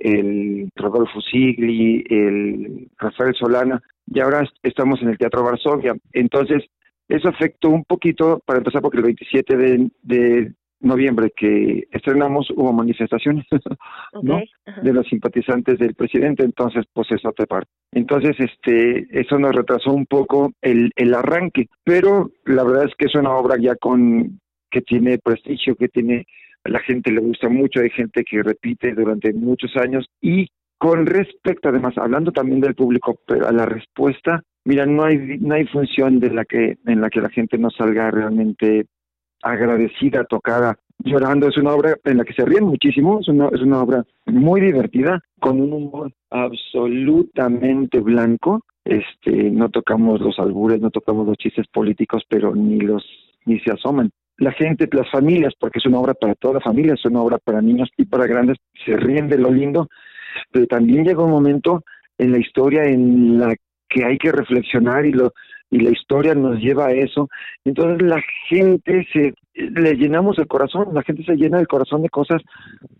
el Rodolfo Sigli, el Rafael Solana, y ahora estamos en el Teatro Varsovia. Entonces, eso afectó un poquito, para empezar, porque el 27 de, de noviembre que estrenamos hubo manifestaciones ¿no? de los simpatizantes del presidente entonces pues eso te parte entonces este eso nos retrasó un poco el, el arranque pero la verdad es que es una obra ya con que tiene prestigio que tiene la gente le gusta mucho hay gente que repite durante muchos años y con respecto además hablando también del público pero a la respuesta mira no hay no hay función de la que en la que la gente no salga realmente agradecida, tocada, llorando. Es una obra en la que se ríen muchísimo, es una, es una obra muy divertida, con un humor absolutamente blanco. Este, no tocamos los albures, no tocamos los chistes políticos, pero ni los ni se asoman. La gente, las familias, porque es una obra para toda la familia, es una obra para niños y para grandes, se ríen de lo lindo, pero también llega un momento en la historia en la que hay que reflexionar y lo y la historia nos lleva a eso. Entonces la gente se le llenamos el corazón, la gente se llena el corazón de cosas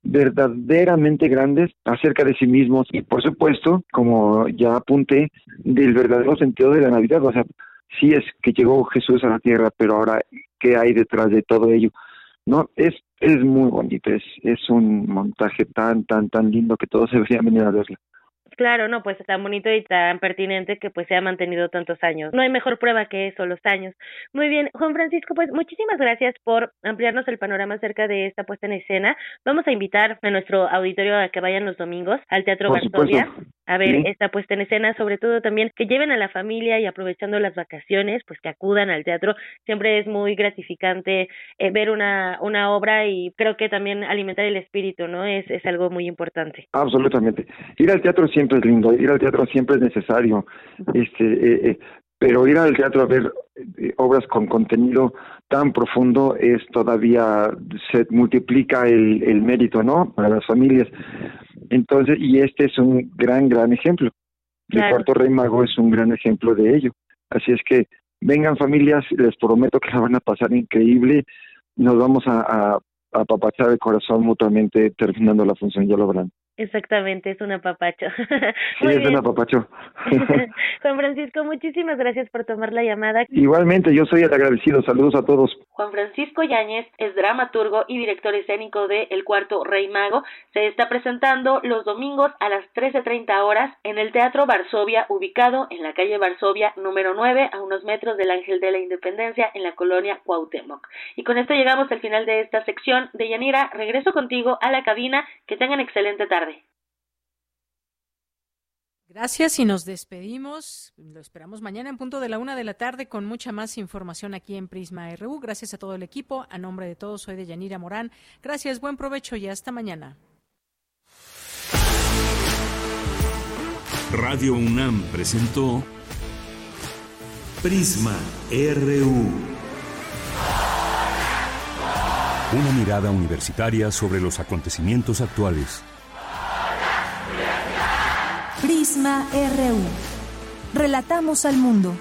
verdaderamente grandes acerca de sí mismos y por supuesto, como ya apunté, del verdadero sentido de la Navidad, o sea, sí es que llegó Jesús a la tierra, pero ahora qué hay detrás de todo ello. No, es es muy bonito, es es un montaje tan tan tan lindo que todos deberían venir a verlo. Claro, no, pues tan bonito y tan pertinente que pues se ha mantenido tantos años. No hay mejor prueba que eso, los años. Muy bien, Juan Francisco, pues muchísimas gracias por ampliarnos el panorama acerca de esta puesta en escena. Vamos a invitar a nuestro auditorio a que vayan los domingos al Teatro Varsovia a ver esta puesta en escena, sobre todo también que lleven a la familia y aprovechando las vacaciones, pues que acudan al teatro. Siempre es muy gratificante eh, ver una, una obra y creo que también alimentar el espíritu, ¿no? Es, es algo muy importante. Absolutamente. Ir al teatro siempre es lindo, ir al teatro siempre es necesario, este, eh, eh, pero ir al teatro a ver eh, obras con contenido tan profundo es todavía, se multiplica el, el mérito, ¿no? Para las familias. Entonces, y este es un gran, gran ejemplo. El cuarto rey mago es un gran ejemplo de ello. Así es que vengan familias, les prometo que la van a pasar increíble. Nos vamos a, a, a apapachar el corazón mutuamente terminando la función, ya lo verán. Exactamente, es un apapacho. Sí, es un apapacho. Juan Francisco, muchísimas gracias por tomar la llamada. Igualmente, yo soy el agradecido. Saludos a todos. Juan Francisco Yáñez es dramaturgo y director escénico de El Cuarto Rey Mago. Se está presentando los domingos a las 13.30 horas en el Teatro Varsovia, ubicado en la calle Varsovia número 9, a unos metros del Ángel de la Independencia, en la colonia Cuauhtémoc. Y con esto llegamos al final de esta sección. De Yanira, regreso contigo a la cabina. Que tengan excelente tarde. Gracias y nos despedimos. Lo esperamos mañana en punto de la una de la tarde con mucha más información aquí en Prisma RU. Gracias a todo el equipo. A nombre de todos, soy de Yanira Morán. Gracias, buen provecho y hasta mañana. Radio UNAM presentó Prisma RU. Una mirada universitaria sobre los acontecimientos actuales. Relatamos al mundo.